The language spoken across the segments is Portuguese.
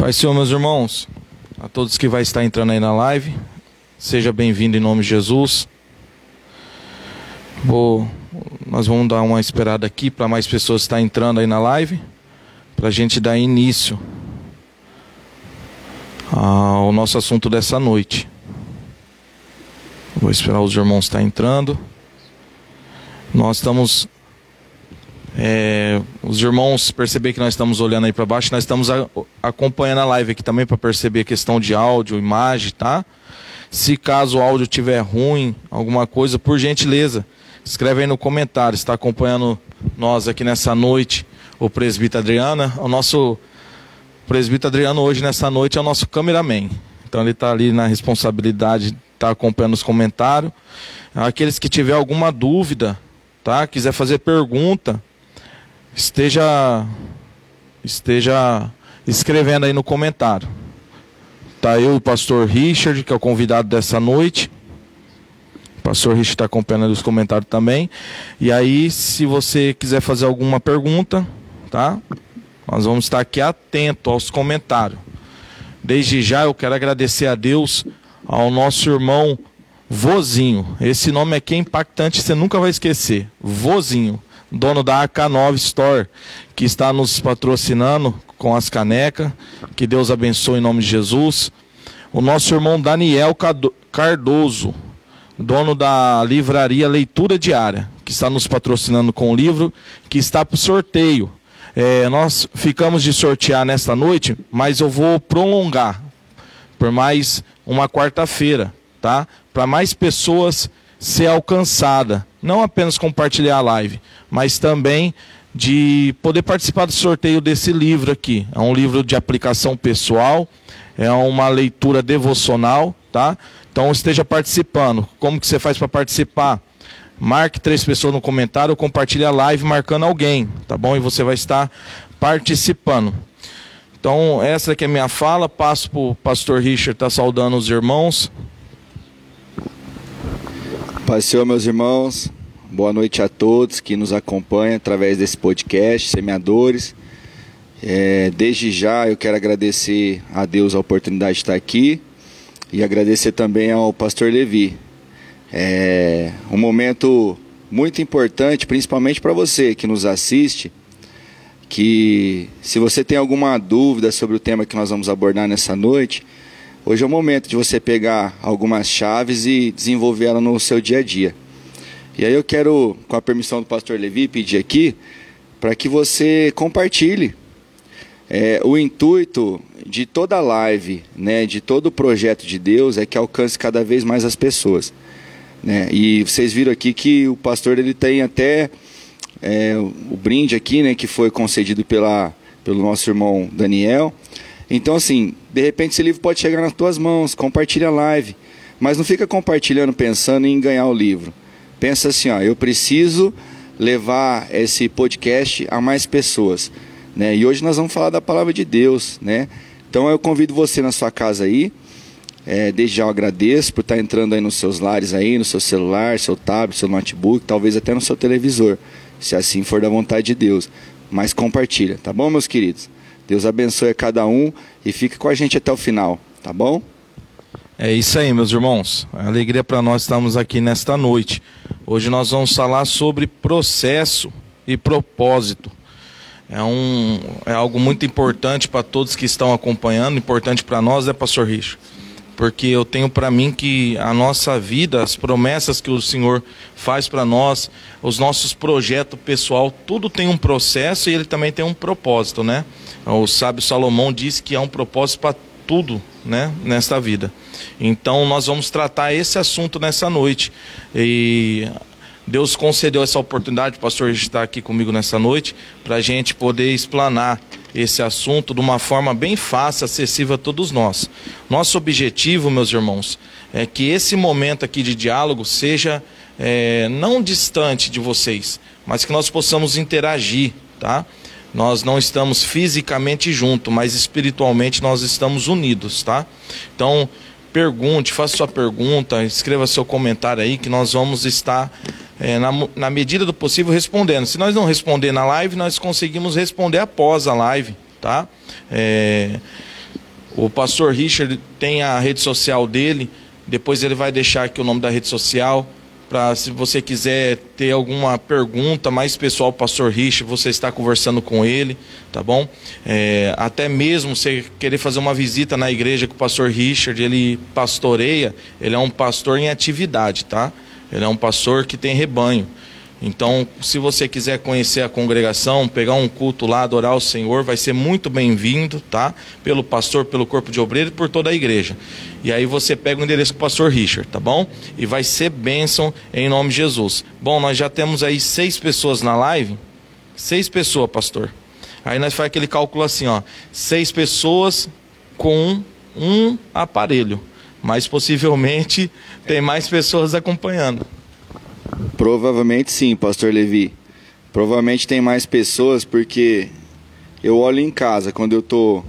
Pai Senhor, meus irmãos, a todos que vai estar entrando aí na live, seja bem-vindo em nome de Jesus. Vou, nós vamos dar uma esperada aqui para mais pessoas estar entrando aí na live, para a gente dar início ao nosso assunto dessa noite. Vou esperar os irmãos estar entrando. Nós estamos é, os irmãos perceber que nós estamos olhando aí para baixo, nós estamos a, acompanhando a live aqui também para perceber a questão de áudio, imagem, tá? Se caso o áudio estiver ruim, alguma coisa, por gentileza, escreve aí no comentário. Está acompanhando nós aqui nessa noite, o presbítero Adriana. O nosso presbítero Adriano hoje nessa noite é o nosso cameraman. Então ele está ali na responsabilidade, está acompanhando os comentários. Aqueles que tiver alguma dúvida, tá? Quiser fazer pergunta, esteja esteja escrevendo aí no comentário. Tá eu e o pastor Richard, que é o convidado dessa noite. O pastor Richard está acompanhando os comentários também. E aí, se você quiser fazer alguma pergunta, tá? Nós vamos estar aqui atento aos comentários. Desde já eu quero agradecer a Deus, ao nosso irmão Vozinho. Esse nome aqui é impactante, você nunca vai esquecer. Vozinho dono da AK9 Store, que está nos patrocinando com as canecas. Que Deus abençoe em nome de Jesus. O nosso irmão Daniel Cardoso, dono da livraria Leitura Diária, que está nos patrocinando com o livro, que está para o sorteio. É, nós ficamos de sortear nesta noite, mas eu vou prolongar por mais uma quarta-feira, tá? Para mais pessoas ser alcançada. Não apenas compartilhar a live, mas também de poder participar do sorteio desse livro aqui. É um livro de aplicação pessoal, é uma leitura devocional, tá? Então esteja participando. Como que você faz para participar? Marque três pessoas no comentário ou compartilhe a live marcando alguém, tá bom? E você vai estar participando. Então, essa aqui é a minha fala. Passo para o pastor Richard, tá saudando os irmãos. Pai Senhor, meus irmãos, boa noite a todos que nos acompanham através desse podcast, Semeadores. É, desde já eu quero agradecer a Deus a oportunidade de estar aqui e agradecer também ao pastor Levi. É um momento muito importante, principalmente para você que nos assiste, que se você tem alguma dúvida sobre o tema que nós vamos abordar nessa noite, Hoje é o momento de você pegar algumas chaves e desenvolver ela no seu dia a dia. E aí eu quero, com a permissão do pastor Levi, pedir aqui para que você compartilhe. É, o intuito de toda a live, né, de todo o projeto de Deus é que alcance cada vez mais as pessoas. Né? E vocês viram aqui que o pastor ele tem até é, o brinde aqui, né, que foi concedido pela, pelo nosso irmão Daniel. Então, assim, de repente esse livro pode chegar nas tuas mãos, compartilha a live. Mas não fica compartilhando pensando em ganhar o livro. Pensa assim, ó, eu preciso levar esse podcast a mais pessoas. Né? E hoje nós vamos falar da palavra de Deus. Né? Então eu convido você na sua casa aí. É, desde já eu agradeço por estar entrando aí nos seus lares aí, no seu celular, seu tablet, seu notebook, talvez até no seu televisor, se assim for da vontade de Deus. Mas compartilha, tá bom, meus queridos? Deus abençoe a cada um e fique com a gente até o final, tá bom? É isso aí, meus irmãos. Alegria para nós estarmos aqui nesta noite. Hoje nós vamos falar sobre processo e propósito. É, um, é algo muito importante para todos que estão acompanhando, importante para nós, né, Pastor Richo? Porque eu tenho para mim que a nossa vida, as promessas que o Senhor faz para nós, os nossos projetos pessoal, tudo tem um processo e ele também tem um propósito, né? O sábio Salomão diz que há um propósito para tudo, né, nesta vida. Então nós vamos tratar esse assunto nessa noite. E Deus concedeu essa oportunidade, o pastor está aqui comigo nessa noite, para a gente poder explanar esse assunto de uma forma bem fácil, acessível a todos nós. Nosso objetivo, meus irmãos, é que esse momento aqui de diálogo seja é, não distante de vocês, mas que nós possamos interagir, tá? Nós não estamos fisicamente juntos, mas espiritualmente nós estamos unidos, tá? Então, pergunte, faça sua pergunta, escreva seu comentário aí, que nós vamos estar, é, na, na medida do possível, respondendo. Se nós não responder na live, nós conseguimos responder após a live, tá? É, O pastor Richard tem a rede social dele, depois ele vai deixar aqui o nome da rede social para se você quiser ter alguma pergunta mais pessoal, pastor Rich, você está conversando com ele, tá bom? É, até mesmo você querer fazer uma visita na igreja com o pastor Richard, ele pastoreia, ele é um pastor em atividade, tá? Ele é um pastor que tem rebanho. Então, se você quiser conhecer a congregação, pegar um culto lá, adorar o Senhor, vai ser muito bem-vindo, tá? Pelo pastor, pelo corpo de obreiro e por toda a igreja. E aí você pega o endereço com o pastor Richard, tá bom? E vai ser bênção em nome de Jesus. Bom, nós já temos aí seis pessoas na live. Seis pessoas, pastor. Aí nós faz aquele cálculo assim, ó. Seis pessoas com um aparelho. Mas possivelmente tem mais pessoas acompanhando. Provavelmente sim, pastor Levi. Provavelmente tem mais pessoas porque eu olho em casa quando eu tô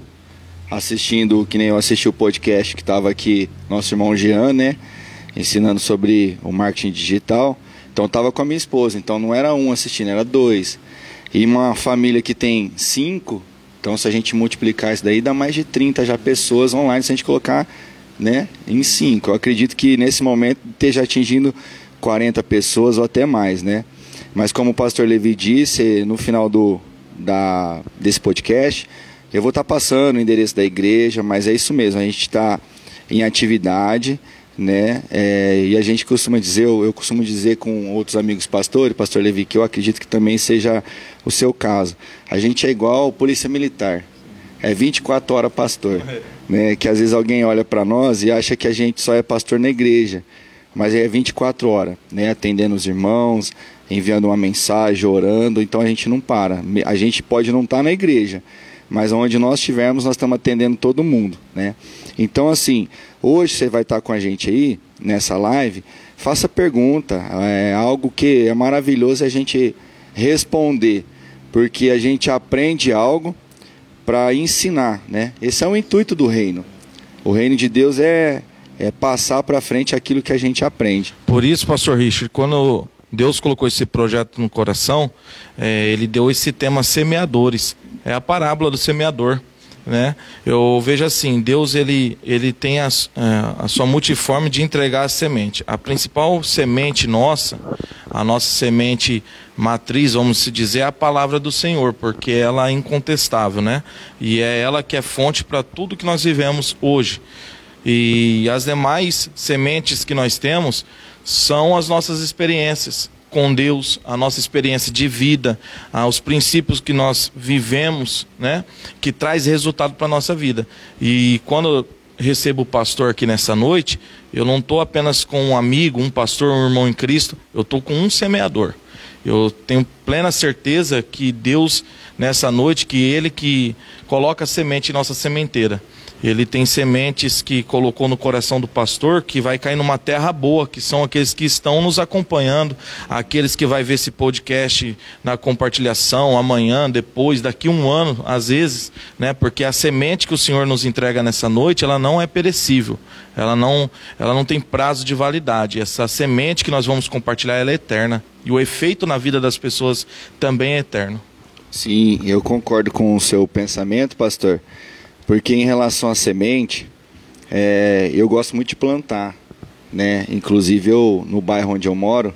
assistindo, que nem eu assisti o podcast que estava aqui, nosso irmão Jean, né? Ensinando sobre o marketing digital. Então tava com a minha esposa, então não era um assistindo, era dois. E uma família que tem cinco, então se a gente multiplicar isso daí, dá mais de 30 já pessoas online, se a gente colocar né, em cinco. Eu acredito que nesse momento esteja atingindo 40 pessoas ou até mais, né? Mas como o pastor Levi disse, no final do, da, desse podcast, eu vou estar tá passando o endereço da igreja, mas é isso mesmo, a gente está em atividade, né? É, e a gente costuma dizer, eu, eu, costumo dizer com outros amigos pastores, pastor Levi, que eu acredito que também seja o seu caso. A gente é igual polícia militar. É 24 horas pastor, né? Que às vezes alguém olha para nós e acha que a gente só é pastor na igreja mas é 24 horas, né? Atendendo os irmãos, enviando uma mensagem, orando, então a gente não para. A gente pode não estar tá na igreja, mas onde nós estivermos, nós estamos atendendo todo mundo, né? Então, assim, hoje você vai estar tá com a gente aí, nessa live, faça pergunta, é algo que é maravilhoso a gente responder, porque a gente aprende algo para ensinar, né? Esse é o intuito do reino. O reino de Deus é é, passar para frente aquilo que a gente aprende. Por isso, pastor Richard, quando Deus colocou esse projeto no coração, é, ele deu esse tema semeadores. É a parábola do semeador. Né? Eu vejo assim, Deus ele, ele tem a, é, a sua multiforme de entregar a semente. A principal semente nossa, a nossa semente matriz, vamos dizer, é a palavra do Senhor, porque ela é incontestável, né? E é ela que é fonte para tudo que nós vivemos hoje. E as demais sementes que nós temos são as nossas experiências com Deus, a nossa experiência de vida, os princípios que nós vivemos, né, que traz resultado para a nossa vida. E quando recebo o pastor aqui nessa noite, eu não estou apenas com um amigo, um pastor, um irmão em Cristo, eu estou com um semeador. Eu tenho plena certeza que Deus, nessa noite, que Ele que coloca a semente em nossa sementeira. Ele tem sementes que colocou no coração do pastor que vai cair numa terra boa, que são aqueles que estão nos acompanhando, aqueles que vai ver esse podcast na compartilhação amanhã, depois, daqui um ano, às vezes, né? Porque a semente que o Senhor nos entrega nessa noite, ela não é perecível. Ela não, ela não tem prazo de validade. Essa semente que nós vamos compartilhar, ela é eterna. E o efeito na vida das pessoas também é eterno. Sim, eu concordo com o seu pensamento, pastor. Porque em relação à semente, é, eu gosto muito de plantar. Né? Inclusive eu, no bairro onde eu moro,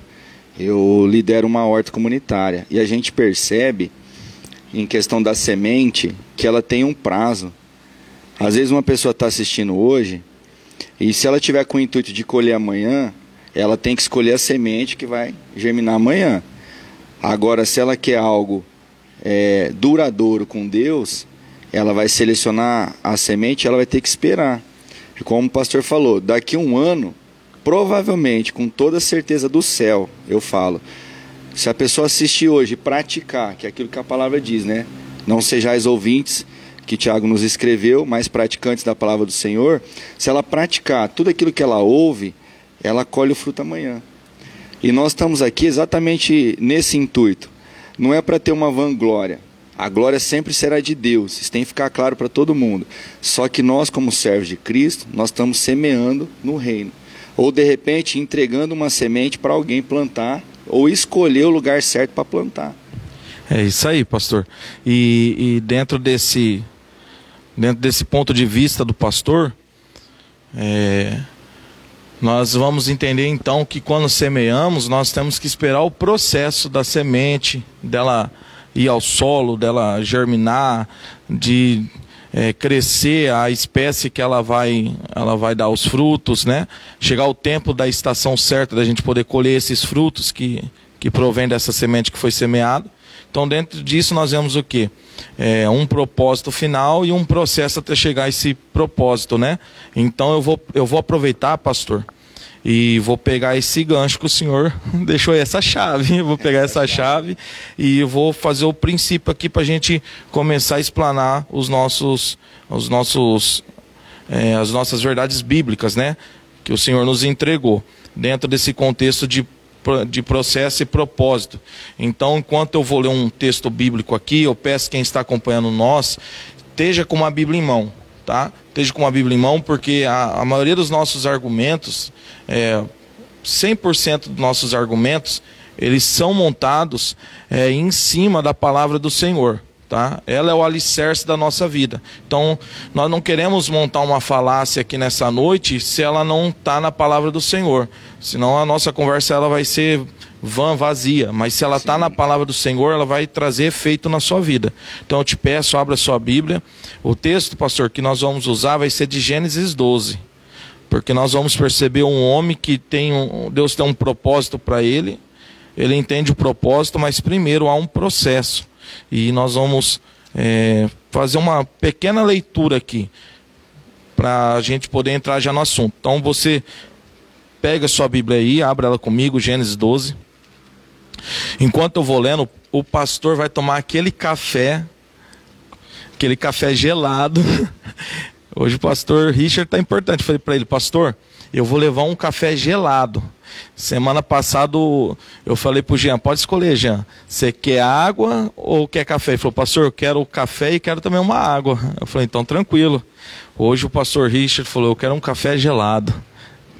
eu lidero uma horta comunitária. E a gente percebe, em questão da semente, que ela tem um prazo. Às vezes uma pessoa está assistindo hoje, e se ela tiver com o intuito de colher amanhã, ela tem que escolher a semente que vai germinar amanhã. Agora, se ela quer algo é, duradouro com Deus, ela vai selecionar a semente, ela vai ter que esperar. Como o pastor falou, daqui um ano, provavelmente, com toda certeza do céu, eu falo, se a pessoa assistir hoje e praticar, que é aquilo que a palavra diz, né? Não sejais ouvintes, que Tiago nos escreveu, mas praticantes da palavra do Senhor, se ela praticar tudo aquilo que ela ouve, ela colhe o fruto amanhã. E nós estamos aqui exatamente nesse intuito. Não é para ter uma vanglória, a glória sempre será de Deus, isso tem que ficar claro para todo mundo. Só que nós, como servos de Cristo, nós estamos semeando no reino. Ou de repente entregando uma semente para alguém plantar, ou escolher o lugar certo para plantar. É isso aí, pastor. E, e dentro desse dentro desse ponto de vista do pastor, é, nós vamos entender então que quando semeamos, nós temos que esperar o processo da semente, dela ir ao solo, dela germinar, de é, crescer a espécie que ela vai, ela vai dar os frutos, né? Chegar o tempo da estação certa da gente poder colher esses frutos que, que provém dessa semente que foi semeada. Então, dentro disso, nós vemos o que? É, um propósito final e um processo até chegar a esse propósito, né? Então, eu vou, eu vou aproveitar, pastor, e vou pegar esse gancho que o senhor deixou essa chave. vou pegar essa chave e vou fazer o princípio aqui para a gente começar a explanar os nossos, os nossos, é, as nossas verdades bíblicas, né? Que o senhor nos entregou dentro desse contexto de de processo e propósito. Então, enquanto eu vou ler um texto bíblico aqui, eu peço quem está acompanhando nós, esteja com uma Bíblia em mão, tá? Esteja com uma Bíblia em mão, porque a, a maioria dos nossos argumentos, é, 100% dos nossos argumentos, eles são montados é, em cima da palavra do Senhor. Tá? Ela é o alicerce da nossa vida. Então, nós não queremos montar uma falácia aqui nessa noite se ela não está na palavra do Senhor. Senão a nossa conversa ela vai ser vã, vazia. Mas se ela está na palavra do Senhor, ela vai trazer efeito na sua vida. Então eu te peço, abra sua Bíblia. O texto, pastor, que nós vamos usar vai ser de Gênesis 12. Porque nós vamos perceber um homem que tem um. Deus tem um propósito para ele. Ele entende o propósito, mas primeiro há um processo. E nós vamos é, fazer uma pequena leitura aqui para a gente poder entrar já no assunto. Então você pega sua Bíblia aí, abre ela comigo, Gênesis 12. Enquanto eu vou lendo, o pastor vai tomar aquele café, aquele café gelado. Hoje o pastor Richard está importante. falei para ele, pastor, eu vou levar um café gelado. Semana passada eu falei pro Jean, pode escolher, Jean. Você quer água ou quer café? Ele falou, pastor, eu quero café e quero também uma água. Eu falei, então tranquilo. Hoje o pastor Richard falou, eu quero um café gelado.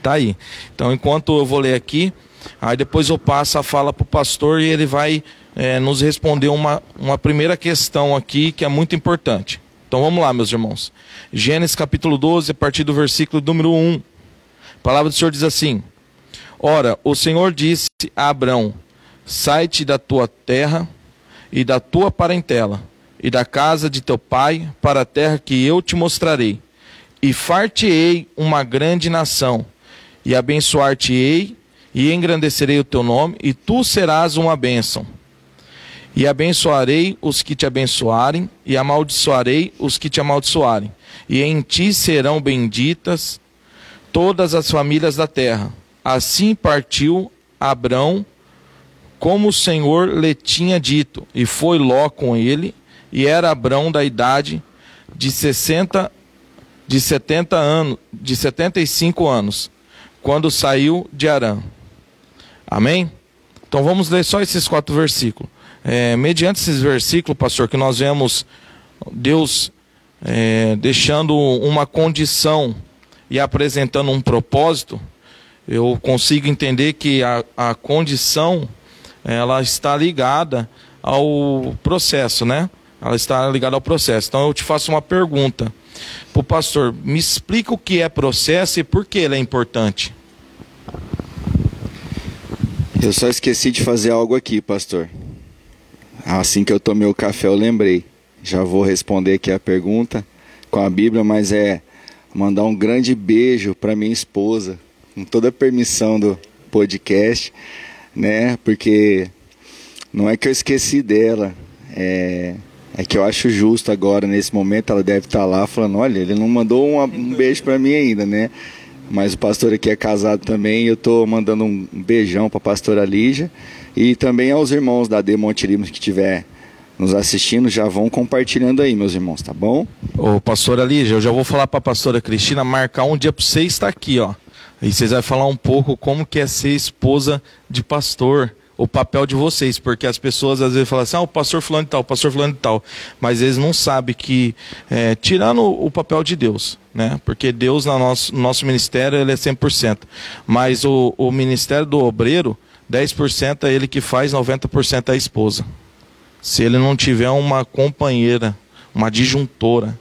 Tá aí. Então enquanto eu vou ler aqui, aí depois eu passo a fala pro pastor e ele vai é, nos responder uma, uma primeira questão aqui que é muito importante. Então vamos lá, meus irmãos. Gênesis capítulo 12, a partir do versículo número 1. A palavra do Senhor diz assim: Ora, o Senhor disse a Abrão: Sai-te da tua terra e da tua parentela e da casa de teu pai para a terra que eu te mostrarei, e far-te-ei uma grande nação, e abençoar-te-ei e engrandecerei o teu nome, e tu serás uma bênção. E abençoarei os que te abençoarem, e amaldiçoarei os que te amaldiçoarem. E em ti serão benditas todas as famílias da terra Assim partiu Abrão, como o Senhor lhe tinha dito, e foi Ló com ele, e era Abrão da idade de 60 de 70 anos, de 75 anos, quando saiu de Arã. Amém? Então vamos ler só esses quatro versículos. É, mediante esses versículos, pastor, que nós vemos Deus é, deixando uma condição e apresentando um propósito, eu consigo entender que a, a condição ela está ligada ao processo, né? Ela está ligada ao processo. Então eu te faço uma pergunta para o pastor: me explica o que é processo e por que ele é importante. Eu só esqueci de fazer algo aqui, pastor. Assim que eu tomei o café, eu lembrei. Já vou responder aqui a pergunta com a Bíblia, mas é mandar um grande beijo para minha esposa, com toda a permissão do podcast, né? Porque não é que eu esqueci dela, é, é que eu acho justo agora, nesse momento, ela deve estar lá falando, olha, ele não mandou um beijo para mim ainda, né? Mas o pastor aqui é casado também, eu estou mandando um beijão para a pastora Lígia e também aos irmãos da D que tiver nos assistindo, já vão compartilhando aí, meus irmãos, tá bom? Ô, pastora Lígia, eu já vou falar para a pastora Cristina marcar um dia para você estar aqui, ó. E vocês vão falar um pouco como que é ser esposa de pastor, o papel de vocês, porque as pessoas às vezes falam assim, ah, o pastor fulano de tal, o pastor fulano de tal, mas eles não sabem que, é, tirando o papel de Deus, né? Porque Deus no nosso, no nosso ministério ele é 100%, mas o, o ministério do obreiro, 10% é ele que faz, 90% é a esposa. Se ele não tiver uma companheira, uma disjuntora,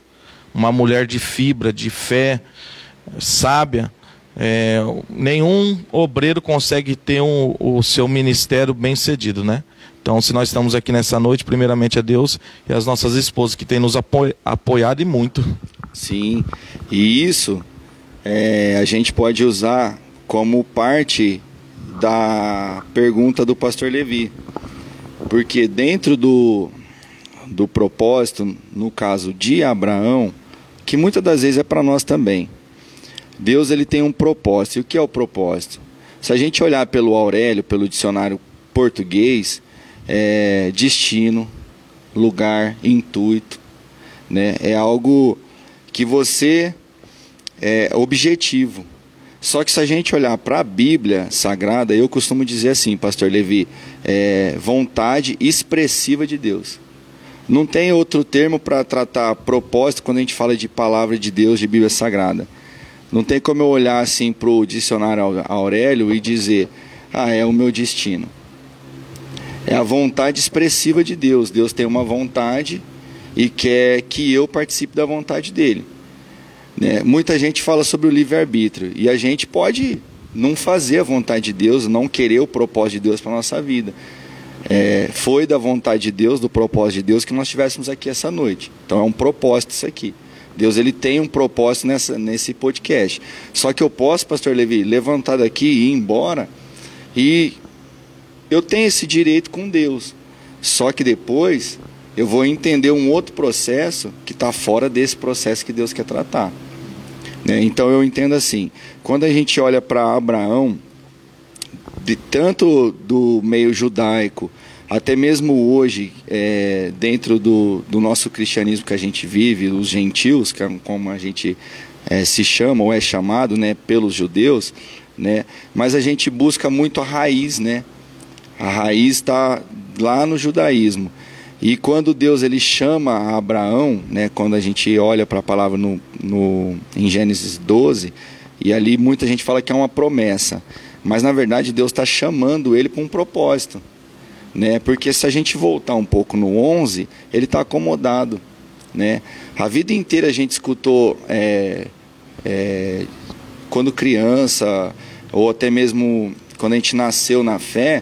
uma mulher de fibra, de fé, sábia. É, nenhum obreiro consegue ter um, o seu ministério bem cedido, né? Então, se nós estamos aqui nessa noite, primeiramente a Deus e as nossas esposas que têm nos apo apoiado e muito. Sim, e isso é, a gente pode usar como parte da pergunta do pastor Levi. Porque dentro do, do propósito, no caso de Abraão, que muitas das vezes é para nós também. Deus ele tem um propósito. E o que é o propósito? Se a gente olhar pelo Aurélio, pelo dicionário português, é destino, lugar, intuito, né? É algo que você é objetivo. Só que se a gente olhar para a Bíblia Sagrada, eu costumo dizer assim, Pastor Levi, é vontade expressiva de Deus. Não tem outro termo para tratar propósito quando a gente fala de palavra de Deus, de Bíblia Sagrada. Não tem como eu olhar assim para o dicionário Aurélio e dizer, ah, é o meu destino. É a vontade expressiva de Deus. Deus tem uma vontade e quer que eu participe da vontade dele. Né? Muita gente fala sobre o livre-arbítrio e a gente pode não fazer a vontade de Deus, não querer o propósito de Deus para nossa vida. É, foi da vontade de Deus, do propósito de Deus, que nós estivéssemos aqui essa noite. Então é um propósito isso aqui. Deus ele tem um propósito nessa, nesse podcast. Só que eu posso, pastor Levi, levantar daqui e ir embora e eu tenho esse direito com Deus. Só que depois eu vou entender um outro processo que está fora desse processo que Deus quer tratar. Né? Então eu entendo assim: quando a gente olha para Abraão, de tanto do meio judaico, até mesmo hoje, é, dentro do, do, nosso cristianismo que a gente vive, os gentios, que é como a gente é, se chama ou é chamado né, pelos judeus, né, mas a gente busca muito a raiz, né? A raiz está lá no judaísmo. E quando Deus ele chama Abraão, né, quando a gente olha para a palavra no, no, em Gênesis 12, e ali muita gente fala que é uma promessa, mas na verdade Deus está chamando ele para um propósito. Né? Porque se a gente voltar um pouco no 11, ele está acomodado. Né? A vida inteira a gente escutou, é, é, quando criança, ou até mesmo quando a gente nasceu na fé,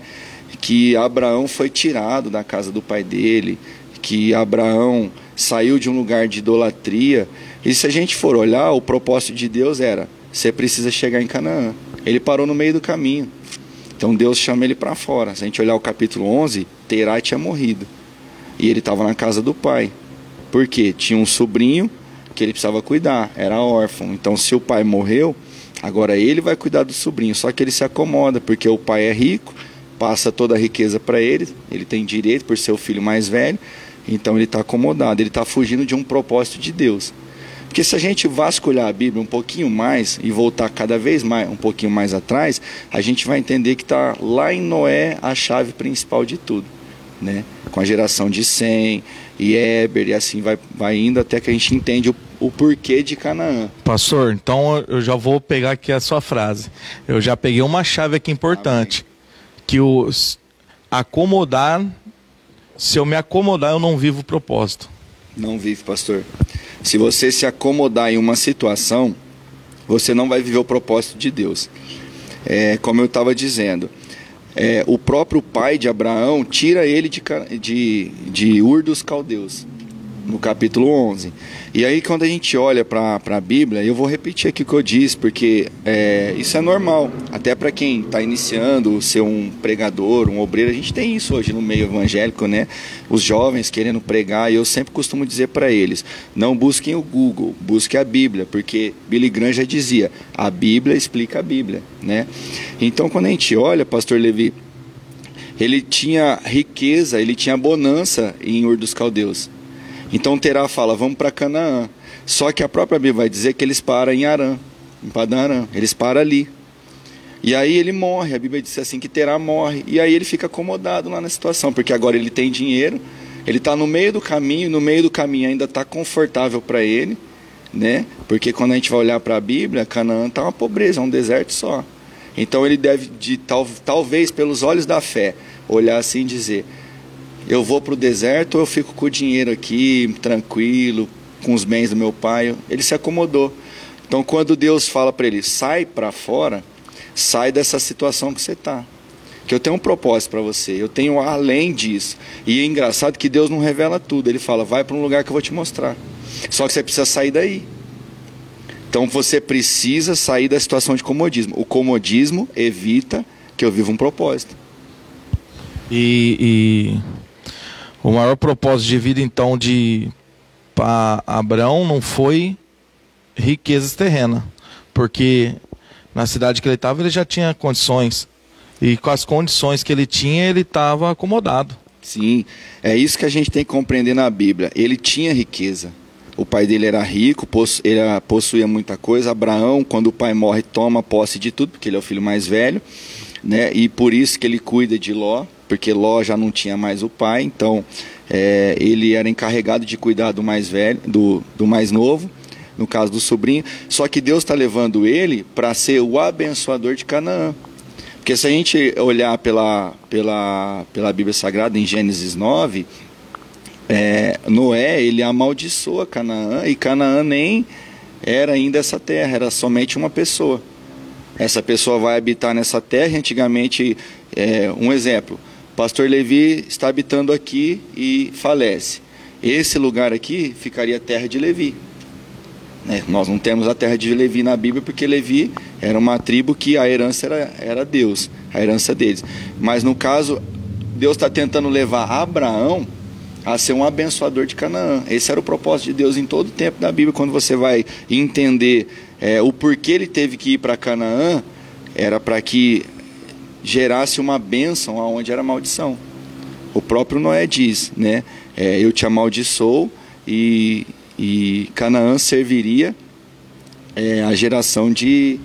que Abraão foi tirado da casa do pai dele, que Abraão saiu de um lugar de idolatria. E se a gente for olhar, o propósito de Deus era: você precisa chegar em Canaã. Ele parou no meio do caminho. Então Deus chama ele para fora. Se a gente olhar o capítulo 11, Terá tinha morrido. E ele estava na casa do pai. Por quê? Tinha um sobrinho que ele precisava cuidar, era órfão. Então, se o pai morreu, agora ele vai cuidar do sobrinho. Só que ele se acomoda, porque o pai é rico, passa toda a riqueza para ele, ele tem direito por ser o filho mais velho, então ele está acomodado, ele está fugindo de um propósito de Deus. Porque se a gente vasculhar a Bíblia um pouquinho mais e voltar cada vez mais um pouquinho mais atrás, a gente vai entender que está lá em Noé a chave principal de tudo, né? Com a geração de Sem e Eber e assim vai, vai indo até que a gente entende o, o porquê de Canaã. Pastor, então eu já vou pegar aqui a sua frase. Eu já peguei uma chave aqui importante. Amém que o acomodar, se eu me acomodar, eu não vivo o propósito. Não vive, pastor. Se você se acomodar em uma situação, você não vai viver o propósito de Deus. É, como eu estava dizendo, é, o próprio pai de Abraão tira ele de, de, de Ur dos Caldeus no capítulo 11. E aí, quando a gente olha para a Bíblia, eu vou repetir aqui o que eu disse, porque é, isso é normal. Até para quem está iniciando, ser um pregador, um obreiro, a gente tem isso hoje no meio evangélico, né? Os jovens querendo pregar, e eu sempre costumo dizer para eles: não busquem o Google, busquem a Bíblia, porque Billy Graham já dizia: a Bíblia explica a Bíblia, né? Então, quando a gente olha, Pastor Levi, ele tinha riqueza, ele tinha bonança em Ur dos Caldeus. Então Terá fala, vamos para Canaã. Só que a própria Bíblia vai dizer que eles param em Arã, em Padarã. Eles param ali. E aí ele morre. A Bíblia diz assim que Terá morre. E aí ele fica acomodado lá na situação, porque agora ele tem dinheiro, ele está no meio do caminho, no meio do caminho ainda está confortável para ele, né? Porque quando a gente vai olhar para a Bíblia, Canaã está uma pobreza, é um deserto só. Então ele deve, de, tal, talvez pelos olhos da fé, olhar assim e dizer: eu vou para o deserto ou eu fico com o dinheiro aqui, tranquilo, com os bens do meu pai. Ele se acomodou. Então, quando Deus fala para ele, sai para fora, sai dessa situação que você está. Que eu tenho um propósito para você, eu tenho além disso. E é engraçado que Deus não revela tudo. Ele fala, vai para um lugar que eu vou te mostrar. Só que você precisa sair daí. Então você precisa sair da situação de comodismo. O comodismo evita que eu viva um propósito. E, e o maior propósito de vida, então, de Abraão não foi riquezas terrenas, porque na cidade que ele estava ele já tinha condições e com as condições que ele tinha ele estava acomodado. Sim, é isso que a gente tem que compreender na Bíblia. Ele tinha riqueza. O pai dele era rico, ele possuía muita coisa. Abraão, quando o pai morre, toma posse de tudo, porque ele é o filho mais velho, né? E por isso que ele cuida de Ló, porque Ló já não tinha mais o pai, então é, ele era encarregado de cuidar do mais velho, do, do mais novo, no caso do sobrinho. Só que Deus está levando ele para ser o abençoador de Canaã. Porque se a gente olhar pela, pela, pela Bíblia Sagrada em Gênesis 9, é, Noé ele amaldiçoa Canaã e Canaã nem era ainda essa terra, era somente uma pessoa. Essa pessoa vai habitar nessa terra. Antigamente, é, um exemplo: Pastor Levi está habitando aqui e falece. Esse lugar aqui ficaria terra de Levi. É, nós não temos a terra de Levi na Bíblia porque Levi era uma tribo que a herança era, era Deus, a herança deles. Mas no caso, Deus está tentando levar Abraão a ser um abençoador de Canaã. Esse era o propósito de Deus em todo o tempo da Bíblia. Quando você vai entender é, o porquê ele teve que ir para Canaã, era para que gerasse uma bênção aonde era maldição. O próprio Noé diz, né? É, eu te amaldiçoo e, e Canaã serviria é, a geração de.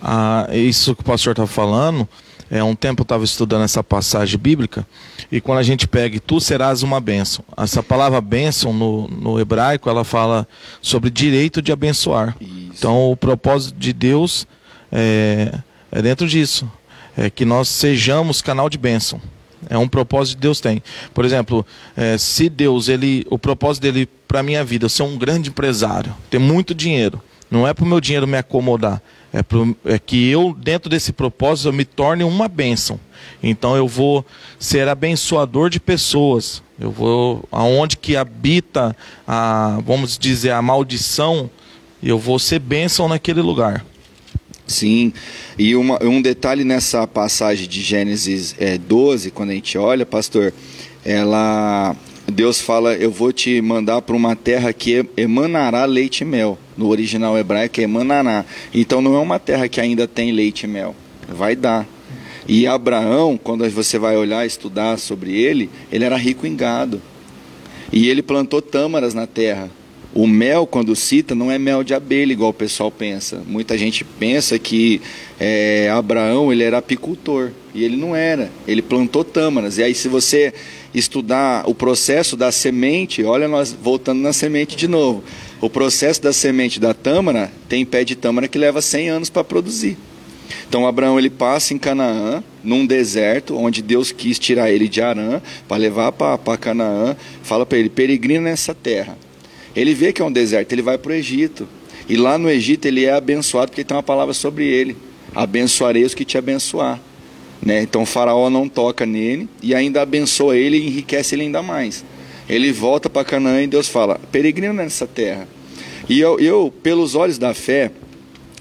Ah, isso que o pastor está falando, é, um tempo eu estava estudando essa passagem bíblica e quando a gente pega tu serás uma bênção. Essa palavra bênção no, no hebraico ela fala sobre direito de abençoar. Isso. Então o propósito de Deus é, é dentro disso é, que nós sejamos canal de bênção. É um propósito que Deus tem. Por exemplo, é, se Deus, ele, o propósito dele para minha vida, eu ser um grande empresário, ter muito dinheiro, não é para o meu dinheiro me acomodar, é, pro, é que eu, dentro desse propósito, eu me torne uma bênção. Então eu vou ser abençoador de pessoas. Eu vou aonde que habita a, vamos dizer, a maldição, eu vou ser bênção naquele lugar. Sim, e uma, um detalhe nessa passagem de Gênesis é, 12, quando a gente olha, pastor, ela Deus fala: Eu vou te mandar para uma terra que emanará leite e mel. No original hebraico é emanará. Então não é uma terra que ainda tem leite e mel. Vai dar. E Abraão, quando você vai olhar estudar sobre ele, ele era rico em gado. E ele plantou tâmaras na terra. O mel, quando cita, não é mel de abelha, igual o pessoal pensa. Muita gente pensa que é, Abraão ele era apicultor. E ele não era. Ele plantou tâmaras. E aí, se você estudar o processo da semente, olha nós voltando na semente de novo. O processo da semente da tâmara tem pé de tâmara que leva 100 anos para produzir. Então Abraão ele passa em Canaã, num deserto, onde Deus quis tirar ele de Arã para levar para Canaã. Fala para ele: peregrina nessa terra. Ele vê que é um deserto, ele vai para o Egito. E lá no Egito ele é abençoado porque tem uma palavra sobre ele: abençoarei os que te abençoar. Né? Então faraó não toca nele e ainda abençoa ele e enriquece ele ainda mais. Ele volta para Canaã e Deus fala: peregrina nessa terra. E eu, eu pelos olhos da fé,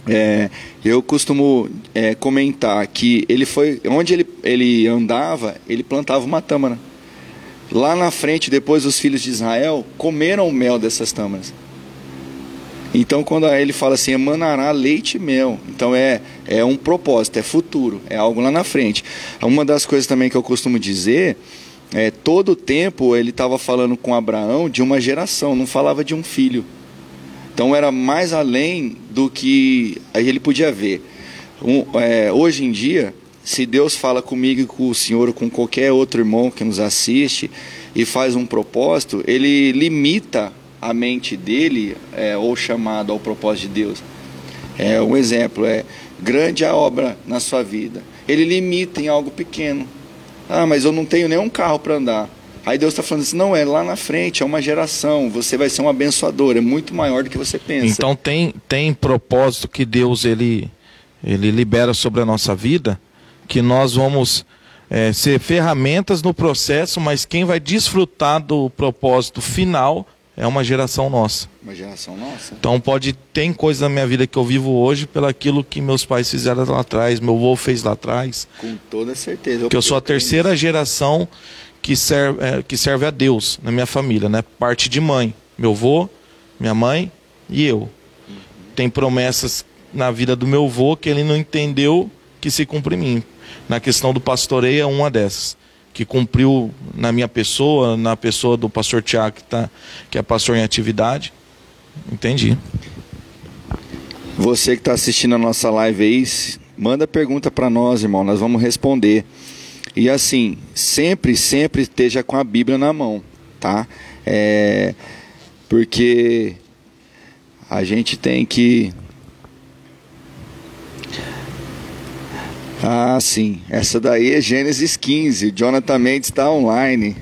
é, eu costumo é, comentar que ele foi onde ele, ele andava, ele plantava uma tâmara. Lá na frente, depois os filhos de Israel comeram o mel dessas tâmaras. Então, quando ele fala assim, emanará leite e mel. Então, é, é um propósito, é futuro, é algo lá na frente. Uma das coisas também que eu costumo dizer é todo o tempo ele estava falando com Abraão de uma geração, não falava de um filho. Então, era mais além do que ele podia ver. Um, é, hoje em dia, se Deus fala comigo e com o Senhor ou com qualquer outro irmão que nos assiste e faz um propósito, ele limita a mente dele é, ou chamado ao propósito de Deus. É um exemplo, é grande a obra na sua vida. Ele limita em algo pequeno. Ah, mas eu não tenho nenhum carro para andar. Aí Deus está falando assim, não, é lá na frente, é uma geração, você vai ser um abençoador, é muito maior do que você pensa. Então tem, tem propósito que Deus ele, ele libera sobre a nossa vida, que nós vamos é, ser ferramentas no processo, mas quem vai desfrutar do propósito final é uma geração nossa. Uma geração nossa. Então pode tem coisas na minha vida que eu vivo hoje pelo aquilo que meus pais fizeram lá atrás, meu avô fez lá atrás. Com toda certeza. Que eu sou a terceira geração que serve, é, que serve a Deus na minha família, né? Parte de mãe, meu avô, minha mãe e eu. Uhum. Tem promessas na vida do meu avô que ele não entendeu que se cumpre em mim. Na questão do pastoreio é uma dessas que cumpriu na minha pessoa, na pessoa do pastor Tiago, que, tá, que é pastor em atividade. Entendi. Você que está assistindo a nossa live aí, manda pergunta para nós, irmão, nós vamos responder. E assim, sempre, sempre esteja com a Bíblia na mão, tá? É, porque a gente tem que Ah, sim. Essa daí é Gênesis 15. O Jonathan Mendes está online.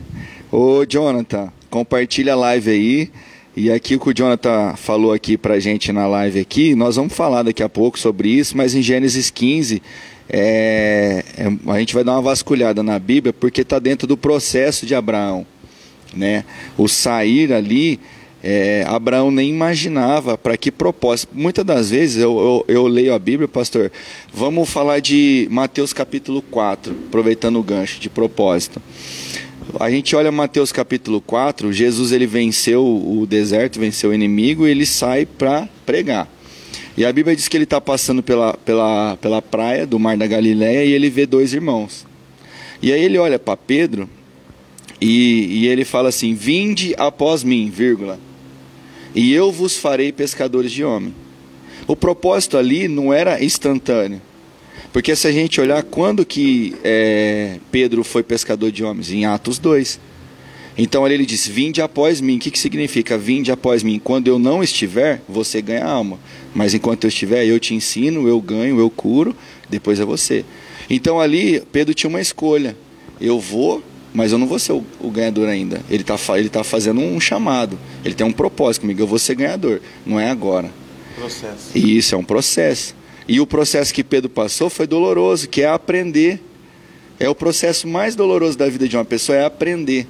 Ô, Jonathan, compartilha a live aí. E aqui o que o Jonathan falou aqui pra gente na live aqui, nós vamos falar daqui a pouco sobre isso, mas em Gênesis 15, é, é, a gente vai dar uma vasculhada na Bíblia, porque está dentro do processo de Abraão. Né? O sair ali é, Abraão nem imaginava para que propósito. Muitas das vezes eu, eu, eu, leio a Bíblia, pastor. Vamos falar de Mateus capítulo 4, aproveitando o gancho de propósito. A gente olha Mateus capítulo 4, Jesus ele venceu o deserto, venceu o inimigo e ele sai para pregar. E a Bíblia diz que ele está passando pela, pela, pela praia do Mar da Galileia e ele vê dois irmãos. E aí ele olha para Pedro e, e ele fala assim: Vinde após mim, vírgula e eu vos farei pescadores de homem. O propósito ali não era instantâneo. Porque se a gente olhar quando que é, Pedro foi pescador de homens, em Atos 2. Então ali ele diz: Vinde após mim. O que, que significa vinde após mim? Quando eu não estiver, você ganha alma. Mas enquanto eu estiver, eu te ensino, eu ganho, eu curo, depois é você. Então ali Pedro tinha uma escolha. Eu vou mas eu não vou ser o, o ganhador ainda. Ele está ele tá fazendo um chamado, ele tem um propósito comigo, eu vou ser ganhador, não é agora. Processo. E isso é um processo. E o processo que Pedro passou foi doloroso, que é aprender. É o processo mais doloroso da vida de uma pessoa, é aprender.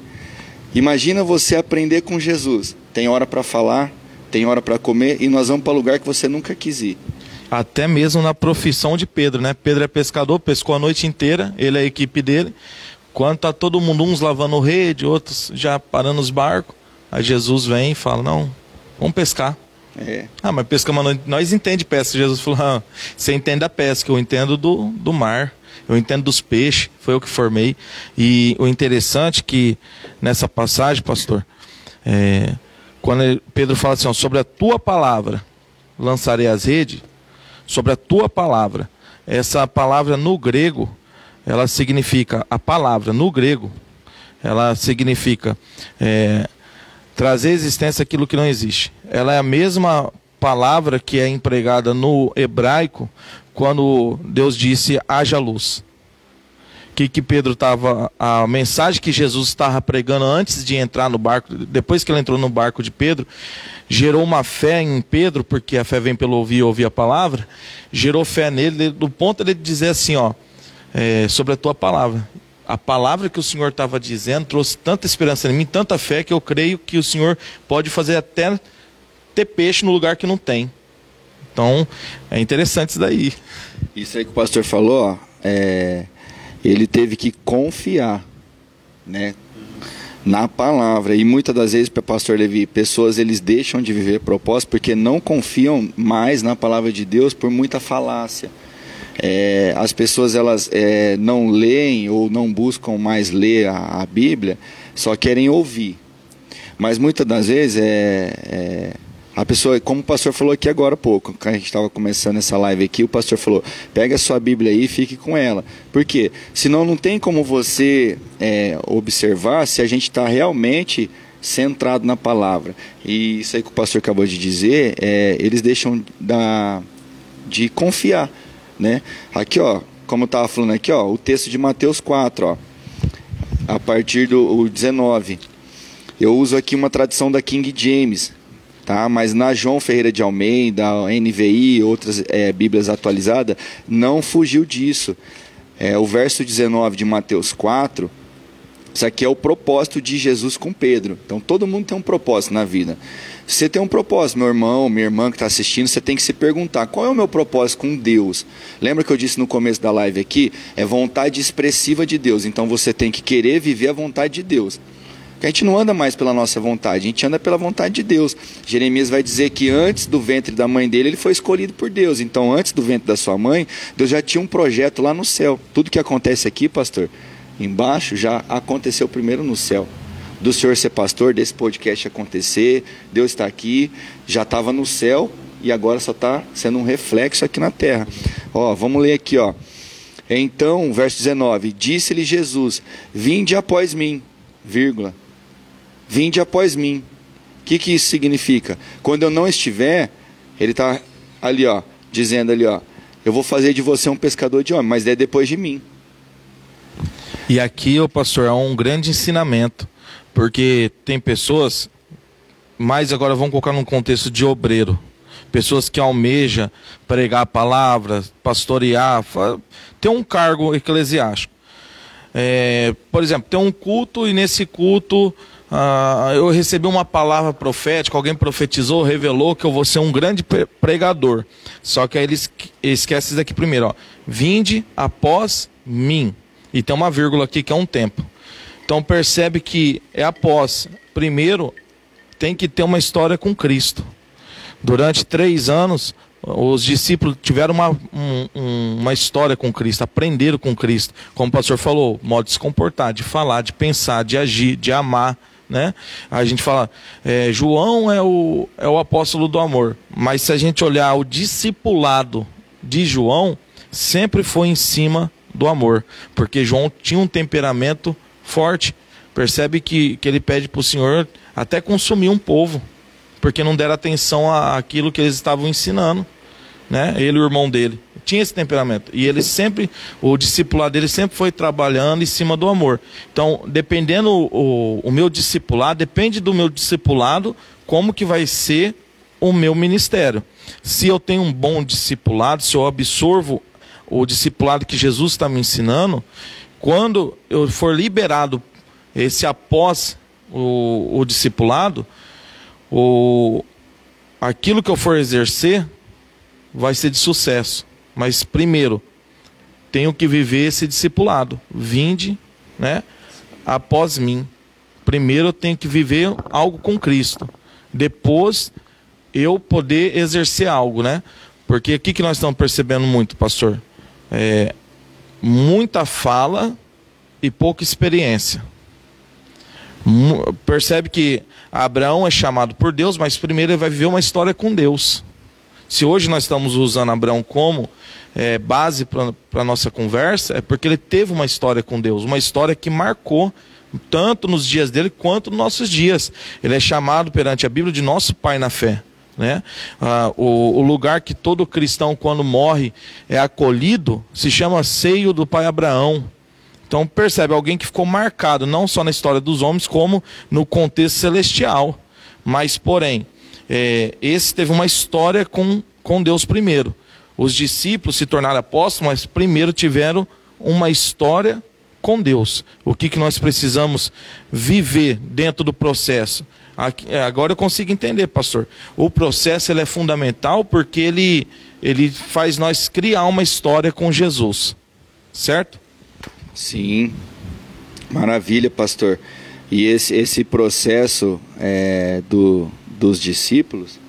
Imagina você aprender com Jesus. Tem hora para falar, tem hora para comer e nós vamos para lugar que você nunca quis ir. Até mesmo na profissão de Pedro, né? Pedro é pescador, pescou a noite inteira, ele é a equipe dele. Quando tá todo mundo, uns lavando rede, outros já parando os barcos, aí Jesus vem e fala: Não, vamos pescar. É. Ah, mas pesca, nós entende pesca. Jesus falou: ah, Você entende a pesca, eu entendo do, do mar, eu entendo dos peixes, foi eu que formei. E o interessante é que nessa passagem, pastor, é, quando Pedro fala assim: ó, Sobre a tua palavra lançarei as redes, sobre a tua palavra. Essa palavra no grego ela significa, a palavra no grego, ela significa é, trazer existência aquilo que não existe. Ela é a mesma palavra que é empregada no hebraico quando Deus disse haja luz. Que, que Pedro estava. A mensagem que Jesus estava pregando antes de entrar no barco, depois que ele entrou no barco de Pedro, gerou uma fé em Pedro, porque a fé vem pelo ouvir e ouvir a palavra, gerou fé nele, do ponto de dizer assim: ó, é, sobre a tua palavra. A palavra que o Senhor estava dizendo trouxe tanta esperança em mim, tanta fé, que eu creio que o Senhor pode fazer até ter peixe no lugar que não tem. Então, é interessante isso daí. Isso aí que o pastor falou, ó, é, ele teve que confiar, né? Na palavra. E muitas das vezes, pastor Levi, pessoas eles deixam de viver propósito porque não confiam mais na palavra de Deus por muita falácia é, as pessoas elas é, não leem ou não buscam mais ler a, a, Bíblia, só querem ouvir. Mas muitas das vezes é, é, a pessoa, como o pastor falou aqui agora há pouco, quando a gente estava começando essa live aqui, o pastor falou: pega a sua Bíblia aí e fique com ela. Por quê? Senão não tem como você é, observar se a gente está realmente centrado na palavra. E isso aí que o pastor acabou de dizer, é, eles deixam da, de confiar né? Aqui, ó, como eu estava falando aqui, ó, o texto de Mateus 4, ó. a partir do 19. Eu uso aqui uma tradução da King James, tá? Mas na João Ferreira de Almeida, NVI, outras é, Bíblias atualizadas, não fugiu disso. É, o verso 19 de Mateus 4, isso aqui é o propósito de Jesus com Pedro. Então todo mundo tem um propósito na vida. Você tem um propósito, meu irmão, minha irmã que está assistindo, você tem que se perguntar: qual é o meu propósito com Deus? Lembra que eu disse no começo da live aqui? É vontade expressiva de Deus. Então você tem que querer viver a vontade de Deus. Porque a gente não anda mais pela nossa vontade, a gente anda pela vontade de Deus. Jeremias vai dizer que antes do ventre da mãe dele, ele foi escolhido por Deus. Então, antes do ventre da sua mãe, Deus já tinha um projeto lá no céu. Tudo que acontece aqui, pastor, embaixo, já aconteceu primeiro no céu. Do senhor ser pastor, desse podcast acontecer, Deus está aqui, já estava no céu e agora só está sendo um reflexo aqui na terra. Ó, vamos ler aqui, ó. Então, verso 19: Disse-lhe Jesus: Vinde após mim, vírgula Vinde após mim. O que, que isso significa? Quando eu não estiver, ele está ali, ó, dizendo ali, ó, eu vou fazer de você um pescador de homem, mas é depois de mim. E aqui, o pastor, é um grande ensinamento, porque tem pessoas, mas agora vamos colocar num contexto de obreiro, pessoas que almejam pregar a palavra, pastorear, ter um cargo eclesiástico. É, por exemplo, tem um culto e nesse culto ah, eu recebi uma palavra profética, alguém profetizou, revelou que eu vou ser um grande pregador. Só que aí eles esquecem isso daqui primeiro, ó. Vinde após mim. E tem uma vírgula aqui que é um tempo. Então percebe que é após. Primeiro, tem que ter uma história com Cristo. Durante três anos, os discípulos tiveram uma, um, uma história com Cristo, aprenderam com Cristo. Como o pastor falou, modo de se comportar, de falar, de pensar, de agir, de amar né? A gente fala, é, João é o, é o apóstolo do amor, mas se a gente olhar o discipulado de João, sempre foi em cima do amor, porque João tinha um temperamento forte. Percebe que, que ele pede para o Senhor até consumir um povo, porque não deram atenção àquilo que eles estavam ensinando, né? Ele e o irmão dele tinha esse temperamento. E ele sempre, o discipulado dele sempre foi trabalhando em cima do amor. Então, dependendo o, o meu discipulado, depende do meu discipulado, como que vai ser o meu ministério. Se eu tenho um bom discipulado, se eu absorvo o discipulado que Jesus está me ensinando, quando eu for liberado esse após o, o discipulado, o, aquilo que eu for exercer vai ser de sucesso. Mas primeiro, tenho que viver esse discipulado. Vinde, né? Após mim. Primeiro eu tenho que viver algo com Cristo. Depois eu poder exercer algo, né? Porque aqui que nós estamos percebendo muito, pastor, é muita fala e pouca experiência. Percebe que Abraão é chamado por Deus, mas primeiro ele vai viver uma história com Deus. Se hoje nós estamos usando Abraão como é, base para a nossa conversa, é porque ele teve uma história com Deus, uma história que marcou tanto nos dias dele quanto nos nossos dias. Ele é chamado perante a Bíblia de nosso pai na fé. Né? Ah, o, o, lugar que todo cristão, quando morre, é acolhido, se chama seio do pai Abraão. Então percebe, alguém que ficou marcado não só na história dos homens, como no contexto celestial. Mas, porém, é, esse teve uma história com, com Deus primeiro. Os discípulos se tornaram apóstolos, mas primeiro tiveram uma história com Deus. O que, que nós precisamos viver dentro do processo? Aqui, é, agora eu consigo entender, pastor. O processo ele é fundamental porque ele, ele faz nós criar uma história com Jesus. Certo? Sim. Maravilha, pastor. E esse, esse processo é, do, dos discípulos,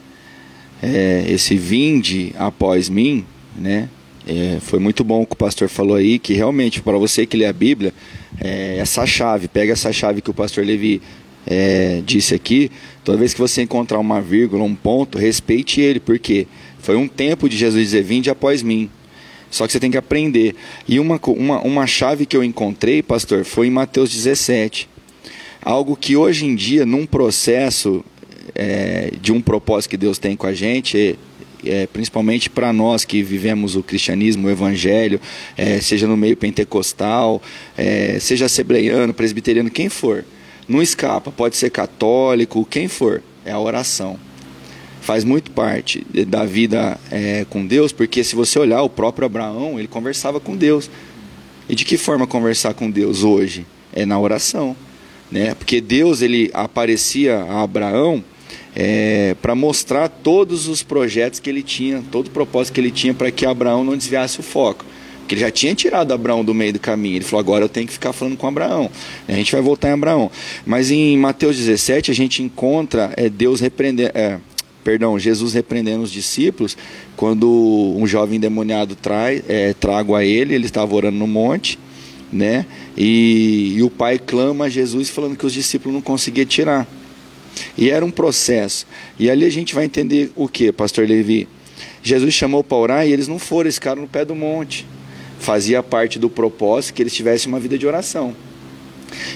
é, esse vinde após mim, né? É, foi muito bom o que o pastor falou aí, que realmente, para você que lê a Bíblia, é, essa chave, pega essa chave que o pastor Levi é, disse aqui, toda vez que você encontrar uma vírgula, um ponto, respeite ele, porque foi um tempo de Jesus dizer, vinde após mim. Só que você tem que aprender. E uma, uma, uma chave que eu encontrei, pastor, foi em Mateus 17. Algo que hoje em dia, num processo é, de um propósito que Deus tem com a gente, é, principalmente para nós que vivemos o cristianismo, o evangelho, é, seja no meio pentecostal, é, seja assembleiano, presbiteriano, quem for, não escapa, pode ser católico, quem for, é a oração. Faz muito parte da vida é, com Deus, porque se você olhar o próprio Abraão, ele conversava com Deus. E de que forma conversar com Deus hoje? É na oração né? Porque Deus ele aparecia a Abraão é, para mostrar todos os projetos que ele tinha, todo o propósito que ele tinha para que Abraão não desviasse o foco. Porque ele já tinha tirado Abraão do meio do caminho. Ele falou: agora eu tenho que ficar falando com Abraão. A gente vai voltar em Abraão. Mas em Mateus 17 a gente encontra é, Deus repreendendo. É, perdão, Jesus repreendendo os discípulos quando um jovem endemoniado trai, é, trago a ele, ele estava orando no monte né? E, e, o pai clama a Jesus falando que os discípulos não conseguiam tirar. E era um processo. E ali a gente vai entender o que, pastor Levi? Jesus chamou para orar e eles não foram, eles ficaram no pé do monte. Fazia parte do propósito que eles tivessem uma vida de oração.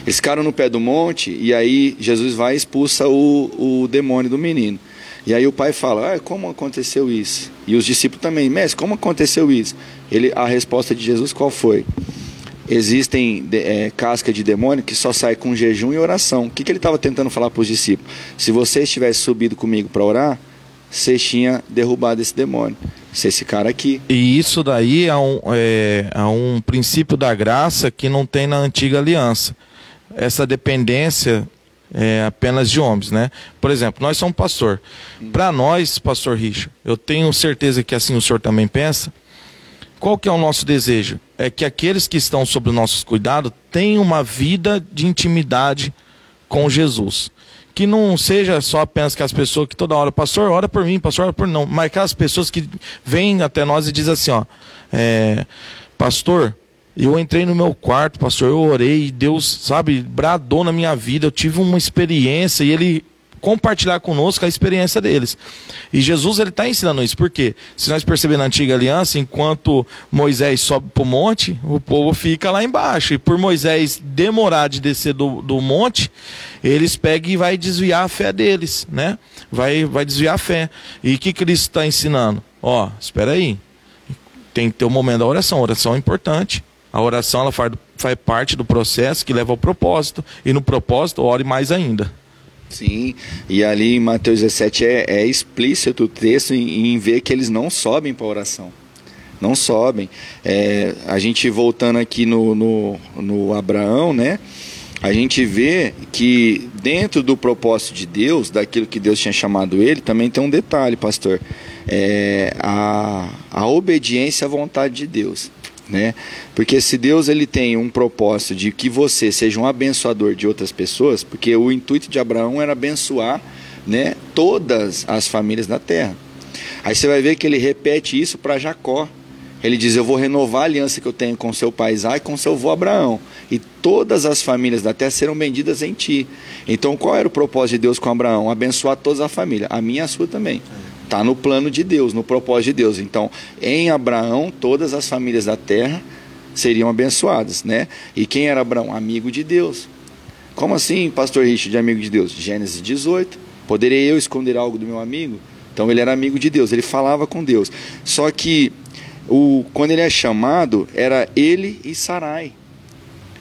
Eles ficaram no pé do monte e aí Jesus vai e expulsa o, o demônio do menino. E aí o pai fala: ah, como aconteceu isso? E os discípulos também, mestre, como aconteceu isso? Ele, a resposta de Jesus qual foi? existem é, casca de demônio que só sai com jejum e oração. O que, que ele estava tentando falar para os discípulos? Se vocês tivessem subido comigo para orar, vocês tinham derrubado esse demônio. Se esse cara aqui. E isso daí é um, é, é um princípio da graça que não tem na antiga aliança. Essa dependência é apenas de homens, né? Por exemplo, nós somos pastor. Para nós, pastor Richard, eu tenho certeza que assim o senhor também pensa. Qual que é o nosso desejo? é que aqueles que estão sob o nosso cuidado tenham uma vida de intimidade com Jesus. Que não seja só apenas que as pessoas que toda hora, pastor, ora por mim, pastor, ora por não, mas aquelas pessoas que vêm até nós e dizem assim, ó, é, pastor, eu entrei no meu quarto, pastor, eu orei, Deus, sabe, bradou na minha vida, eu tive uma experiência e ele compartilhar conosco a experiência deles. E Jesus ele está ensinando isso, porque se nós percebermos na antiga aliança, enquanto Moisés sobe para o monte, o povo fica lá embaixo. E por Moisés demorar de descer do, do monte, eles pegam e vai desviar a fé deles, né? Vai, vai desviar a fé. E o que Cristo está ensinando? Ó, espera aí. Tem que ter o um momento da oração. A oração é importante. A oração ela faz, faz parte do processo que leva ao propósito. E no propósito, ore mais ainda. Sim, e ali em Mateus 17 é, é explícito o texto em, em, ver que eles não sobem para a oração. Não sobem. É, a gente voltando aqui no, no, no Abraão, né? A gente vê que dentro do propósito de Deus, daquilo que Deus tinha chamado ele, também tem um detalhe, pastor. É a, a obediência à vontade de Deus né? Porque se Deus ele tem um propósito de que você seja um abençoador de outras pessoas, porque o intuito de Abraão era abençoar, né, todas as famílias da terra. Aí você vai ver que ele repete isso para Jacó. Ele diz: Eu vou renovar a aliança que eu tenho com seu pai Isaac e com seu avô Abraão. E todas as famílias da terra serão benditas em ti. Então, qual era o propósito de Deus com Abraão? Abençoar toda a família, a minha e a sua também. Está no plano de Deus, no propósito de Deus. Então, em Abraão, todas as famílias da terra seriam abençoadas, né? E quem era Abraão? Amigo de Deus. Como assim, pastor Richard, de amigo de Deus? Gênesis 18. Poderei eu esconder algo do meu amigo? Então ele era amigo de Deus, ele falava com Deus. Só que o, quando ele é chamado, era ele e Sarai.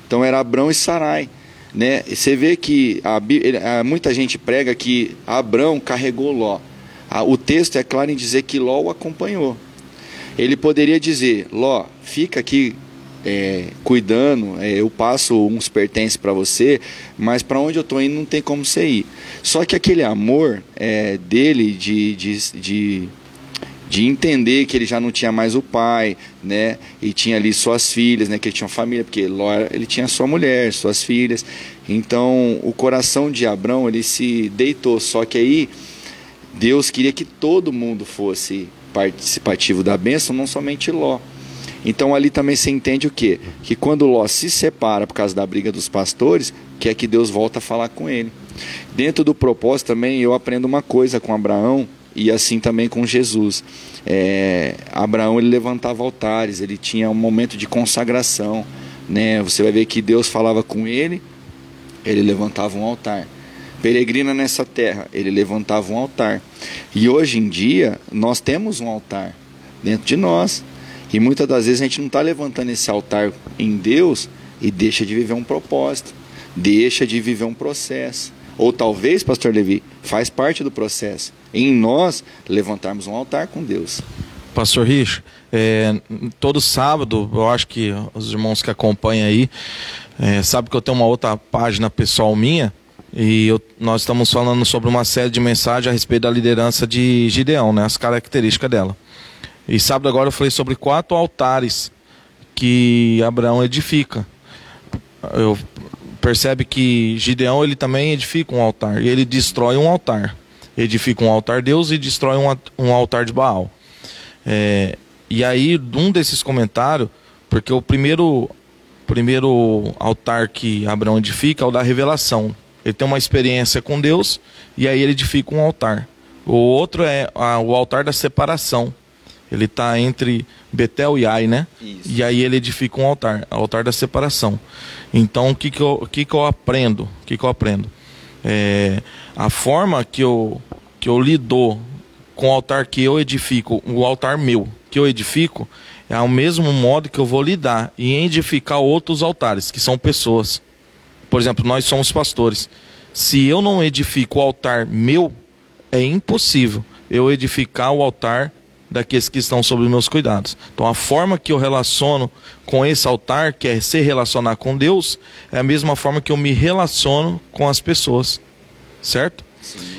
Então era Abraão e Sarai. Né? Você vê que a, muita gente prega que Abraão carregou Ló o texto é claro em dizer que Ló o acompanhou. Ele poderia dizer: Ló, fica aqui é, cuidando, é, eu passo uns pertences para você, mas para onde eu estou indo não tem como você ir. Só que aquele amor é, dele de, de, de, de, entender que ele já não tinha mais o pai, né, e tinha ali suas filhas, né, que ele tinha uma família, porque Ló ele tinha sua mulher, suas filhas. Então o coração de Abrão ele se deitou, só que aí Deus queria que todo mundo fosse participativo da bênção, não somente Ló. Então ali também se entende o quê? Que quando Ló se separa por causa da briga dos pastores, que é que Deus volta a falar com ele. Dentro do propósito também eu aprendo uma coisa com Abraão e assim também com Jesus. É, Abraão ele levantava altares, ele tinha um momento de consagração. Né? Você vai ver que Deus falava com ele, ele levantava um altar. Peregrina nessa terra, ele levantava um altar. E hoje em dia, nós temos um altar dentro de nós. E muitas das vezes a gente não está levantando esse altar em Deus e deixa de viver um propósito, deixa de viver um processo. Ou talvez, pastor Levi, faz parte do processo. Em nós levantarmos um altar com Deus. Pastor Rich, é, todo sábado, eu acho que os irmãos que acompanham aí é, sabem que eu tenho uma outra página pessoal minha e eu, nós estamos falando sobre uma série de mensagens a respeito da liderança de Gideão, né, as características dela. E sábado agora eu falei sobre quatro altares que Abraão edifica. Eu percebe que Gideão ele também edifica um altar ele destrói um altar. Edifica um altar de Deus e destrói um, um altar de Baal. É, e aí, um desses comentários, porque o primeiro, primeiro altar que Abraão edifica é o da revelação. Ele tem uma experiência com Deus e aí ele edifica um altar. O outro é a, o altar da separação. Ele está entre Betel e Ai, né? Isso. E aí ele edifica um altar, o altar da separação. Então, o que, que, eu, que, que eu aprendo? O que, que eu aprendo? É, a forma que eu, que eu lido com o altar que eu edifico, o altar meu que eu edifico, é ao mesmo modo que eu vou lidar e edificar outros altares, que são pessoas. Por exemplo, nós somos pastores. Se eu não edifico o altar meu, é impossível eu edificar o altar daqueles que estão sob meus cuidados. Então a forma que eu relaciono com esse altar, que é se relacionar com Deus, é a mesma forma que eu me relaciono com as pessoas. Certo?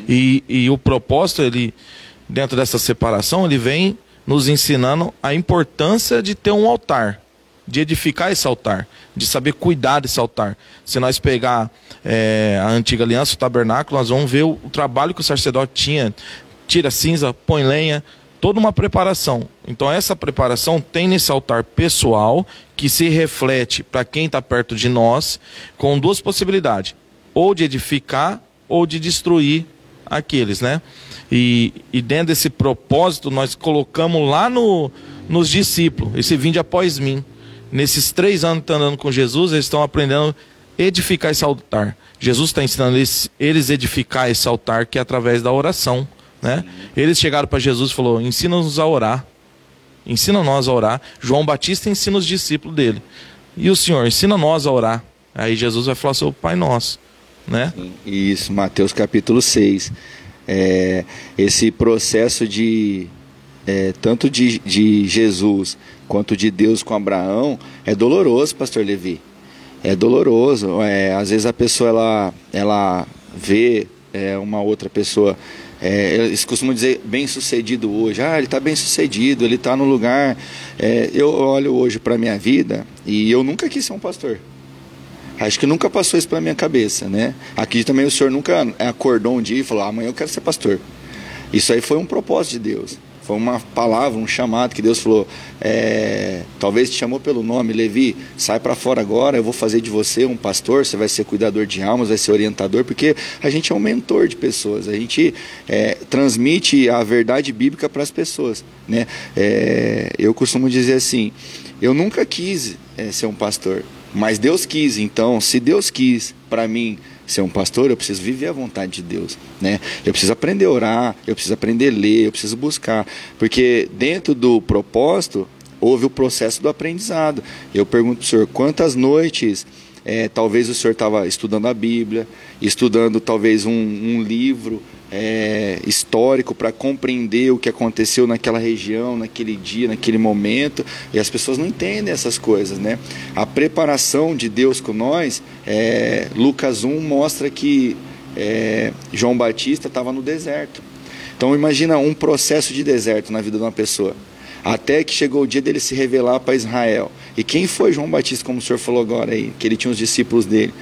E, e o propósito, ele, dentro dessa separação, ele vem nos ensinando a importância de ter um altar, de edificar esse altar, de saber cuidar desse altar. Se nós pegar é, a antiga aliança, o tabernáculo, nós vamos ver o, o trabalho que o sacerdote tinha. Tira cinza, põe lenha, toda uma preparação. Então essa preparação tem nesse altar pessoal que se reflete para quem está perto de nós com duas possibilidades: ou de edificar ou de destruir aqueles, né? E, e dentro desse propósito nós colocamos lá no, nos discípulos esse vinde após mim. Nesses três anos que estão andando com Jesus, eles estão aprendendo a edificar esse altar. Jesus está ensinando eles, eles edificar esse altar que é através da oração. Né? Eles chegaram para Jesus e falou: ensina-nos a orar. Ensina nós a orar. João Batista ensina os discípulos dele. E o Senhor, ensina nós a orar. Aí Jesus vai falar sobre o Pai Nosso. Né? Isso, Mateus capítulo 6. É, esse processo de é, tanto de, de Jesus quanto de Deus com Abraão é doloroso, pastor Levi. É doloroso. É, às vezes a pessoa ela, ela vê é, uma outra pessoa é, eles costumam dizer bem sucedido hoje. Ah, ele está bem sucedido, ele está no lugar. É, eu olho hoje para a minha vida e eu nunca quis ser um pastor. Acho que nunca passou isso pela minha cabeça, né? Aqui também o senhor nunca acordou um dia e falou: ah, amanhã eu quero ser pastor. Isso aí foi um propósito de Deus. Foi uma palavra, um chamado que Deus falou. É, talvez te chamou pelo nome, Levi, sai para fora agora, eu vou fazer de você um pastor, você vai ser cuidador de almas, vai ser orientador, porque a gente é um mentor de pessoas, a gente é, transmite a verdade bíblica para as pessoas. Né? É, eu costumo dizer assim: eu nunca quis é, ser um pastor, mas Deus quis, então, se Deus quis para mim ser um pastor, eu preciso viver a vontade de Deus, né? Eu preciso aprender a orar, eu preciso aprender a ler, eu preciso buscar, porque dentro do propósito houve o processo do aprendizado. Eu pergunto para o senhor, quantas noites é, talvez o senhor estava estudando a Bíblia, estudando talvez um, um livro é, histórico para compreender o que aconteceu naquela região, naquele dia, naquele momento, e as pessoas não entendem essas coisas, né? A preparação de Deus com nós, é, Lucas 1 mostra que é, João Batista estava no deserto. Então imagina um processo de deserto na vida de uma pessoa até que chegou o dia dele se revelar para Israel. E quem foi João Batista, como o senhor falou agora aí, que ele tinha os discípulos dele?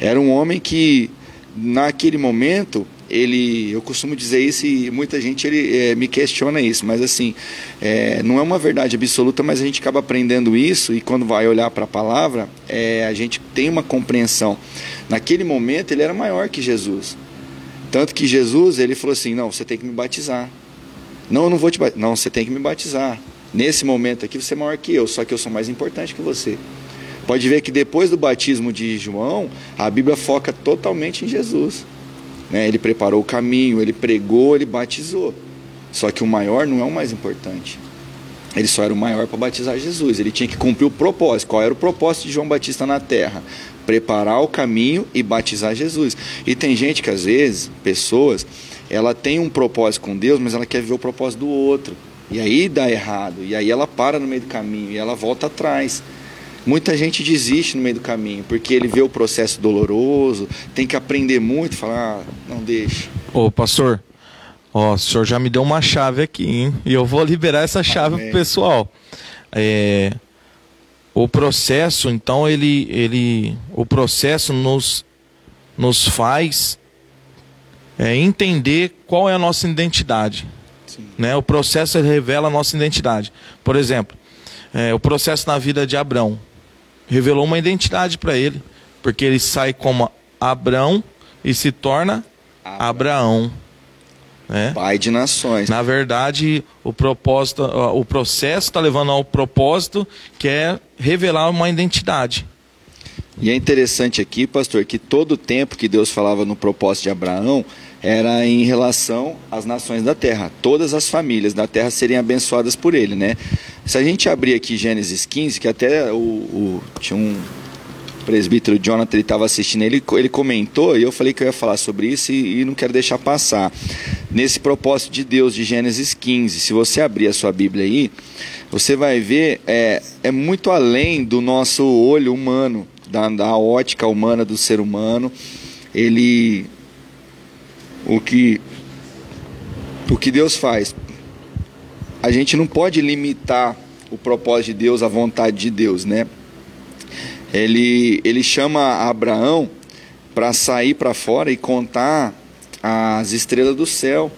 Era um homem que, naquele momento, ele, eu costumo dizer isso e muita gente ele, é, me questiona isso, mas assim, é, não é uma verdade absoluta, mas a gente acaba aprendendo isso e quando vai olhar para a palavra, é, a gente tem uma compreensão. Naquele momento ele era maior que Jesus, tanto que Jesus ele falou assim, não, você tem que me batizar. Não, eu não vou te batizar. Não, você tem que me batizar. Nesse momento aqui você é maior que eu, só que eu sou mais importante que você. Pode ver que depois do batismo de João, a Bíblia foca totalmente em Jesus. Né? Ele preparou o caminho, ele pregou, ele batizou. Só que o maior não é o mais importante. Ele só era o maior para batizar Jesus. Ele tinha que cumprir o propósito. Qual era o propósito de João Batista na terra? Preparar o caminho e batizar Jesus. E tem gente que às vezes, pessoas, ela tem um propósito com Deus, mas ela quer ver o propósito do outro. E aí dá errado. E aí ela para no meio do caminho e ela volta atrás. Muita gente desiste no meio do caminho, porque ele vê o processo doloroso, tem que aprender muito, falar, ah, não deixa. Ô, pastor, ó, o senhor já me deu uma chave aqui, hein? E eu vou liberar essa chave Amém. pro pessoal. É, o processo, então, ele, ele, o processo nos, nos faz é, entender qual é a nossa identidade. Né? O processo revela a nossa identidade. Por exemplo, é, o processo na vida de Abraão revelou uma identidade para ele, porque ele sai como Abrão e se torna Abraão. Né? Pai de nações. Na verdade, o propósito, o processo está levando ao propósito que é revelar uma identidade. E é interessante aqui, pastor, que todo o tempo que Deus falava no propósito de Abraão era em relação às nações da terra. Todas as famílias da terra seriam abençoadas por ele, né? Se a gente abrir aqui Gênesis 15, que até o, o tinha um presbítero Jonathan, estava assistindo, ele, ele comentou, e eu falei que eu ia falar sobre isso e, e não quero deixar passar. Nesse propósito de Deus de Gênesis 15, se você abrir a sua Bíblia aí, você vai ver, é, é muito além do nosso olho humano, da, da ótica humana do ser humano. Ele. O que, o que Deus faz a gente não pode limitar o propósito de Deus, a vontade de Deus, né? Ele, ele chama Abraão para sair para fora e contar as estrelas do céu.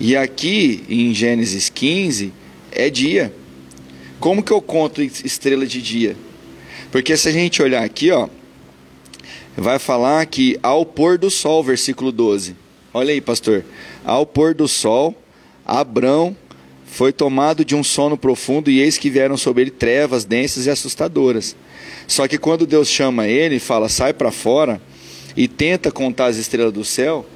E aqui em Gênesis 15 é dia. Como que eu conto estrela de dia? Porque se a gente olhar aqui, ó, vai falar que ao pôr do sol, versículo 12. Olha aí, pastor. Ao pôr do sol, Abrão foi tomado de um sono profundo e eis que vieram sobre ele trevas densas e assustadoras. Só que quando Deus chama ele fala, sai para fora e tenta contar as estrelas do céu,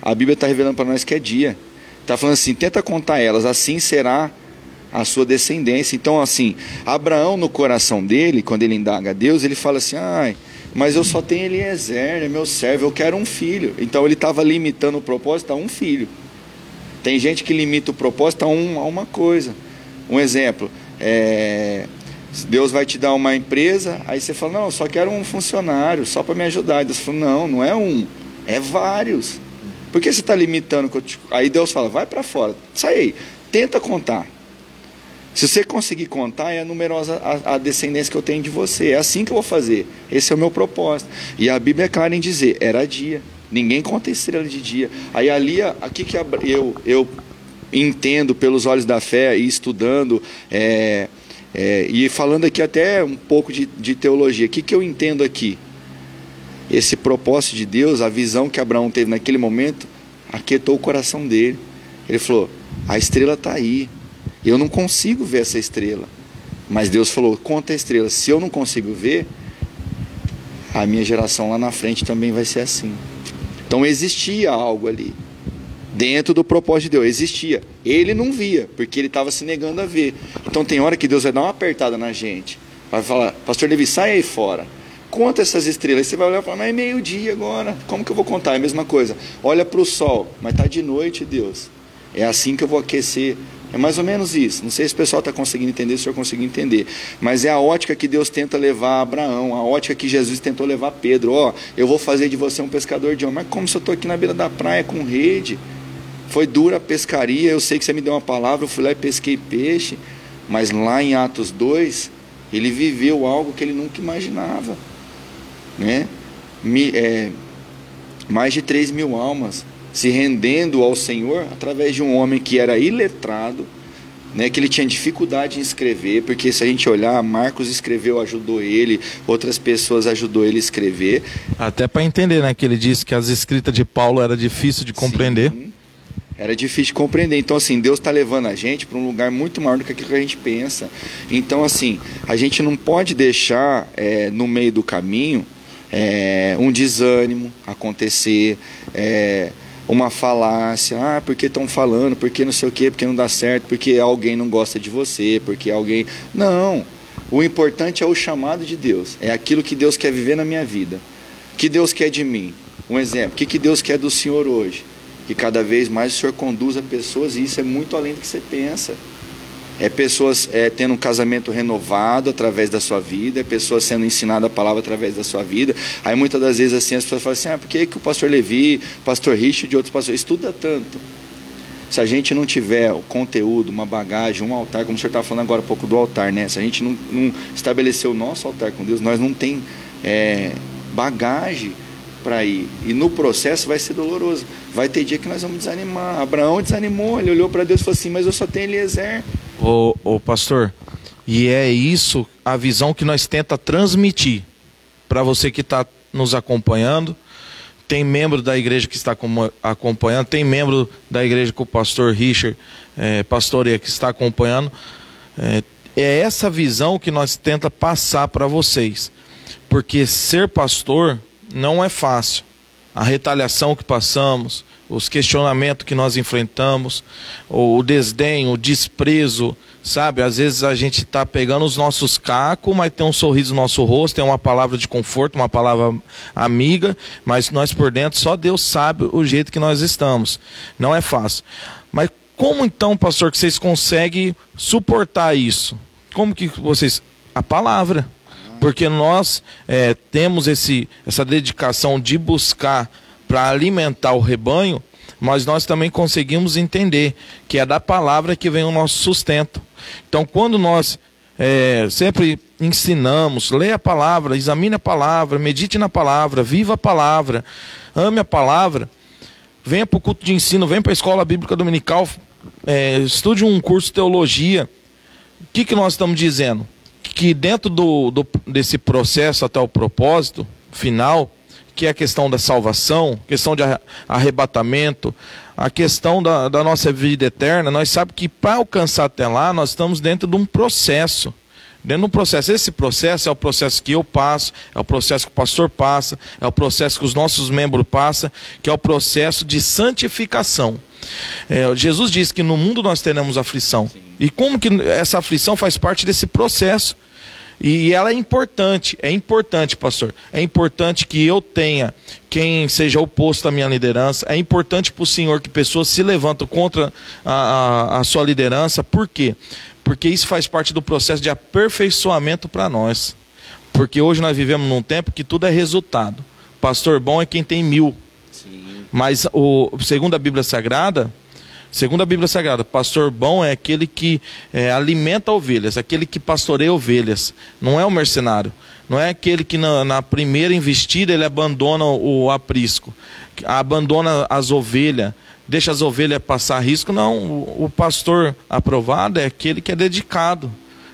a Bíblia está revelando para nós que é dia. Está falando assim, tenta contar elas, assim será a sua descendência. Então, assim, Abraão no coração dele, quando ele indaga a Deus, ele fala assim, ai, mas eu só tenho Eliezer, é meu servo, eu quero um filho. Então ele estava limitando o propósito a um filho. Tem gente que limita o propósito a, um, a uma coisa. Um exemplo, é, Deus vai te dar uma empresa, aí você fala, não, eu só quero um funcionário, só para me ajudar. Deus fala, não, não é um, é vários. Por que você está limitando? Aí Deus fala, vai para fora, sai aí, tenta contar. Se você conseguir contar, é numerosa a, descendência que eu tenho de você. É assim que eu vou fazer. Esse é o meu propósito. E a Bíblia é clara em dizer: era dia. Ninguém conta estrela de dia. Aí ali, aqui que eu, eu entendo pelos olhos da fé e estudando, é, é, e falando aqui até um pouco de, de teologia, o que, que eu entendo aqui? Esse propósito de Deus, a visão que Abraão teve naquele momento, aquietou o coração dele. Ele falou: a estrela está aí. Eu não consigo ver essa estrela. Mas Deus falou: conta a estrela. Se eu não consigo ver, a minha geração lá na frente também vai ser assim. Então existia algo ali. Dentro do propósito de Deus, existia. Ele não via, porque ele estava se negando a ver. Então tem hora que Deus vai dar uma apertada na gente. Vai falar, pastor Levi, sai aí fora. Conta essas estrelas. Você vai olhar e falar, mas é meio-dia agora. Como que eu vou contar? É a mesma coisa. Olha para o sol, mas está de noite, Deus. É assim que eu vou aquecer é mais ou menos isso. Não sei se o pessoal está conseguindo entender, se o senhor conseguiu entender. Mas é a ótica que Deus tenta levar a Abraão, a ótica que Jesus tentou levar a Pedro. Ó, oh, eu vou fazer de você um pescador de homem. Mas como se eu estou aqui na beira da praia com rede? Foi dura a pescaria, eu sei que você me deu uma palavra, eu fui lá e pesquei peixe. Mas lá em Atos 2, ele viveu algo que ele nunca imaginava. Né? É, mais de 3 mil almas se rendendo ao Senhor através de um homem que era iletrado, né, que ele tinha dificuldade em escrever, porque se a gente olhar, Marcos escreveu, ajudou ele, outras pessoas ajudou ele a escrever. Até para entender, né, que ele disse que as escritas de Paulo era difícil de compreender. Sim, era difícil de compreender. Então, assim, Deus está levando a gente para um lugar muito maior do que aquilo que a gente pensa. Então, assim, a gente não pode deixar é, no meio do caminho é, um desânimo acontecer, é, uma falácia, ah, porque estão falando, porque não sei o quê, porque não dá certo, porque alguém não gosta de você, porque alguém. Não. O importante é o chamado de Deus, é aquilo que Deus quer viver na minha vida. O que Deus quer de mim? Um exemplo, o que, que Deus quer do Senhor hoje? Que cada vez mais o Senhor conduza pessoas, e isso é muito além do que você pensa é pessoas é, tendo um casamento renovado através da sua vida, é pessoas sendo ensinada a palavra através da sua vida. Aí muitas das vezes assim as pessoas falam assim: ah, por que, que o pastor Levi, pastor Richard e outros pastores estuda tanto? Se a gente não tiver o conteúdo, uma bagagem, um altar, como o senhor estava falando agora há pouco do altar, né? Se a gente não, não estabelecer o nosso altar com Deus, nós não tem é, bagagem para ir. E no processo vai ser doloroso. Vai ter dia que nós vamos desanimar. Abraão desanimou, ele olhou para Deus e falou assim: Mas eu só tenho Eliezer. Ô, pastor, e é isso a visão que nós tenta transmitir para você que está nos acompanhando. Tem membro da igreja que está acompanhando, tem membro da igreja que o pastor Richard é, pastoreia que está acompanhando. É, é essa visão que nós tenta passar para vocês. Porque ser pastor não é fácil. A retaliação que passamos, os questionamentos que nós enfrentamos, o desdém, o desprezo, sabe? Às vezes a gente está pegando os nossos cacos, mas tem um sorriso no nosso rosto, tem uma palavra de conforto, uma palavra amiga, mas nós por dentro, só Deus sabe o jeito que nós estamos. Não é fácil. Mas como então, pastor, que vocês conseguem suportar isso? Como que vocês. A palavra. Porque nós é, temos esse, essa dedicação de buscar para alimentar o rebanho, mas nós também conseguimos entender que é da palavra que vem o nosso sustento. Então, quando nós é, sempre ensinamos, leia a palavra, examine a palavra, medite na palavra, viva a palavra, ame a palavra, venha para o culto de ensino, venha para a escola bíblica dominical, é, estude um curso de teologia. O que, que nós estamos dizendo? Que dentro do, do, desse processo até o propósito final, que é a questão da salvação, questão de arrebatamento, a questão da, da nossa vida eterna, nós sabemos que para alcançar até lá, nós estamos dentro de um processo. Dentro de um processo. Esse processo é o processo que eu passo, é o processo que o pastor passa, é o processo que os nossos membros passam, que é o processo de santificação. É, Jesus disse que no mundo nós teremos aflição. Sim. E como que essa aflição faz parte desse processo? E ela é importante, é importante, pastor. É importante que eu tenha quem seja oposto à minha liderança. É importante para o Senhor que pessoas se levantam contra a, a, a sua liderança. Por quê? Porque isso faz parte do processo de aperfeiçoamento para nós. Porque hoje nós vivemos num tempo que tudo é resultado. Pastor bom é quem tem mil. Sim. Mas o, segundo a Bíblia Sagrada, Segundo a Bíblia Sagrada, pastor bom é aquele que é, alimenta ovelhas, aquele que pastoreia ovelhas, não é o mercenário. Não é aquele que na, na primeira investida ele abandona o aprisco, abandona as ovelhas, deixa as ovelhas passar risco. Não, o, o pastor aprovado é aquele que é dedicado.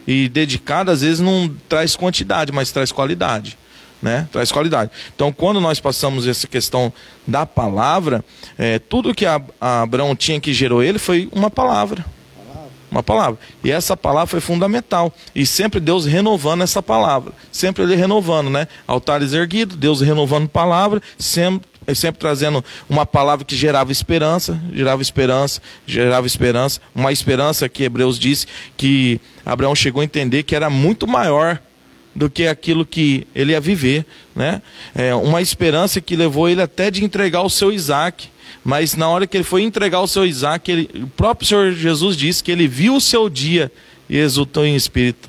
E dedicado às vezes não traz quantidade, mas traz qualidade né? Traz qualidade. Então, quando nós passamos essa questão da palavra, é, tudo que a, a Abraão tinha que gerou ele foi uma palavra. Uma palavra. E essa palavra foi fundamental. E sempre Deus renovando essa palavra. Sempre Ele renovando, né? Altares erguidos, Deus renovando palavra, sempre sempre trazendo uma palavra que gerava esperança, gerava esperança, gerava esperança, uma esperança que Hebreus disse que Abraão chegou a entender que era muito maior do que aquilo que ele ia viver, né? É uma esperança que levou ele até de entregar o seu Isaac. Mas na hora que ele foi entregar o seu Isaac, ele, o próprio Senhor Jesus disse que ele viu o seu dia e exultou em espírito.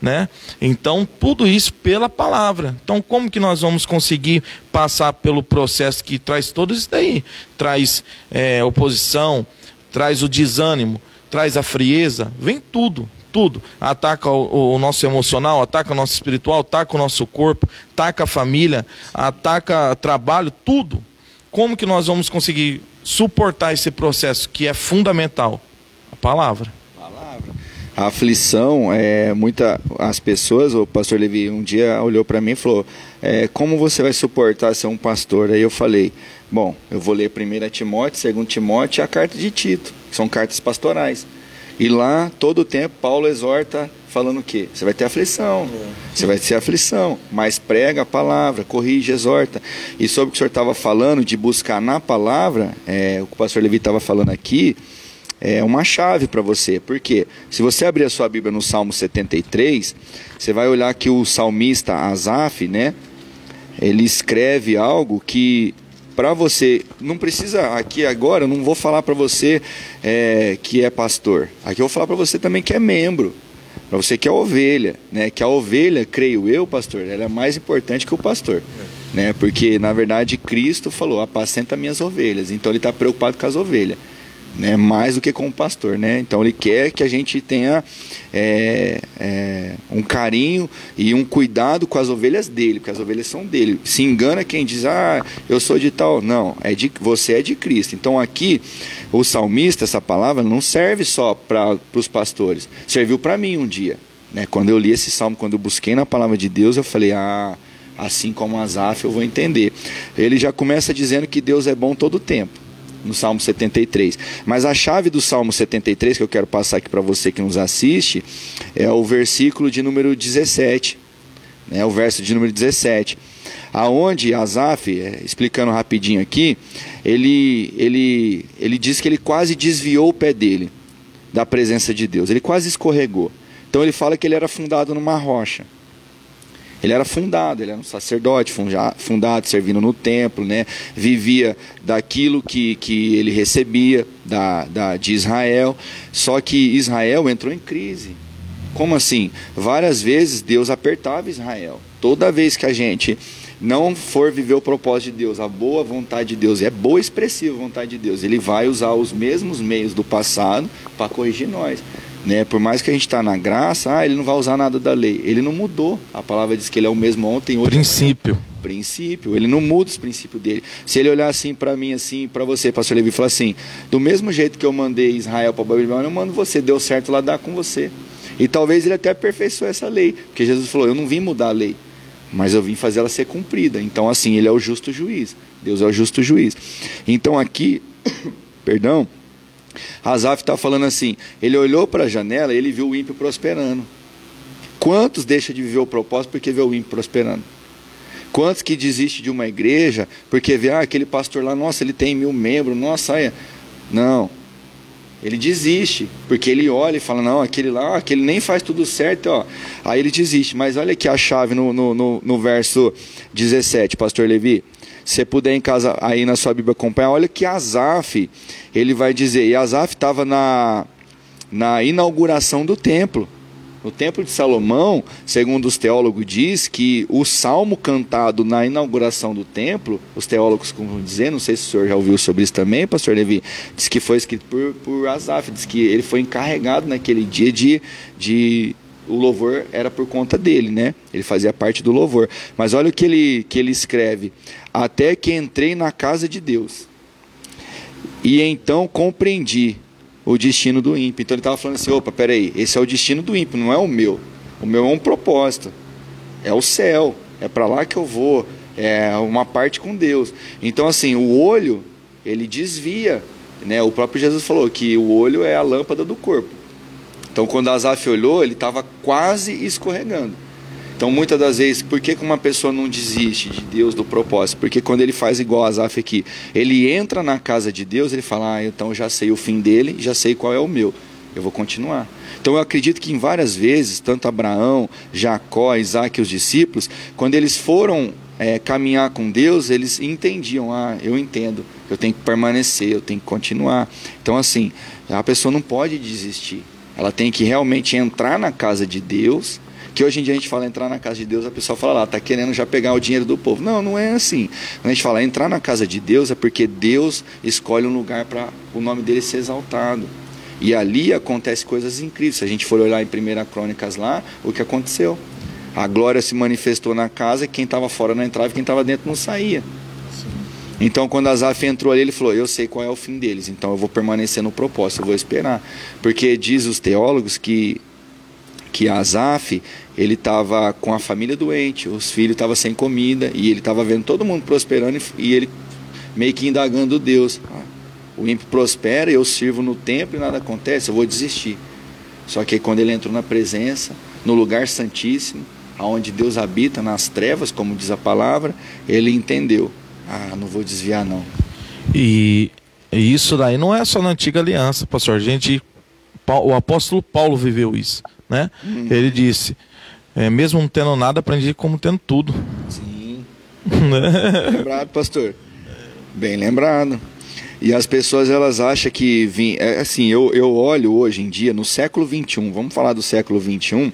Né? Então, tudo isso pela palavra. Então, como que nós vamos conseguir passar pelo processo que traz tudo isso daí? Traz é, oposição, traz o desânimo, traz a frieza, vem tudo tudo. Ataca o, o, nosso emocional, ataca o nosso espiritual, ataca o nosso corpo, ataca a família, ataca trabalho, tudo. Como que nós vamos conseguir suportar esse processo que é fundamental? A palavra. A aflição, é, muita, as pessoas, o pastor Levi um dia olhou para mim e falou: é, Como você vai suportar ser um pastor? Aí eu falei: Bom, eu vou ler 1 Timóteo, 2 Timóteo e a carta de Tito, que são cartas pastorais. E lá, todo o tempo, Paulo exorta falando o quê? Você vai ter aflição, você vai ter aflição, mas prega a palavra, corrige, exorta. E sobre o que o senhor estava falando, de buscar na palavra, é, o que o pastor Levi estava falando aqui, é uma chave para você. Porque se você abrir a sua Bíblia no Salmo 73, você vai olhar que o salmista Asaf, né? Ele escreve algo que para você. Não precisa aqui agora não vou falar para você é, que é pastor. Aqui eu vou falar para você também que é membro. Para você que é ovelha né? Que a ovelha creio eu pastor ela é mais importante que o pastor né? Porque na verdade Cristo falou apacenta minhas ovelhas. Então ele está preocupado com as ovelhas né, mais do que como pastor, né? Então ele quer que a gente tenha é, é, um carinho e um cuidado com as ovelhas dele, porque as ovelhas são dele. Se engana quem diz, ah, eu sou de tal, não, é de você é de Cristo. Então aqui o salmista, essa palavra não serve só para os pastores, serviu para mim um dia, né? Quando eu li esse salmo, quando eu busquei na palavra de Deus, eu falei, ah, assim como Asaf, eu vou entender. Ele já começa dizendo que Deus é bom todo o tempo no Salmo 73. Mas a chave do Salmo 73 que eu quero passar aqui para você que nos assiste é o versículo de número 17, né, o verso de número 17, aonde Asaf, é, explicando rapidinho aqui, ele, ele, ele diz que ele quase desviou o pé dele da presença de Deus, ele quase escorregou. Então ele fala que ele era fundado numa rocha. Ele era fundado, ele era um sacerdote fundado, servindo no templo, né? vivia daquilo que, que ele recebia da, da, de Israel. Só que Israel entrou em crise. Como assim? Várias vezes Deus apertava Israel. Toda vez que a gente não for viver o propósito de Deus, a boa vontade de Deus, é boa expressiva vontade de Deus, ele vai usar os mesmos meios do passado para corrigir nós. Né? Por mais que a gente está na graça, ah, ele não vai usar nada da lei. Ele não mudou. A palavra diz que ele é o mesmo ontem, hoje. Princípio. Princípio. Ele não muda os princípios dele. Se ele olhar assim para mim, assim, para você, pastor Levi, falar assim: do mesmo jeito que eu mandei Israel para Babilônia, eu mando você. Deu certo lá, dá com você. E talvez ele até aperfeiçoe essa lei. Porque Jesus falou: eu não vim mudar a lei, mas eu vim fazer ela ser cumprida. Então, assim, ele é o justo juiz. Deus é o justo juiz. Então, aqui, perdão Hazaf está falando assim: ele olhou para a janela e ele viu o ímpio prosperando. Quantos deixam de viver o propósito porque vê o ímpio prosperando? Quantos que desistem de uma igreja porque vê ah, aquele pastor lá, nossa, ele tem mil membros, nossa, olha. Não. Ele desiste, porque ele olha e fala, não, aquele lá, aquele nem faz tudo certo, ó. Aí ele desiste. Mas olha aqui a chave no, no, no, no verso 17, pastor Levi você puder em casa aí na sua Bíblia acompanhar, olha que Asaf, ele vai dizer, e Asaf estava na, na inauguração do templo. No templo de Salomão, segundo os teólogos, diz que o salmo cantado na inauguração do templo, os teólogos como dizer, não sei se o senhor já ouviu sobre isso também, pastor Levi, diz que foi escrito por, por Asaf, diz que ele foi encarregado naquele dia de, de o louvor era por conta dele, né? Ele fazia parte do louvor. Mas olha o que ele, que ele escreve: Até que entrei na casa de Deus, e então compreendi o destino do ímpio. Então ele estava falando assim: opa, peraí, esse é o destino do ímpio, não é o meu. O meu é um propósito, é o céu, é para lá que eu vou, é uma parte com Deus. Então, assim, o olho, ele desvia. Né? O próprio Jesus falou que o olho é a lâmpada do corpo. Então, quando Asaf olhou, ele estava quase escorregando. Então, muitas das vezes, por que uma pessoa não desiste de Deus, do propósito? Porque quando ele faz igual Asaf aqui, ele entra na casa de Deus, ele fala: Ah, então já sei o fim dele, já sei qual é o meu, eu vou continuar. Então, eu acredito que em várias vezes, tanto Abraão, Jacó, Isaac e os discípulos, quando eles foram é, caminhar com Deus, eles entendiam: Ah, eu entendo, eu tenho que permanecer, eu tenho que continuar. Então, assim, a pessoa não pode desistir. Ela tem que realmente entrar na casa de Deus. Que hoje em dia a gente fala entrar na casa de Deus, a pessoa fala lá, está querendo já pegar o dinheiro do povo. Não, não é assim. Quando a gente fala entrar na casa de Deus, é porque Deus escolhe um lugar para o nome dele ser exaltado. E ali acontece coisas incríveis. Se a gente for olhar em 1 Crônicas lá, o que aconteceu? A glória se manifestou na casa e quem estava fora não entrava e quem estava dentro não saía. Então, quando Asaf entrou ali, ele falou: Eu sei qual é o fim deles, então eu vou permanecer no propósito, eu vou esperar. Porque diz os teólogos que, que Asaf ele estava com a família doente, os filhos estavam sem comida, e ele estava vendo todo mundo prosperando e ele meio que indagando Deus: ah, o ímpio prospera, eu sirvo no templo e nada acontece, eu vou desistir. Só que quando ele entrou na presença, no lugar santíssimo, aonde Deus habita nas trevas, como diz a palavra, ele entendeu. Ah, não vou desviar não. E isso daí não é só na antiga aliança, pastor. A gente, o apóstolo Paulo viveu isso, né? Uhum. Ele disse: é, mesmo não tendo nada, aprendi como tendo tudo. Sim. lembrado, pastor. Bem lembrado. E as pessoas elas acham que vim, é, assim, eu, eu olho hoje em dia no século 21. Vamos falar do século 21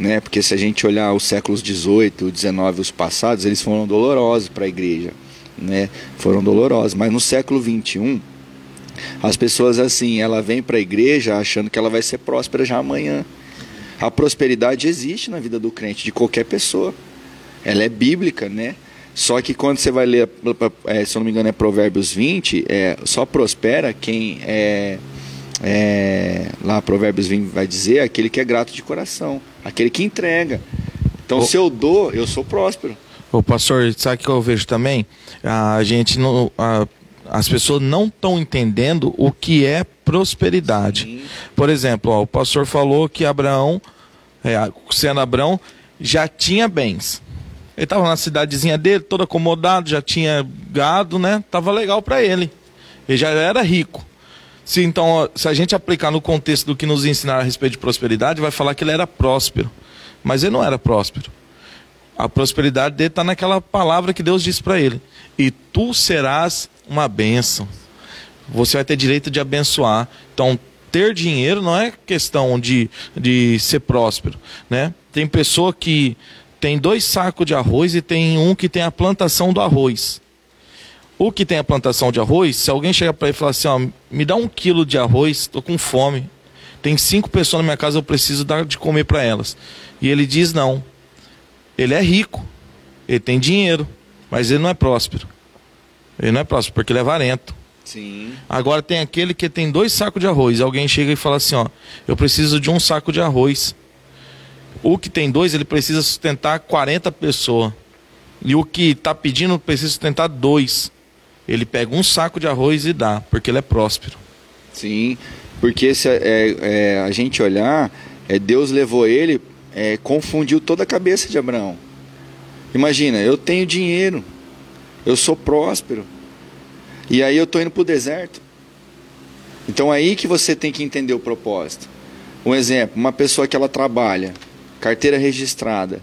né? Porque se a gente olhar os séculos 18, 19, os passados, eles foram dolorosos para a igreja, né? Foram dolorosos, mas no século 21, as pessoas assim, ela vem para a igreja achando que ela vai ser próspera já amanhã. A prosperidade existe na vida do crente, de qualquer pessoa. Ela é bíblica, né? Só que quando você vai ler, é, se eu não me engano, é Provérbios 20, é, só prospera quem é é, lá Provérbios 20 vai dizer, aquele que é grato de coração, aquele que entrega. Então, se eu dou, eu sou próspero. O pastor, sabe o que eu vejo também? A gente não. A, as pessoas não estão entendendo o que é prosperidade. Sim. Por exemplo, ó, o pastor falou que Abraão, é, sendo Abraão, já tinha bens. Ele estava na cidadezinha dele, todo acomodado, já tinha gado, né? Tava legal para ele. Ele já era rico. Se então, se a gente aplicar no contexto do que nos ensinaram a respeito de prosperidade, vai falar que ele era próspero. Mas ele não era próspero. A prosperidade dele está naquela palavra que Deus disse para ele: E tu serás uma bênção. Você vai ter direito de abençoar. Então, ter dinheiro não é questão de, de ser próspero. Né? Tem pessoa que tem dois sacos de arroz e tem um que tem a plantação do arroz. O que tem a plantação de arroz, se alguém chegar para ele e falar assim, ó, me dá um quilo de arroz, estou com fome. Tem cinco pessoas na minha casa, eu preciso dar de comer para elas. E ele diz não. Ele é rico, ele tem dinheiro, mas ele não é próspero. Ele não é próspero porque ele é avarento. Sim. Agora tem aquele que tem dois sacos de arroz. Alguém chega e fala assim, ó, eu preciso de um saco de arroz. O que tem dois, ele precisa sustentar 40 pessoas. E o que está pedindo precisa sustentar dois ele pega um saco de arroz e dá, porque ele é próspero. Sim, porque se é, é, a gente olhar, é, Deus levou ele, é, confundiu toda a cabeça de Abraão. Imagina, eu tenho dinheiro, eu sou próspero, e aí eu estou indo para o deserto. Então aí que você tem que entender o propósito. Um exemplo, uma pessoa que ela trabalha, carteira registrada,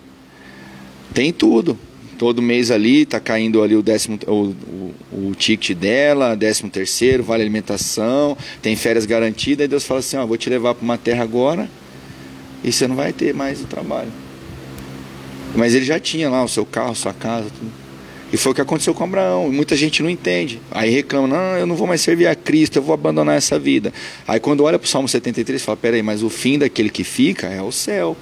tem tudo, todo mês ali está caindo ali o décimo o, o, o, ticket dela, décimo terceiro, vale alimentação, tem férias garantidas, e Deus fala assim, ó, vou te levar para uma terra agora e você não vai ter mais o trabalho. Mas ele já tinha lá o seu carro, sua casa, tudo. E foi o que aconteceu com Abraão. Muita gente não entende. Aí reclama, não, eu não vou mais servir a Cristo, eu vou abandonar essa vida. Aí quando olha para o Salmo 73, fala, peraí, mas o fim daquele que fica é o céu.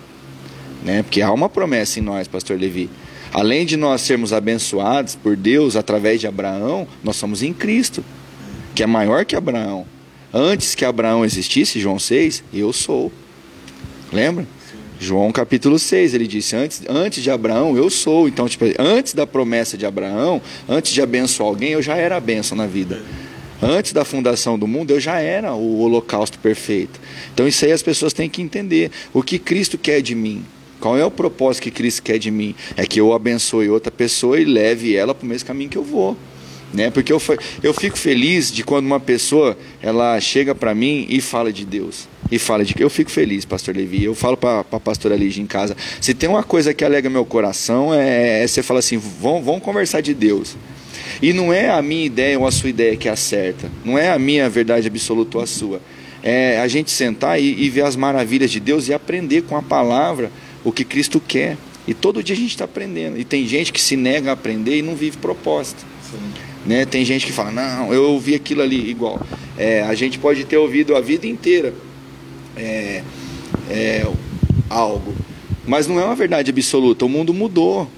Né? Porque há uma promessa em nós, pastor Levi. Além de nós sermos abençoados por Deus através de Abraão, nós somos em Cristo, que é maior que Abraão. Antes que Abraão existisse, João 6, eu sou. Lembra? João capítulo 6, ele disse: antes, antes de Abraão, eu sou. Então, tipo, antes da promessa de Abraão, antes de abençoar alguém, eu já era a bênção na vida. Antes da fundação do mundo, eu já era o holocausto perfeito. Então, isso aí as pessoas têm que entender. O que Cristo quer de mim? Qual é o propósito que Cristo quer de mim? É que eu abençoe outra pessoa e leve ela para o mesmo caminho que eu vou. Né? Porque eu, eu fico feliz de quando uma pessoa ela chega para mim e fala de Deus. E fala de que eu fico feliz, pastor Levi. Eu falo para a pastora Lígia em casa. Se tem uma coisa que alega meu coração, é, é você fala assim: vamos, vamos conversar de Deus. E não é a minha ideia ou a sua ideia que é a certa. Não é a minha verdade absoluta ou a sua. É a gente sentar e, e ver as maravilhas de Deus e aprender com a palavra o que Cristo quer. E todo dia a gente está aprendendo. E tem gente que se nega a aprender e não vive proposta. Né? Tem gente que fala, não, eu ouvi aquilo ali igual. É, a gente pode ter ouvido a vida inteira é, é, algo, mas não é uma verdade absoluta. O mundo mudou.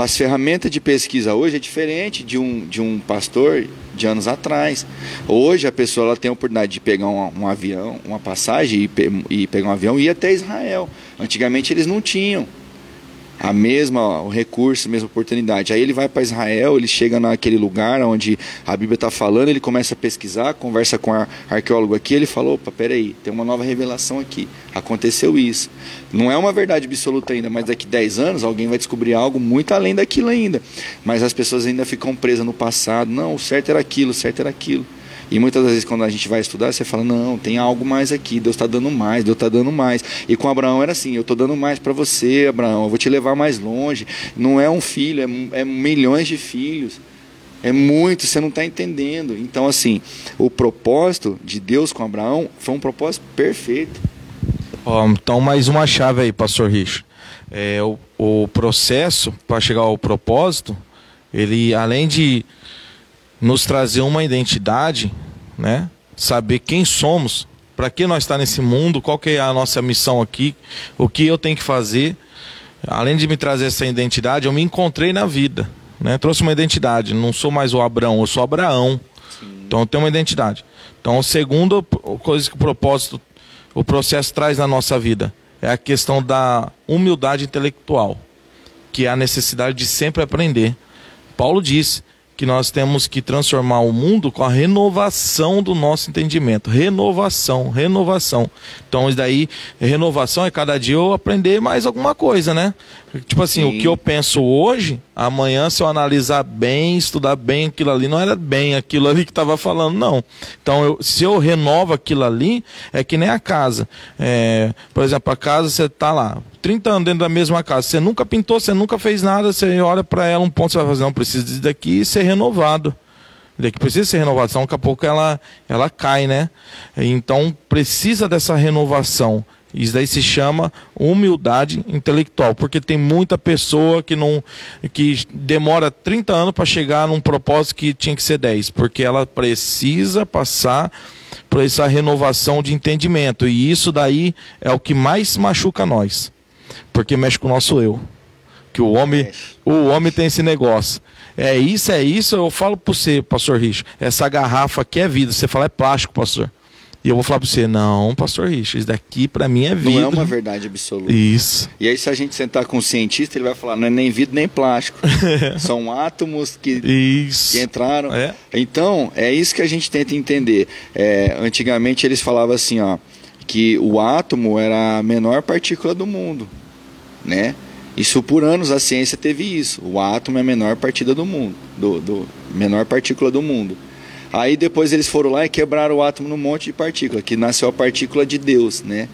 As ferramentas de pesquisa hoje é diferente de um, de um pastor de anos atrás. Hoje a pessoa ela tem a oportunidade de pegar um, um avião, uma passagem e, e, pegar um avião e ir até Israel. Antigamente eles não tinham. A mesma o recurso, a mesma oportunidade. Aí ele vai para Israel, ele chega naquele lugar onde a Bíblia está falando, ele começa a pesquisar, conversa com o arqueólogo aqui, ele falou, opa, peraí, tem uma nova revelação aqui, aconteceu isso. Não é uma verdade absoluta ainda, mas daqui 10 anos alguém vai descobrir algo muito além daquilo ainda. Mas as pessoas ainda ficam presas no passado, não, o certo era aquilo, o certo era aquilo. E muitas das vezes, quando a gente vai estudar, você fala: não, tem algo mais aqui, Deus está dando mais, Deus está dando mais. E com Abraão era assim: eu estou dando mais para você, Abraão, eu vou te levar mais longe. Não é um filho, é, é milhões de filhos. É muito, você não está entendendo. Então, assim, o propósito de Deus com Abraão foi um propósito perfeito. Oh, então, mais uma chave aí, pastor Rich. É, o, o processo para chegar ao propósito, ele, além de nos trazer uma identidade, né? Saber quem somos, para que nós está nesse mundo, qual que é a nossa missão aqui, o que eu tenho que fazer. Além de me trazer essa identidade, eu me encontrei na vida, né? Trouxe uma identidade, não sou mais o Abraão, eu sou Abraão. Sim. Então eu tenho uma identidade. Então, a segunda coisa que o propósito, o processo traz na nossa vida é a questão da humildade intelectual, que é a necessidade de sempre aprender. Paulo disse: que nós temos que transformar o mundo com a renovação do nosso entendimento. Renovação, renovação. Então, isso daí, renovação é cada dia eu aprender mais alguma coisa, né? Tipo assim, Sim. o que eu penso hoje, amanhã, se eu analisar bem, estudar bem aquilo ali, não era bem aquilo ali que estava falando, não. Então, eu, se eu renovo aquilo ali, é que nem a casa. É, por exemplo, a casa, você está lá, 30 anos dentro da mesma casa, você nunca pintou, você nunca fez nada, você olha para ela um ponto, você vai fazer, não, precisa disso daqui e ser renovado. Daqui precisa ser renovado, senão daqui a pouco ela, ela cai, né? Então precisa dessa renovação. Isso daí se chama humildade intelectual, porque tem muita pessoa que não que demora 30 anos para chegar num propósito que tinha que ser 10, porque ela precisa passar por essa renovação de entendimento. E isso daí é o que mais machuca nós porque mexe com o nosso eu. Que o homem, o homem tem esse negócio. É isso, é isso. Eu falo para você, pastor Rich, essa garrafa aqui é vida. Você fala é plástico, pastor. E eu vou falar para você, não, pastor Rich, isso daqui para mim é vida. Não é uma verdade absoluta. Isso. E aí se a gente sentar com um cientista, ele vai falar, não é nem vidro nem plástico. São átomos que, que entraram. É. Então, é isso que a gente tenta entender. É, antigamente eles falavam assim, ó, que o átomo era a menor partícula do mundo né? Isso por anos a ciência teve isso. O átomo é a menor partida do mundo, do, do menor partícula do mundo. Aí depois eles foram lá e quebraram o átomo num monte de partícula, que nasceu a partícula de Deus, né?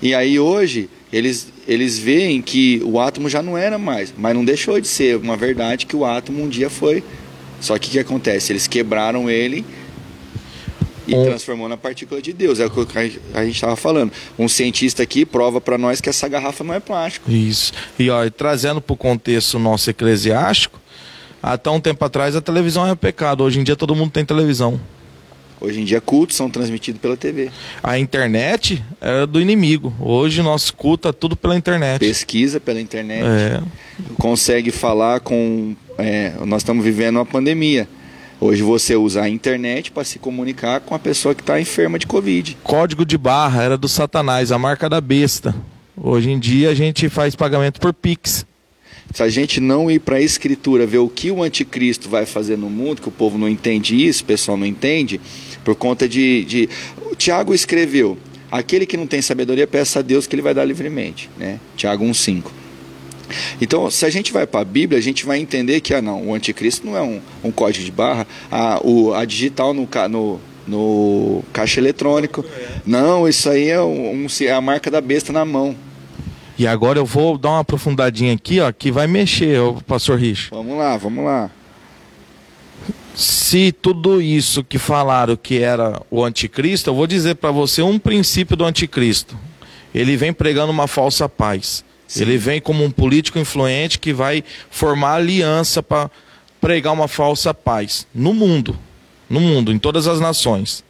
E aí hoje eles, eles veem que o átomo já não era mais, mas não deixou de ser uma verdade que o átomo um dia foi. Só que o que acontece? Eles quebraram ele e um... transformou na partícula de Deus. É o que a gente estava falando. Um cientista aqui prova para nós que essa garrafa não é plástico. Isso. E ó, trazendo para o contexto nosso eclesiástico, até um tempo atrás a televisão era pecado. Hoje em dia todo mundo tem televisão. Hoje em dia cultos são transmitidos pela TV. A internet era do inimigo. Hoje nosso culto é tudo pela internet. Pesquisa pela internet. É. Consegue falar com. É, nós estamos vivendo uma pandemia. Hoje você usa a internet para se comunicar com a pessoa que está enferma de Covid. Código de barra era do Satanás, a marca da besta. Hoje em dia a gente faz pagamento por Pix. Se a gente não ir para a escritura, ver o que o anticristo vai fazer no mundo, que o povo não entende isso, o pessoal não entende, por conta de. de... O Tiago escreveu: aquele que não tem sabedoria, peça a Deus que ele vai dar livremente. Né? Tiago 1,5. Então, se a gente vai para a Bíblia, a gente vai entender que ah, não, o anticristo não é um, um código de barra, a, o, a digital no, no, no caixa eletrônico. Não, isso aí é, um, é a marca da besta na mão. E agora eu vou dar uma aprofundadinha aqui, ó, que vai mexer, ó, pastor Rich. Vamos lá, vamos lá. Se tudo isso que falaram que era o anticristo, eu vou dizer para você um princípio do anticristo. Ele vem pregando uma falsa paz. Sim. Ele vem como um político influente que vai formar aliança para pregar uma falsa paz no mundo, no mundo, em todas as nações.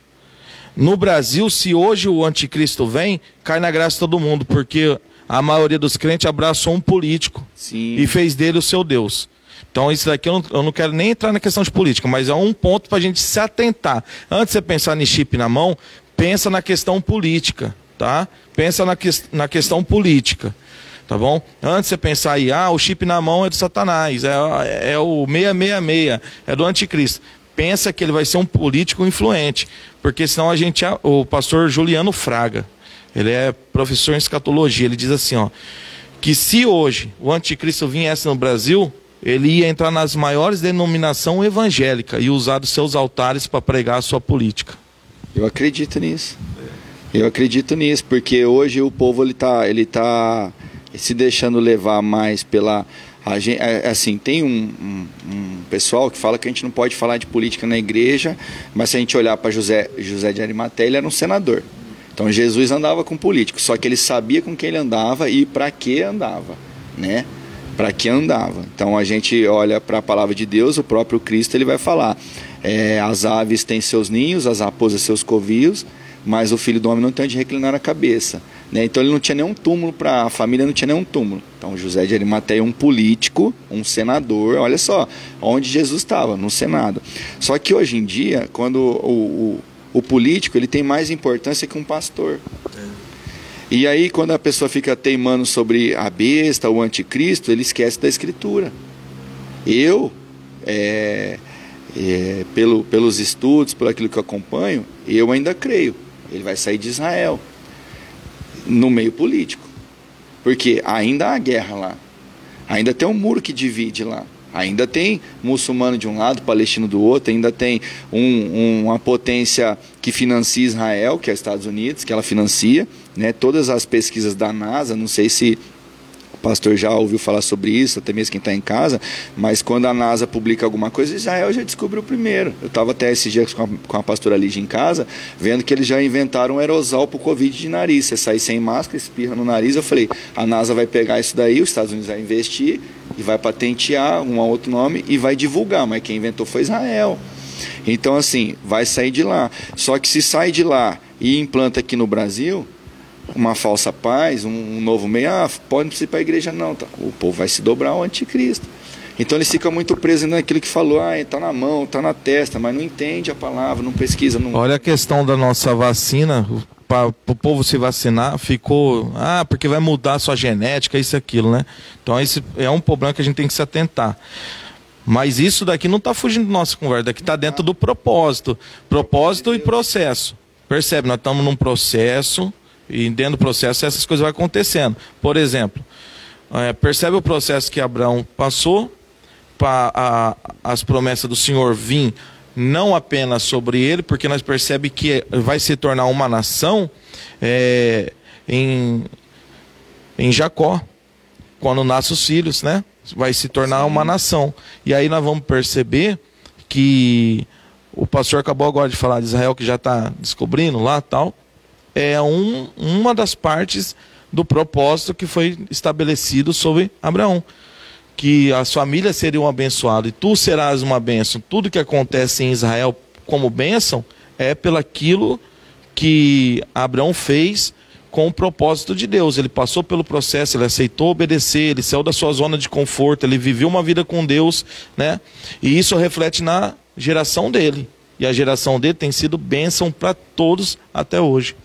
No Brasil, se hoje o anticristo vem, cai na graça de todo mundo, porque a maioria dos crentes abraçou um político Sim. e fez dele o seu Deus. Então, isso daqui eu não, eu não, quero nem entrar na questão de política, mas é um ponto para a gente se atentar. Antes de você pensar em chip na mão, pensa na questão política, tá? Pensa na, que, na questão política. Tá bom? Antes você pensar aí, ah, o chip na mão é de Satanás, é, é o 666, é do anticristo. Pensa que ele vai ser um político influente, porque senão a gente. O pastor Juliano Fraga, ele é professor em escatologia, ele diz assim, ó, que se hoje o anticristo viesse no Brasil, ele ia entrar nas maiores denominações evangélicas e usar os seus altares para pregar a sua política. Eu acredito nisso. Eu acredito nisso, porque hoje o povo ele está ele tá se deixando levar mais pela gente, é, assim tem um, um, um, pessoal que fala que a gente não pode falar de política na igreja, mas se a gente olhar para José José de Arimateia ele era um senador. Então Jesus andava com políticos, só que ele sabia com quem ele andava e para que andava, né? Para que andava. Então a gente olha para a palavra de Deus, o próprio Cristo ele vai falar: é, as aves têm seus ninhos, as raposas seus covios, mas o filho do homem não tem onde reclinar a cabeça. Né? Então ele não tinha nenhum túmulo para a família, não tinha nenhum túmulo. Então José de Arimateia é um político, um senador, olha só, onde Jesus estava, no Senado. Só que hoje em dia, quando o, o o político ele tem mais importância que um pastor. É. E aí, quando a pessoa fica teimando sobre a besta, o anticristo, ele esquece da escritura. Eu, é, é, pelo, pelos estudos, por aquilo que eu acompanho, eu ainda creio. Ele vai sair de Israel, no meio político. Porque ainda há guerra lá. Ainda tem um muro que divide lá. Ainda tem muçulmano de um lado, palestino do outro, ainda tem um, uma potência que financia Israel, que é os Estados Unidos, que ela financia. Né? Todas as pesquisas da NASA, não sei se pastor já ouviu falar sobre isso, até mesmo quem está em casa, mas quando a NASA publica alguma coisa, Israel já descobriu primeiro. Eu estava até esses dias com a, com a pastora Lígia em casa, vendo que eles já inventaram um aerosol para o Covid de nariz. Você sai sem máscara, espirra no nariz. Eu falei, a NASA vai pegar isso daí, os Estados Unidos vai investir e vai patentear um outro nome e vai divulgar, mas quem inventou foi Israel. Então, assim, vai sair de lá. Só que se sai de lá e implanta aqui no Brasil, uma falsa paz, um, um novo meio, ah, pode ir para a igreja, não. Tá. O povo vai se dobrar ao anticristo. Então ele fica muito preso naquilo que falou, ah, está na mão, está na testa, mas não entende a palavra, não pesquisa. Não... Olha a questão da nossa vacina, para o povo se vacinar, ficou, ah, porque vai mudar a sua genética, isso e aquilo, né? Então esse é um problema que a gente tem que se atentar. Mas isso daqui não está fugindo da nossa conversa, daqui está dentro do propósito. Propósito e processo. Percebe? Nós estamos num processo e dentro do processo essas coisas vão acontecendo. Por exemplo, é, percebe o processo que Abraão passou para as promessas do Senhor vir não apenas sobre ele, porque nós percebemos que vai se tornar uma nação é, em, em Jacó, quando nascem os filhos, né? Vai se tornar Sim. uma nação. E aí nós vamos perceber que o pastor acabou agora de falar de Israel, que já está descobrindo lá tal é um, uma das partes do propósito que foi estabelecido sobre Abraão. Que as famílias seriam abençoadas e tu serás uma bênção. Tudo que acontece em Israel como bênção é pelaquilo que Abraão fez com o propósito de Deus. Ele passou pelo processo, ele aceitou obedecer, ele saiu da sua zona de conforto, ele viveu uma vida com Deus, né? E isso reflete na geração dele e a geração dele tem sido bênção para todos até hoje.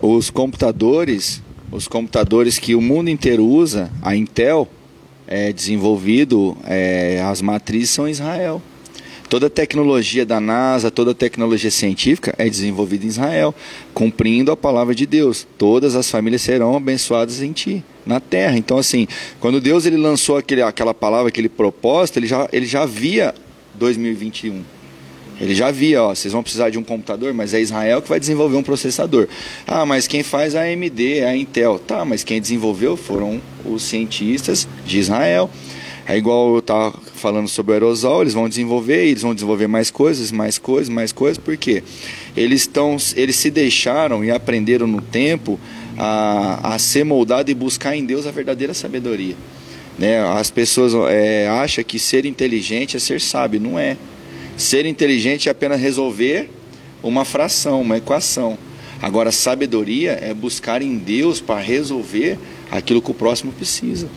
os computadores, os computadores que o mundo inteiro usa, a Intel é desenvolvido, é, as matrizes são Israel. Toda a tecnologia da NASA, toda a tecnologia científica é desenvolvida em Israel, cumprindo a palavra de Deus. Todas as famílias serão abençoadas em ti, na terra. Então, assim, quando Deus ele lançou aquele, aquela palavra, aquele propósito, ele já, ele já via 2021. Ele já via, ó, vocês vão precisar de um computador, mas é Israel que vai desenvolver um processador. Ah, mas quem faz a AMD, é a Intel. Tá, mas quem desenvolveu foram os cientistas de Israel. É igual eu estava falando sobre o aerosol, eles vão desenvolver, eles vão desenvolver mais coisas, mais coisas, mais coisas, por quê? Eles, estão, eles se deixaram e aprenderam no tempo a, a ser moldado e buscar em Deus a verdadeira sabedoria. Né? As pessoas é, acham que ser inteligente é ser sábio, não é. Ser inteligente é apenas resolver uma fração, uma equação. Agora, sabedoria é buscar em Deus para resolver aquilo que o próximo precisa.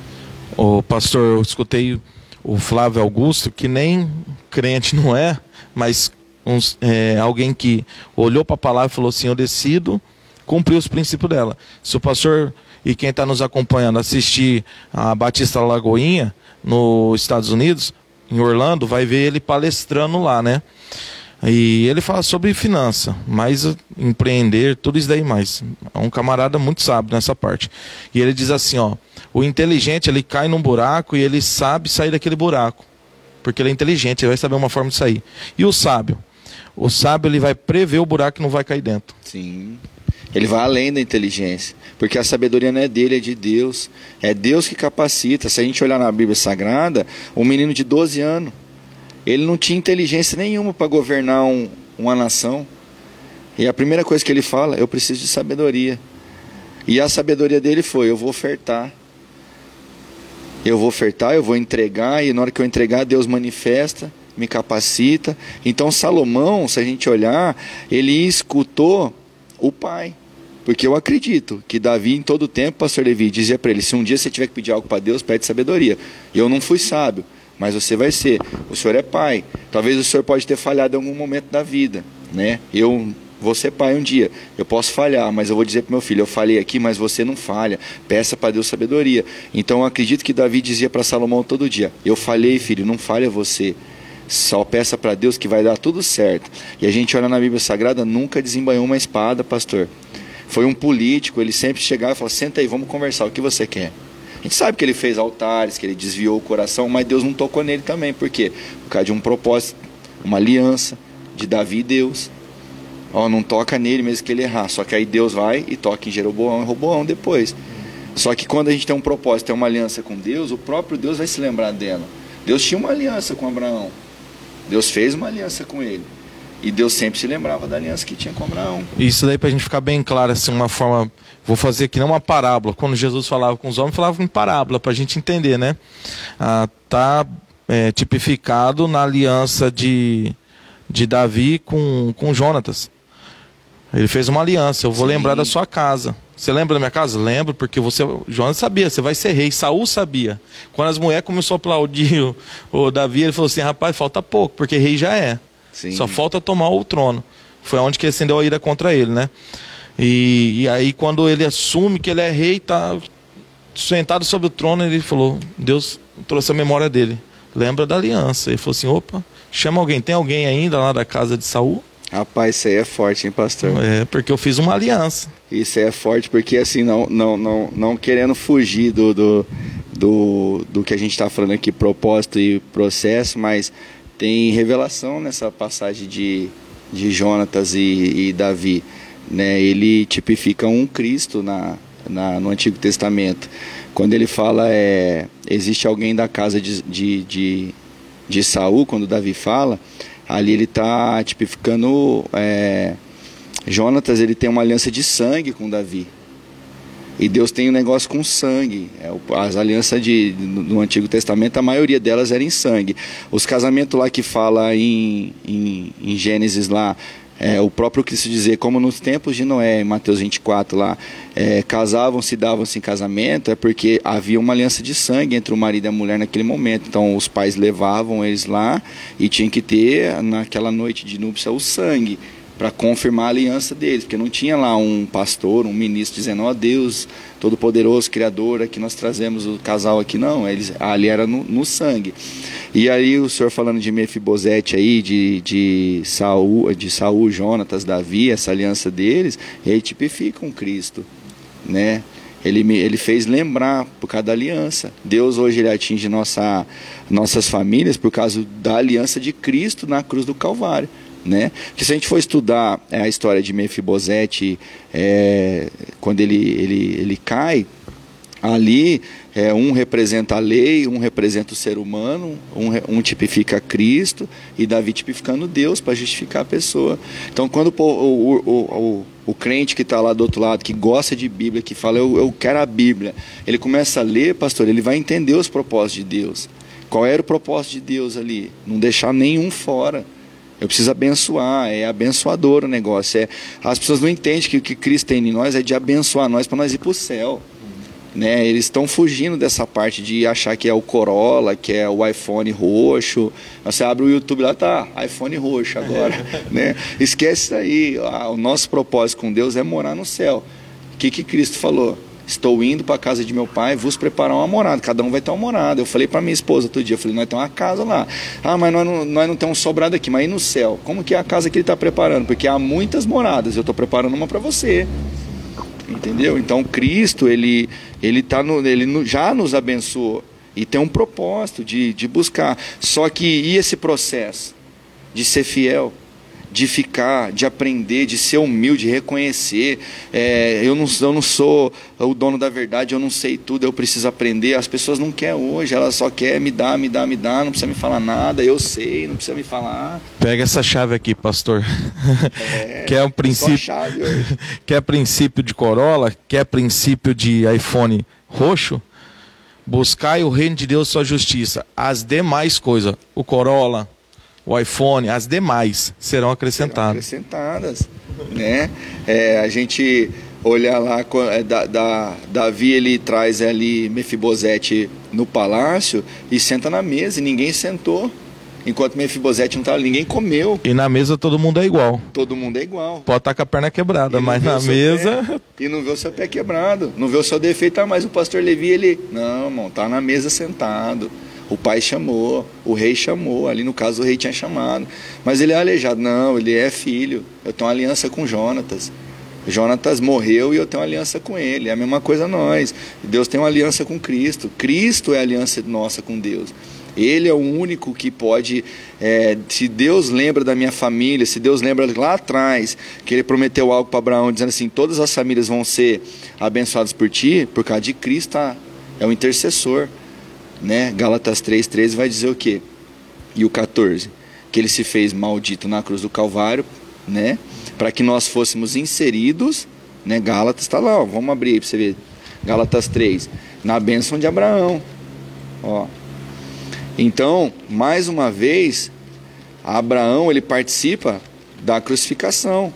O pastor, eu escutei o Flávio Augusto, que nem crente não é, mas uns, é, alguém que olhou para a palavra e falou assim: Eu decido cumprir os princípios dela. Se o pastor e quem está nos acompanhando assistir a Batista Lagoinha nos Estados Unidos, em Orlando, vai ver ele palestrando lá, né? E ele fala sobre finança, mais empreender, tudo isso daí mais. É um camarada muito sábio nessa parte. E ele diz assim, ó, o inteligente ele cai num buraco e ele sabe sair daquele buraco, porque ele é inteligente, ele vai saber uma forma de sair. E o sábio, o sábio ele vai prever o buraco e não vai cair dentro. Sim. Ele vai além da inteligência, porque a sabedoria não é dele, é de Deus. É Deus que capacita. Se a gente olhar na Bíblia Sagrada, um menino de 12 anos ele não tinha inteligência nenhuma para governar um, uma nação. E a primeira coisa que ele fala, eu preciso de sabedoria. E a sabedoria dele foi: eu vou ofertar. Eu vou ofertar, eu vou entregar, e na hora que eu entregar, Deus manifesta, me capacita. Então, Salomão, se a gente olhar, ele escutou o pai. Porque eu acredito que Davi, em todo tempo, pastor Levi, dizia para ele: se um dia você tiver que pedir algo para Deus, pede sabedoria. Eu não fui sábio mas você vai ser. O senhor é pai. Talvez o senhor pode ter falhado em algum momento da vida, né? Eu vou ser pai um dia. Eu posso falhar, mas eu vou dizer para meu filho, eu falei aqui, mas você não falha. Peça para Deus sabedoria. Então eu acredito que Davi dizia para Salomão todo dia: "Eu falhei, filho, não falha você. Só peça para Deus que vai dar tudo certo". E a gente olha na Bíblia Sagrada, nunca desembanhou uma espada, pastor. Foi um político, ele sempre chegava e falava: "Senta aí, vamos conversar, o que você quer?" A gente sabe que ele fez altares, que ele desviou o coração, mas Deus não tocou nele também. Por quê? Por causa de um propósito, uma aliança de Davi e Deus. Ó, não toca nele mesmo que ele errar. Só que aí Deus vai e toca em Jeroboão e Roboão depois. Só que quando a gente tem um propósito, tem uma aliança com Deus, o próprio Deus vai se lembrar dela. Deus tinha uma aliança com Abraão. Deus fez uma aliança com ele. E Deus sempre se lembrava da aliança que tinha com Abraão. Isso daí para a gente ficar bem claro, assim, uma forma. Vou fazer aqui não uma parábola. Quando Jesus falava com os homens, falava em parábola, para a gente entender, né? Ah, tá é, tipificado na aliança de, de Davi com, com Jonatas. Ele fez uma aliança. Eu vou Sim. lembrar da sua casa. Você lembra da minha casa? Lembro, porque você, Jonas sabia, você vai ser rei. Saul sabia. Quando as mulheres começaram a aplaudir o, o Davi, ele falou assim: rapaz, falta pouco, porque rei já é. Sim. Só falta tomar o trono. Foi onde que acendeu a ira contra ele, né? E, e aí quando ele assume que ele é rei, tá sentado sobre o trono, ele falou: Deus trouxe a memória dele. Lembra da aliança. Ele falou assim: opa, chama alguém. Tem alguém ainda lá da casa de Saul? Rapaz, isso aí é forte, hein, pastor? É, porque eu fiz uma aliança. Isso aí é forte, porque assim, não, não, não, não querendo fugir do, do, do, do que a gente está falando aqui, propósito e processo, mas tem revelação nessa passagem de, de Jonatas e, e Davi. Né? Ele tipifica um Cristo na, na, no Antigo Testamento. Quando ele fala, é, existe alguém da casa de, de, de, de Saul, quando Davi fala, ali ele está tipificando é, Jonatas, ele tem uma aliança de sangue com Davi. E Deus tem um negócio com sangue. É, as alianças de, no Antigo Testamento, a maioria delas era em sangue. Os casamentos lá que fala em, em, em Gênesis lá, é, o próprio Cristo dizer, como nos tempos de Noé, em Mateus 24 lá, é, casavam-se, davam-se em casamento, é porque havia uma aliança de sangue entre o marido e a mulher naquele momento. Então os pais levavam eles lá e tinha que ter naquela noite de núpcia o sangue para confirmar a aliança deles, porque não tinha lá um pastor, um ministro dizendo, ó oh, Deus, Todo-Poderoso, Criador, aqui nós trazemos o casal aqui, não, eles, ali era no, no sangue. E aí o senhor falando de Mefibosete aí, de, de Saul, de Saul, Jonatas, Davi, essa aliança deles, ele tipifica um Cristo, né? Ele, ele fez lembrar por causa da aliança. Deus hoje ele atinge nossa, nossas famílias por causa da aliança de Cristo na cruz do Calvário né? Que se a gente for estudar é, a história de Mefibosete, é, quando ele, ele, ele cai, ali é, um representa a lei, um representa o ser humano, um, um tipifica Cristo e Davi tipificando Deus para justificar a pessoa. Então, quando o, o, o, o, o crente que está lá do outro lado, que gosta de Bíblia, que fala eu, eu quero a Bíblia, ele começa a ler, pastor, ele vai entender os propósitos de Deus. Qual era o propósito de Deus ali? Não deixar nenhum fora. Eu preciso abençoar, é abençoador o negócio. É, as pessoas não entendem que o que Cristo tem em nós é de abençoar nós para nós ir para o céu. Né? Eles estão fugindo dessa parte de achar que é o Corolla, que é o iPhone roxo. Você abre o YouTube lá, tá, iPhone roxo agora. né? Esquece isso aí. O nosso propósito com Deus é morar no céu. O que, que Cristo falou? Estou indo para a casa de meu pai, vos preparar uma morada. Cada um vai ter uma morada. Eu falei para minha esposa outro dia, eu falei, nós temos uma casa lá. Ah, mas nós não, nós não temos sobrado aqui, mas e no céu? Como que é a casa que ele está preparando? Porque há muitas moradas, eu estou preparando uma para você. Entendeu? Então Cristo, ele, ele, tá no, ele já nos abençoou. E tem um propósito de, de buscar. Só que e esse processo de ser fiel? De ficar, de aprender, de ser humilde, de reconhecer. É, eu, não, eu não sou o dono da verdade, eu não sei tudo, eu preciso aprender. As pessoas não querem hoje, elas só querem me dar, me dar, me dar, não precisa me falar nada, eu sei, não precisa me falar. Pega essa chave aqui, pastor. É, quer um princípio. quer princípio de Corolla, quer princípio de iPhone roxo? Buscai o reino de Deus sua justiça. As demais coisas, o Corolla, o iPhone, as demais serão acrescentadas. Serão acrescentadas, né? É, a gente olhar lá, é, da, da, Davi ele traz ali Mefibosete no palácio e senta na mesa e ninguém sentou. Enquanto Mefibosete não estava, ninguém comeu. E na mesa todo mundo é igual. Todo mundo é igual. Pode estar com a perna quebrada, mas na mesa. Pé, e não vê o seu pé quebrado. Não vê o seu defeito, ah, mas o pastor Levi, ele. Não, irmão, tá na mesa sentado. O pai chamou, o rei chamou, ali no caso o rei tinha chamado. Mas ele é aleijado. Não, ele é filho. Eu tenho uma aliança com Jonatas. Jonatas morreu e eu tenho uma aliança com ele. É a mesma coisa nós. Deus tem uma aliança com Cristo. Cristo é a aliança nossa com Deus. Ele é o único que pode, é, se Deus lembra da minha família, se Deus lembra lá atrás que ele prometeu algo para Abraão, dizendo assim: todas as famílias vão ser abençoadas por ti, por causa de Cristo, tá? é o intercessor né? Gálatas 3:13 vai dizer o quê? E o 14, que ele se fez maldito na cruz do Calvário, né? Para que nós fôssemos inseridos, né? Gálatas está lá, ó, vamos abrir para você ver. Gálatas 3, na bênção de Abraão. Ó. Então, mais uma vez, Abraão ele participa da crucificação.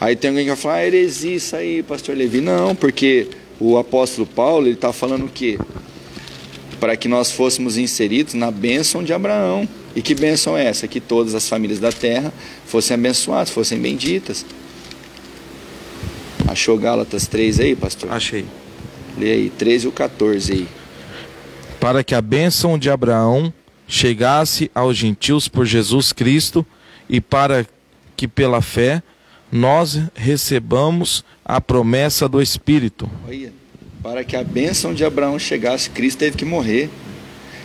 Aí tem alguém que vai falar, ah, heresia isso aí, pastor Levi. Não, porque o apóstolo Paulo ele está falando o quê? Para que nós fôssemos inseridos na bênção de Abraão. E que bênção é essa? Que todas as famílias da terra fossem abençoadas, fossem benditas. Achou Gálatas 3 aí, pastor? Achei. Lê aí, 13 e o 14 aí. Para que a bênção de Abraão chegasse aos gentios por Jesus Cristo e para que pela fé nós recebamos a promessa do Espírito. Olha para que a bênção de Abraão chegasse, Cristo teve que morrer.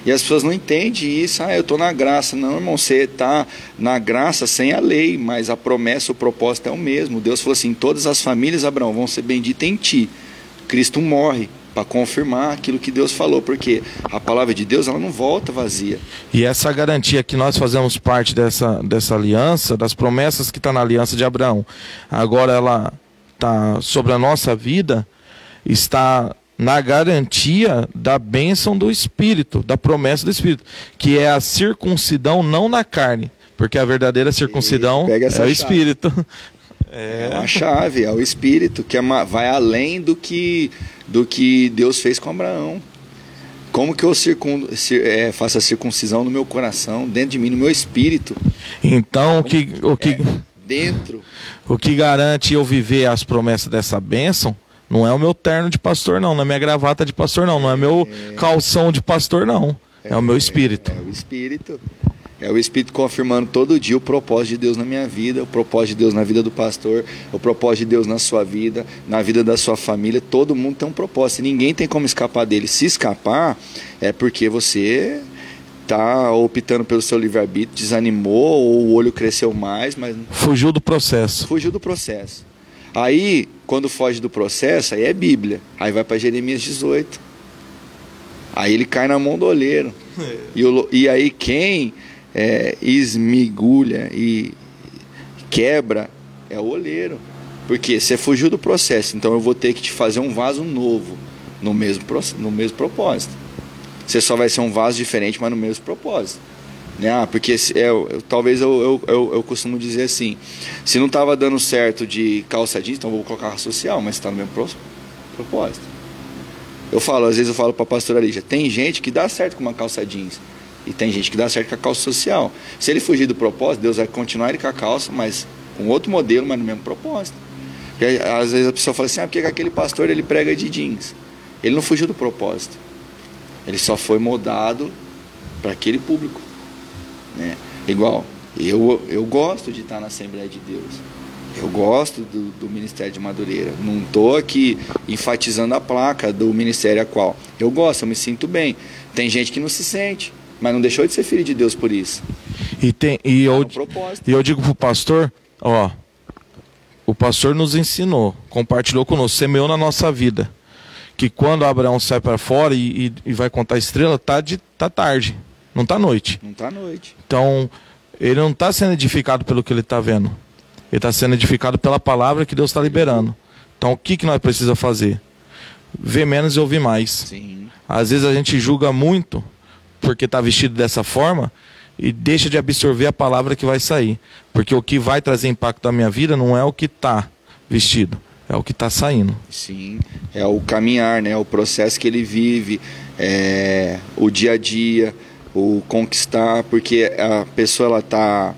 E as pessoas não entendem isso. Ah, eu estou na graça. Não, irmão, você está na graça sem a lei, mas a promessa, o propósito é o mesmo. Deus falou assim: todas as famílias, Abraão, vão ser benditas em ti. Cristo morre para confirmar aquilo que Deus falou, porque a palavra de Deus ela não volta vazia. E essa garantia que nós fazemos parte dessa, dessa aliança, das promessas que está na aliança de Abraão, agora ela está sobre a nossa vida está na garantia da bênção do Espírito, da promessa do Espírito, que é a circuncidão não na carne, porque a verdadeira circuncidão é o Espírito. É. é uma chave, é o Espírito, que é uma, vai além do que, do que Deus fez com Abraão. Como que eu circun, é, faço a circuncisão no meu coração, dentro de mim, no meu espírito? Então, o que, o que, é, dentro. O que garante eu viver as promessas dessa bênção não é o meu terno de pastor, não. Não é minha gravata de pastor, não. Não é meu é... calção de pastor, não. É, é o meu espírito. É, é o espírito. É o Espírito confirmando todo dia o propósito de Deus na minha vida, o propósito de Deus na vida do pastor, o propósito de Deus na sua vida, na vida da sua família. Todo mundo tem um propósito. Ninguém tem como escapar dele. Se escapar, é porque você está optando pelo seu livre-arbítrio, desanimou, ou o olho cresceu mais, mas. Fugiu do processo. Fugiu do processo. Aí, quando foge do processo, aí é Bíblia. Aí vai para Jeremias 18. Aí ele cai na mão do oleiro. É. E, o, e aí quem é, esmigulha e quebra é o oleiro. Porque você fugiu do processo, então eu vou ter que te fazer um vaso novo no mesmo, no mesmo propósito. Você só vai ser um vaso diferente, mas no mesmo propósito. Né? Ah, porque é, eu, talvez eu, eu, eu, costumo dizer assim: se não estava dando certo de calça jeans, então vou colocar social, mas está no mesmo propósito. Eu falo, às vezes eu falo para a pastora Lígia: tem gente que dá certo com uma calça jeans. E tem gente que dá certo com a calça social. Se ele fugir do propósito, Deus vai continuar ele com a calça, mas com outro modelo, mas no mesmo propósito. Porque, às vezes a pessoa fala assim, ah, porque aquele pastor ele prega de jeans. Ele não fugiu do propósito. Ele só foi moldado para aquele público. Né? Igual, eu, eu gosto de estar na Assembleia de Deus. Eu gosto do, do Ministério de Madureira. Não estou aqui enfatizando a placa do Ministério a qual. Eu gosto, eu me sinto bem. Tem gente que não se sente, mas não deixou de ser filho de Deus por isso. E, tem, e, eu, e eu digo pro pastor, ó, o pastor nos ensinou, compartilhou conosco, semeou na nossa vida. Que quando Abraão sai para fora e, e, e, vai contar a estrela, tá, de, tá tarde, não tá noite. Não tá noite. Então, ele não está sendo edificado pelo que ele está vendo. Ele está sendo edificado pela palavra que Deus está liberando. Então, o que, que nós precisamos fazer? Ver menos e ouvir mais. Sim. Às vezes a gente julga muito porque está vestido dessa forma e deixa de absorver a palavra que vai sair. Porque o que vai trazer impacto na minha vida não é o que está vestido, é o que está saindo. Sim, é o caminhar, né? o processo que ele vive, é o dia a dia o conquistar, porque a pessoa ela tá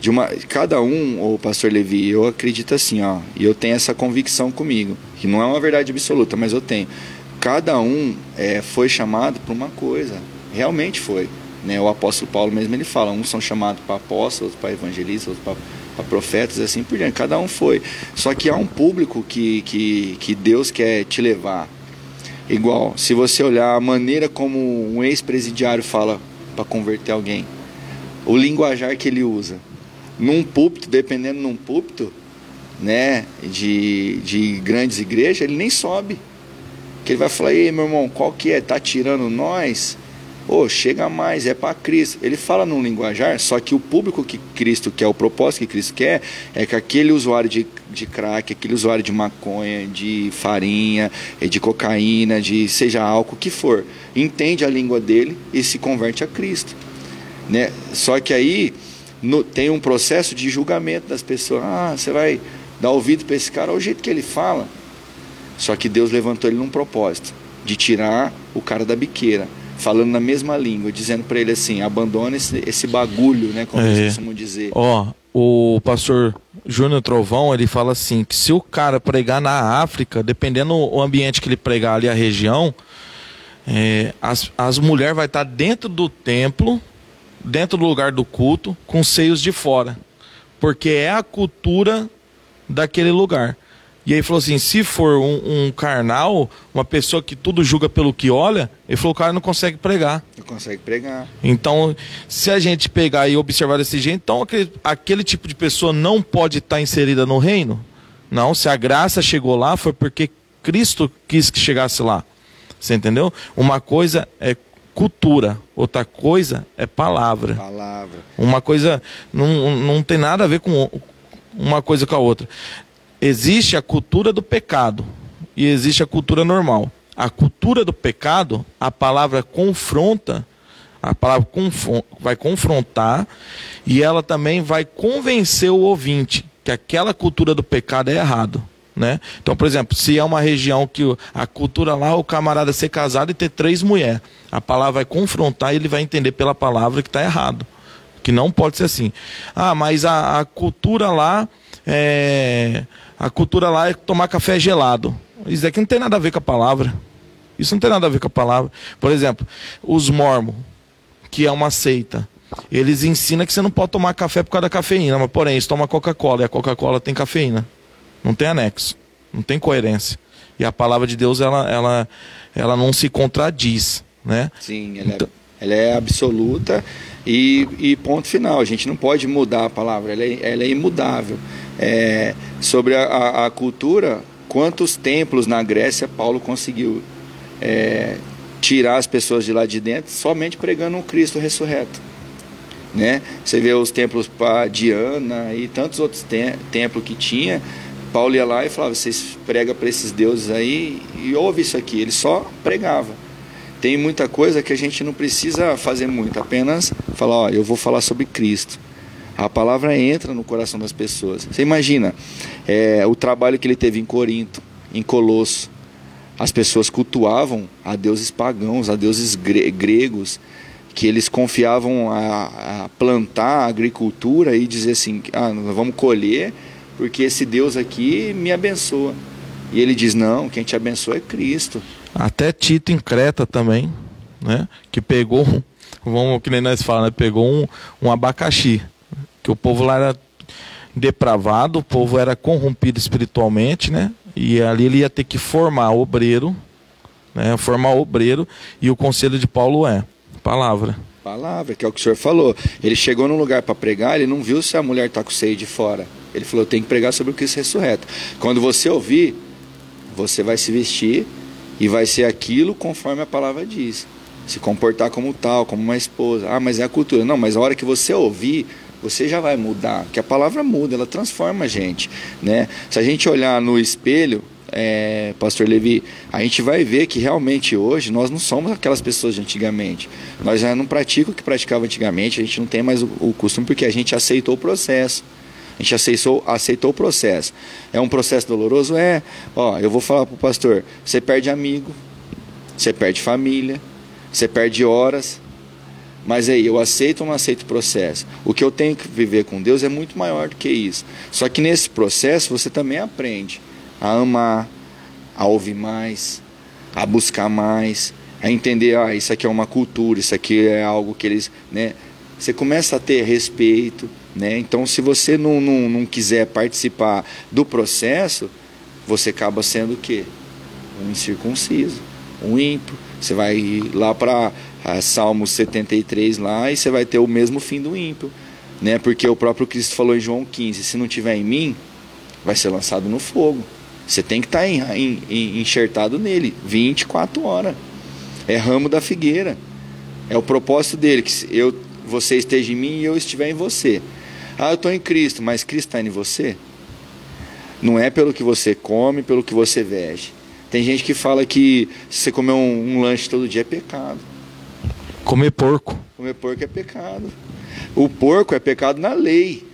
de uma cada um, o pastor Levi, eu acredito assim, ó, e eu tenho essa convicção comigo, que não é uma verdade absoluta, mas eu tenho. Cada um é, foi chamado para uma coisa, realmente foi. Né? O apóstolo Paulo mesmo ele fala, uns são chamados para apóstolos, para evangelistas, para profetas, assim por diante. Cada um foi. Só que há um público que, que, que Deus quer te levar. Igual, se você olhar a maneira como um ex-presidiário fala para converter alguém. O linguajar que ele usa. Num púlpito, dependendo num púlpito, né, de, de grandes igrejas, ele nem sobe. Que ele vai falar, ei meu irmão, qual que é? Tá tirando nós? Ô, oh, chega mais, é para Cristo. Ele fala num linguajar, só que o público que Cristo quer, o propósito que Cristo quer, é que aquele usuário de, de crack, aquele usuário de maconha, de farinha, de cocaína, de seja álcool, que for, entende a língua dele e se converte a Cristo. Né? Só que aí no, tem um processo de julgamento das pessoas. Ah, você vai dar ouvido para esse cara, é o jeito que ele fala. Só que Deus levantou ele num propósito de tirar o cara da biqueira falando na mesma língua, dizendo para ele assim: abandone esse, esse bagulho, né? Como é. eles costumam dizer. Ó, o pastor Júnior Trovão, ele fala assim: que se o cara pregar na África, dependendo do ambiente que ele pregar ali, a região, é, as, as mulheres vai estar dentro do templo, dentro do lugar do culto, com seios de fora. Porque é a cultura daquele lugar. E aí falou assim: se for um, um, carnal, uma pessoa que tudo julga pelo que olha, ele falou: o cara não consegue pregar. Não consegue pregar. Então, se a gente pegar e observar desse jeito, então aquele, aquele tipo de pessoa não pode estar inserida no reino? Não, se a graça chegou lá, foi porque Cristo quis que chegasse lá. Você entendeu? Uma coisa é cultura, outra coisa é palavra. Palavra. Uma coisa não, não tem nada a ver com uma coisa com a outra existe a cultura do pecado e existe a cultura normal. A cultura do pecado, a palavra confronta, a palavra vai confrontar e ela também vai convencer o ouvinte que aquela cultura do pecado é errado. Né? Então, por exemplo, se é uma região que a cultura lá, o camarada ser casado e ter três mulheres, a palavra vai confrontar e ele vai entender pela palavra que está errado. Que não pode ser assim. Ah, mas a, a cultura lá é, a cultura lá é tomar café gelado. Isso aqui não tem nada a ver com a palavra. Isso não tem nada a ver com a palavra. Por exemplo, os mormons, que é uma seita, eles ensinam que você não pode tomar café por causa da cafeína, mas porém, eles tomam Coca-Cola e a Coca-Cola tem cafeína. Não tem anexo, não tem coerência. E a palavra de Deus, ela, ela, ela não se contradiz, né? Sim, ela, é, então... é, ela é absoluta e, e, ponto final. A gente não pode mudar a palavra, ela é, ela é imudável. É, sobre a, a, a, cultura, quantos templos na Grécia Paulo conseguiu é, tirar as pessoas de lá de dentro somente pregando um Cristo ressurreto? Né? Você vê os templos para Diana e tantos outros te templos que tinha. Paulo ia lá e falava: vocês pregam para esses deuses aí e ouve isso aqui. Ele só pregava. Tem muita coisa que a gente não precisa fazer muito, apenas falar: ó, eu vou falar sobre Cristo. A palavra entra no coração das pessoas. Você imagina é, o trabalho que ele teve em Corinto, em Colosso. As pessoas cultuavam a deuses pagãos, a deuses gregos, que eles confiavam a, a plantar a agricultura e dizer assim: ah, nós vamos colher porque esse Deus aqui me abençoa. E ele diz: Não, quem te abençoa é Cristo. Até Tito em Creta também, né? Que pegou, vamos que nem nós falamos, né? pegou um, um abacaxi. Que o povo lá era depravado, o povo era corrompido espiritualmente, né? E ali ele ia ter que formar obreiro, né? Formar obreiro, e o conselho de Paulo é palavra. Palavra, que é o que o senhor falou. Ele chegou num lugar para pregar, ele não viu se a mulher está com seio de fora. Ele falou: tem que pregar sobre o Cristo ressurreto. Quando você ouvir, você vai se vestir e vai ser aquilo conforme a palavra diz. Se comportar como tal, como uma esposa. Ah, mas é a cultura. Não, mas a hora que você ouvir, você já vai mudar. Que a palavra muda, ela transforma a gente. Né? Se a gente olhar no espelho, é, Pastor Levi, a gente vai ver que realmente hoje nós não somos aquelas pessoas de antigamente. Nós já não praticamos o que praticava antigamente, a gente não tem mais o, o costume porque a gente aceitou o processo. A gente aceitou, aceitou o processo. É um processo doloroso? É. Ó, eu vou falar para o pastor: você perde amigo, você perde família, você perde horas. Mas aí, eu aceito ou não aceito o processo? O que eu tenho que viver com Deus é muito maior do que isso. Só que nesse processo você também aprende a amar, a ouvir mais, a buscar mais, a entender, ah, isso aqui é uma cultura, isso aqui é algo que eles, né? Você começa a ter respeito, né? Então, se você não, não, não quiser participar do processo, você acaba sendo o quê? Um incircunciso, um ímpio. Você vai lá para ah, Salmo 73 lá e você vai ter o mesmo fim do ímpio. Né? Porque o próprio Cristo falou em João 15: se não tiver em mim, vai ser lançado no fogo. Você tem que estar tá em, enxertado nele 24 horas. É ramo da figueira. É o propósito dele, que eu, você esteja em mim e eu estiver em você. Ah, eu estou em Cristo, mas Cristo está em você? Não é pelo que você come, pelo que você veste. Tem gente que fala que se você comer um, um lanche todo dia é pecado. Comer porco. Comer porco é pecado. O porco é pecado na lei.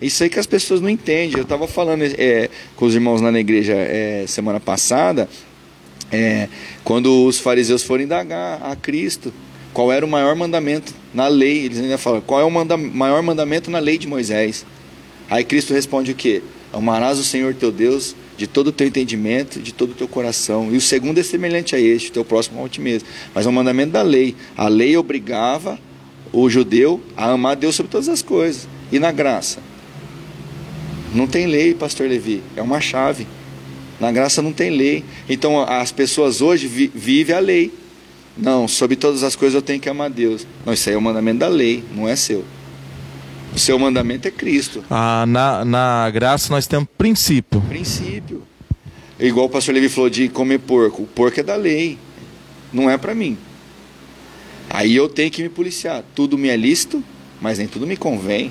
Isso aí que as pessoas não entendem. Eu estava falando é, com os irmãos lá na igreja é, semana passada, é, quando os fariseus foram indagar a Cristo qual era o maior mandamento na lei. Eles ainda falam, qual é o manda maior mandamento na lei de Moisés? Aí Cristo responde o quê? Amarás o Senhor teu Deus de todo o teu entendimento, de todo o teu coração. E o segundo é semelhante a este, teu próximo ao ti mesmo. Mas é um mandamento da lei. A lei obrigava o judeu a amar Deus sobre todas as coisas. E na graça? Não tem lei, pastor Levi. É uma chave. Na graça não tem lei. Então as pessoas hoje vi vivem a lei. Não, sobre todas as coisas eu tenho que amar Deus. Não, isso aí é o mandamento da lei, não é seu. O seu mandamento é Cristo. Ah, na, na graça nós temos princípio. Princípio. Igual o pastor Levi falou de comer porco. O porco é da lei, não é para mim. Aí eu tenho que me policiar. Tudo me é lícito, mas nem tudo me convém.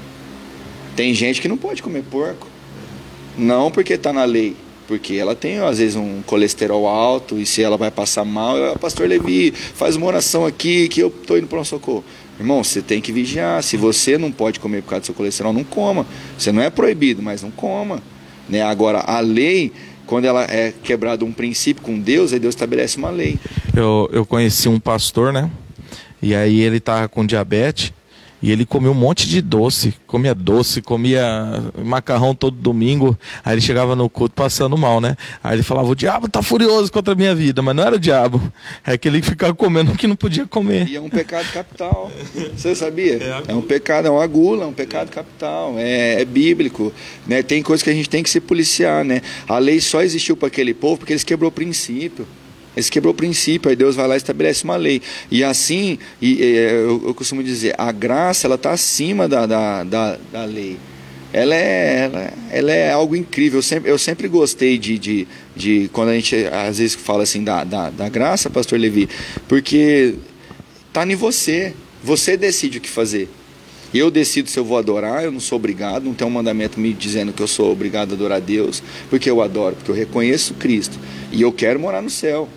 Tem gente que não pode comer porco. Não porque está na lei, porque ela tem às vezes um colesterol alto e se ela vai passar mal, eu, pastor Levi, faz uma oração aqui que eu estou indo para um socorro. Irmão, você tem que vigiar. Se você não pode comer por causa do seu colesterol, não coma. Você não é proibido, mas não coma. Né? Agora, a lei, quando ela é quebrada um princípio com Deus, aí Deus estabelece uma lei. Eu, eu conheci um pastor, né? E aí ele estava com diabetes e ele comia um monte de doce, comia doce, comia macarrão todo domingo. Aí ele chegava no culto passando mal, né? Aí ele falava: O diabo tá furioso contra a minha vida, mas não era o diabo, é que ele ficava comendo o que não podia comer. E é um pecado capital. Você sabia? É, é um pecado, é uma gula, é um pecado capital. É, é bíblico. Né? Tem coisas que a gente tem que se policiar, né? A lei só existiu para aquele povo porque eles quebrou o princípio. Eles quebrou o princípio, aí Deus vai lá e estabelece uma lei. E assim, e, e, eu, eu, costumo dizer, a graça ela está acima da, da, da, da, lei. Ela é, ela, ela, é algo incrível. Eu sempre, eu sempre gostei de, de, de, quando a gente às vezes fala assim da, da, da graça, pastor Levi, porque está em você. Você decide o que fazer. Eu decido se eu vou adorar, eu não sou obrigado, não tem um mandamento me dizendo que eu sou obrigado a adorar a Deus, porque eu adoro, porque eu reconheço Cristo e eu quero morar no céu.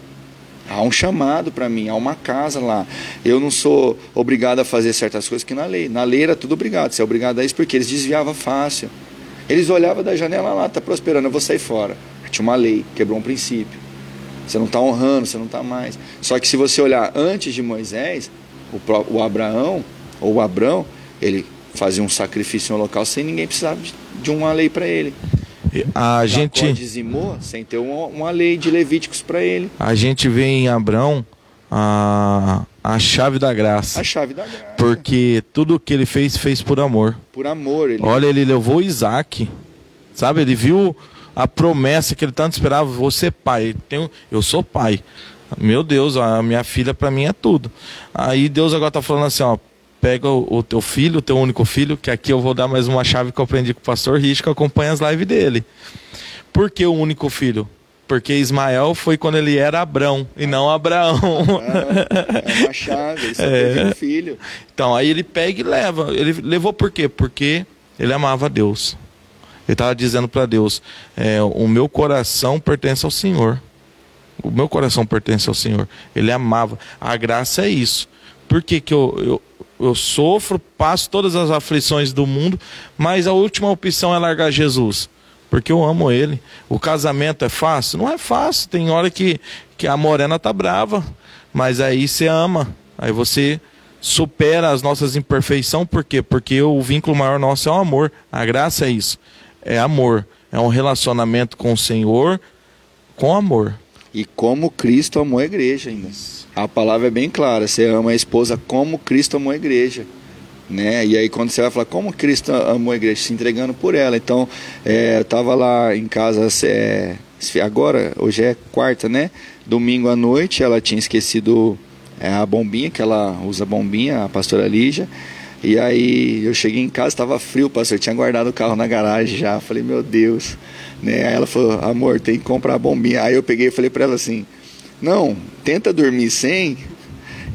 Há um chamado para mim, há uma casa lá. Eu não sou obrigado a fazer certas coisas que na lei. Na lei era tudo obrigado. Você é obrigado a isso porque eles desviavam fácil. Eles olhavam da janela lá, está prosperando, eu vou sair fora. Tinha uma lei, quebrou um princípio. Você não está honrando, você não está mais. Só que se você olhar antes de Moisés, o, o Abraão, ou o Abrão, ele fazia um sacrifício no local sem ninguém precisar de, de uma lei para ele. A Jacó gente, dizimou sem ter uma, uma lei de Levíticos para ele. a gente vê em Abraão a, a chave da graça. A chave da graça. Porque tudo que ele fez, fez por amor. Por amor. Ele... Olha, ele levou Isaac. Sabe? Ele viu a promessa que ele tanto esperava. Você pai. Tenho, eu sou pai. Meu Deus, a minha filha para mim é tudo. Aí Deus agora tá falando assim, ó. Pega o, o teu filho, o teu único filho, que aqui eu vou dar mais uma chave que eu aprendi com o pastor Rich, que acompanha as lives dele. Por que o único filho? Porque Ismael foi quando ele era Abrão e não Abraão. Ah, é uma chave, ele só teve um filho. Então, aí ele pega e leva. Ele levou por quê? Porque ele amava Deus. Ele estava dizendo para Deus: é, O meu coração pertence ao Senhor. O meu coração pertence ao Senhor. Ele amava. A graça é isso. Por que, que eu, eu, eu sofro, passo todas as aflições do mundo, mas a última opção é largar Jesus? Porque eu amo ele. O casamento é fácil? Não é fácil. Tem hora que, que a morena tá brava, mas aí você ama. Aí você supera as nossas imperfeições, por quê? Porque o vínculo maior nosso é o amor. A graça é isso. É amor. É um relacionamento com o Senhor com amor. E como Cristo amou a igreja ainda. A palavra é bem clara, você ama a esposa como Cristo amou a igreja. Né? E aí quando você vai falar como Cristo amou a igreja, se entregando por ela. Então, é, eu estava lá em casa é, agora, hoje é quarta, né? Domingo à noite, ela tinha esquecido é, a bombinha, que ela usa bombinha, a pastora Lígia. E aí eu cheguei em casa, estava frio, pastor, eu tinha guardado o carro na garagem já. Falei, meu Deus. Né? Aí ela falou, amor, tem que comprar a bombinha. Aí eu peguei e falei para ela assim, não, tenta dormir sem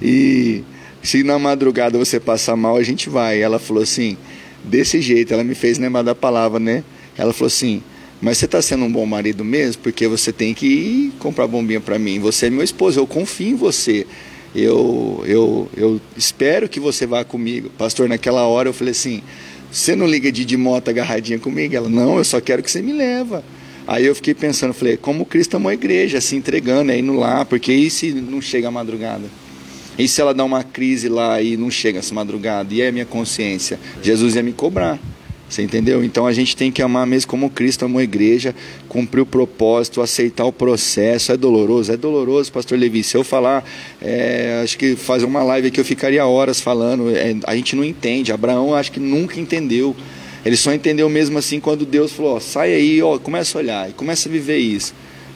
e se na madrugada você passar mal, a gente vai. Ela falou assim, desse jeito, ela me fez lembrar da palavra, né? Ela falou assim, mas você está sendo um bom marido mesmo? Porque você tem que ir comprar bombinha para mim. Você é meu esposo, eu confio em você. Eu, eu, eu espero que você vá comigo. Pastor, naquela hora eu falei assim, você não liga de, de moto agarradinha comigo? Ela, não, eu só quero que você me leva. Aí eu fiquei pensando, falei, como Cristo amou a igreja, se entregando, é indo lá, porque e se não chega a madrugada? E se ela dá uma crise lá e não chega essa madrugada? E é a minha consciência? Jesus ia me cobrar. Você entendeu? Então a gente tem que amar mesmo como Cristo amou a igreja, cumprir o propósito, aceitar o processo. É doloroso? É doloroso, pastor Levi. Se eu falar, é, acho que fazer uma live aqui eu ficaria horas falando. É, a gente não entende. Abraão acho que nunca entendeu. Ele só entendeu mesmo assim quando Deus falou: ó, sai aí, ó, começa a olhar e começa a viver isso,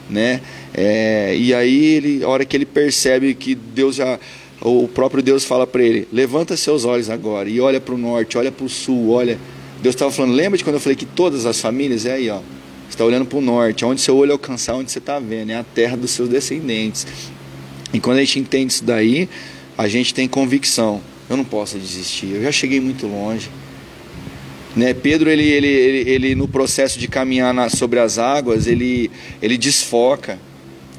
né? É, e aí ele, a hora que ele percebe que Deus já o próprio Deus fala para ele: levanta seus olhos agora e olha para o norte, olha para o sul, olha. Deus estava falando, lembra de quando eu falei que todas as famílias, é aí, ó. Você está olhando para o norte, onde seu olho alcançar, onde você está vendo, é a terra dos seus descendentes. E quando a gente entende isso daí, a gente tem convicção. Eu não posso desistir, eu já cheguei muito longe. Né? Pedro, ele, ele, ele, ele no processo de caminhar na, sobre as águas, ele, ele desfoca.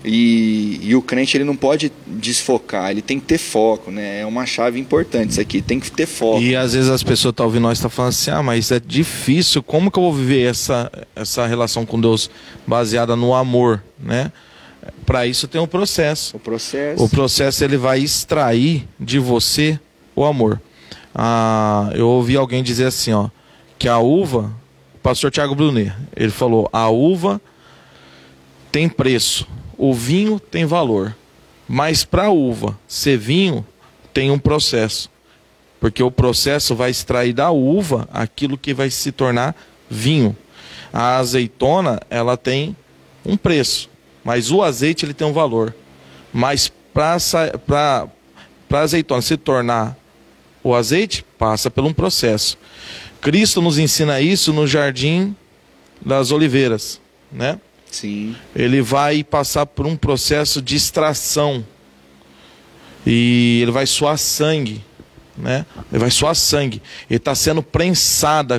E, e, o crente ele não pode desfocar, ele tem que ter foco, né? É uma chave importante isso aqui, tem que ter foco. E às vezes as pessoas estão tá ouvindo nós estão tá falando assim, ah, mas é difícil, como que eu vou viver essa, essa relação com Deus baseada no amor, né? Para isso tem um processo. O processo. O processo ele vai extrair de você o amor. Ah, eu ouvi alguém dizer assim, ó, que a uva, o pastor Tiago Brunet, ele falou, a uva tem preço o vinho tem valor, mas para a uva ser vinho tem um processo, porque o processo vai extrair da uva aquilo que vai se tornar vinho. A azeitona ela tem um preço, mas o azeite ele tem um valor. Mas para a azeitona se tornar o azeite, passa por um processo. Cristo nos ensina isso no jardim das oliveiras, né? Sim. Ele vai passar por um processo de extração. E ele vai suar sangue. Né? Ele vai suar sangue. Ele está sendo prensada.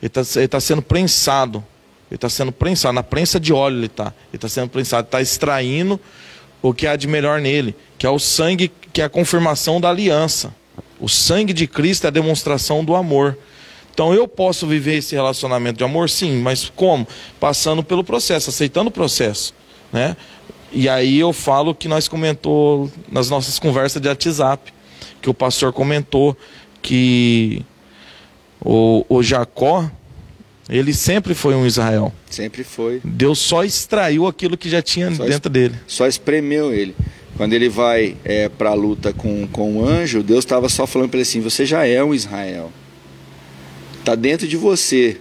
Ele está tá sendo prensado. Ele está sendo prensado. Na prensa de óleo ele está. Ele está sendo prensado. Está extraindo o que há de melhor nele. Que é o sangue, que é a confirmação da aliança. O sangue de Cristo é a demonstração do amor. Então eu posso viver esse relacionamento de amor, sim, mas como? Passando pelo processo, aceitando o processo, né? E aí eu falo que nós comentou nas nossas conversas de WhatsApp, que o pastor comentou que o, o Jacó, Ele sempre foi um Israel. Sempre foi. Deus só extraiu aquilo que já tinha Só dentro dele. Só espremeu ele. Quando ele vai é, para a luta com, com o anjo, Deus estava só falando para ele assim: você já é um Israel. Está dentro de você.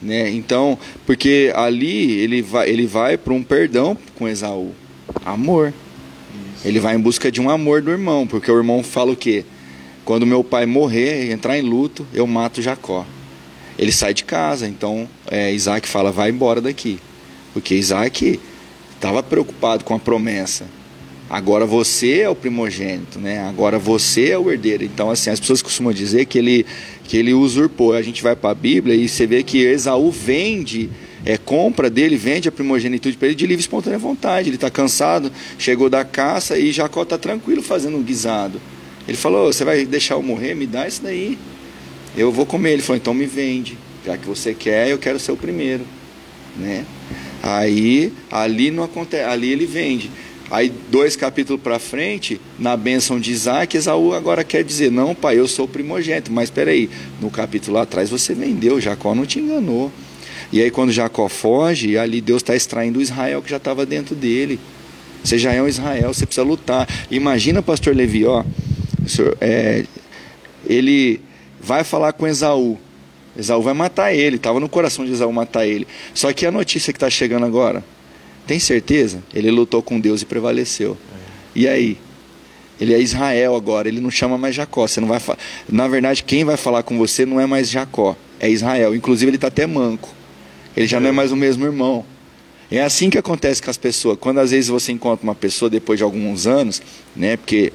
Né? Então, porque ali ele vai, ele vai para um perdão com Esaú. Amor. Ele vai em busca de um amor do irmão, porque o irmão fala o quê? Quando meu pai morrer, entrar em luto, eu mato Jacó. Ele sai de casa, então é, Isaac fala: vai embora daqui. Porque Isaac estava preocupado com a promessa. Agora você é o primogênito, né? Agora você é o herdeiro. Então, assim, as pessoas costumam dizer que ele, que ele usurpou. A gente vai para a Bíblia e você vê que Esaú vende, é, compra dele, vende a primogenitude para ele de livre e espontânea vontade. Ele está cansado, chegou da caça e Jacó está tranquilo fazendo um guisado. Ele falou: Você vai deixar eu morrer? Me dá isso daí. Eu vou comer. Ele falou: Então me vende. Já que você quer, eu quero ser o primeiro. Né? Aí, ali não acontece, ali ele vende. Aí, dois capítulos para frente, na bênção de Isaac, Esaú agora quer dizer: Não, pai, eu sou primogênito. Mas espera aí, no capítulo atrás você vendeu, Jacó não te enganou. E aí, quando Jacó foge, ali Deus está extraindo o Israel que já estava dentro dele. Você já é um Israel, você precisa lutar. Imagina, pastor Levi, ó, senhor, é, ele vai falar com Esaú. Esaú vai matar ele, estava no coração de Esaú matar ele. Só que a notícia que está chegando agora, tem certeza? Ele lutou com Deus e prevaleceu. E aí? Ele é Israel agora, ele não chama mais Jacó. Você não vai Na verdade, quem vai falar com você não é mais Jacó, é Israel. Inclusive, ele está até manco. Ele já não é mais o mesmo irmão. É assim que acontece com as pessoas. Quando às vezes você encontra uma pessoa depois de alguns anos, né? Porque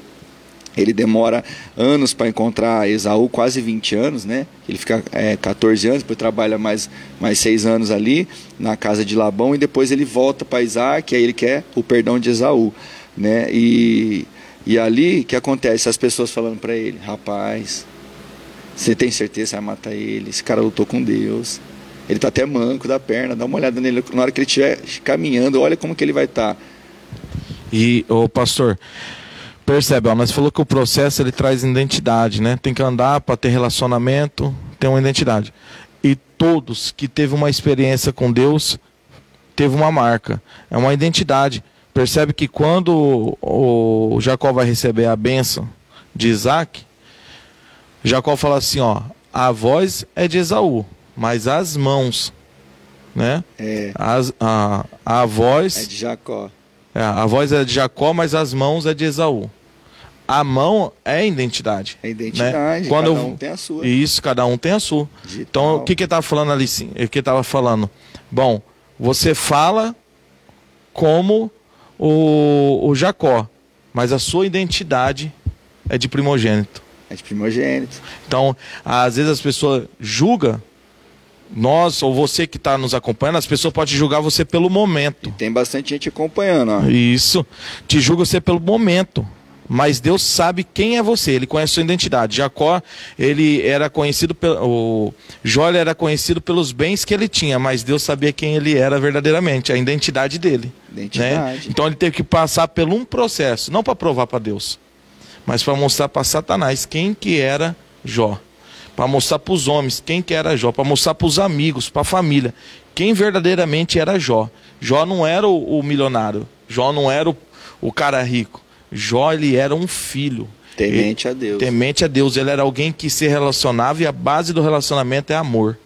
ele demora anos para encontrar Esaú, quase 20 anos, né? Ele fica é, 14 anos, depois trabalha mais, mais 6 anos ali na casa de Labão e depois ele volta para Isaac, aí ele quer o perdão de Esaú, né? E, e ali que acontece? As pessoas falando para ele: rapaz, você tem certeza que vai matar ele? Esse cara lutou com Deus. Ele está até manco da perna, dá uma olhada nele na hora que ele estiver caminhando, olha como que ele vai estar. Tá. E, o pastor, Percebe, ó, nós falou que o processo ele traz identidade, né? Tem que andar para ter relacionamento, ter uma identidade. E todos que teve uma experiência com Deus teve uma marca, é uma identidade. Percebe que quando o Jacó vai receber a bênção de Isaac, Jacó fala assim, ó, a voz é de Esaú, mas as mãos, né? É. As, a, a voz é de Jacó. É, a voz é de Jacó, mas as mãos é de Esaú. A mão é identidade. É identidade, né? Quando cada eu... um tem a sua. Isso, cada um tem a sua. Digital. Então, o que que estava falando ali? Sim? O que estava falando? Bom, você fala como o, o Jacó, mas a sua identidade é de primogênito. É de primogênito. Então, às vezes as pessoas julgam nós ou você que está nos acompanhando, as pessoas podem julgar você pelo momento. E tem bastante gente acompanhando. Ó. Isso. Te julga você pelo momento. Mas Deus sabe quem é você, ele conhece sua identidade. Jacó, ele era conhecido pelo. Jó era conhecido pelos bens que ele tinha, mas Deus sabia quem ele era verdadeiramente, a identidade dele. Né? Identidade. Né? Então ele teve que passar por um processo, não para provar para Deus, mas para mostrar para Satanás quem que era Jó para mostrar para os homens quem que era Jó, para mostrar para os amigos, para a família, quem verdadeiramente era Jó. Jó não era o, o milionário, Jó não era o, o, cara rico. Jó ele era um filho. Temente ele, a Deus. Temente a Deus. Ele era alguém que se relacionava e a base do relacionamento é amor.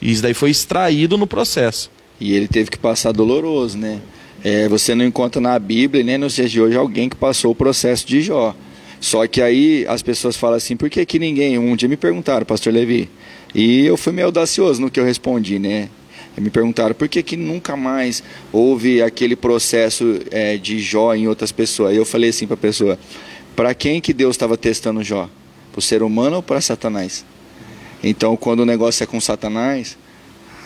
E isso daí foi extraído no processo. E ele teve que passar doloroso, né? É, você não encontra na Bíblia nem nos dias de hoje alguém que passou o processo de Jó. Só que aí as pessoas falam assim, por que, que ninguém? Um dia me perguntaram, pastor Levi, e eu fui meio audacioso no que eu respondi, né? Me perguntaram por que, que nunca mais houve aquele processo é, de Jó em outras pessoas. Aí eu falei assim para a pessoa: para quem que Deus estava testando Jó? Para o ser humano ou para Satanás? Então, quando o negócio é com Satanás,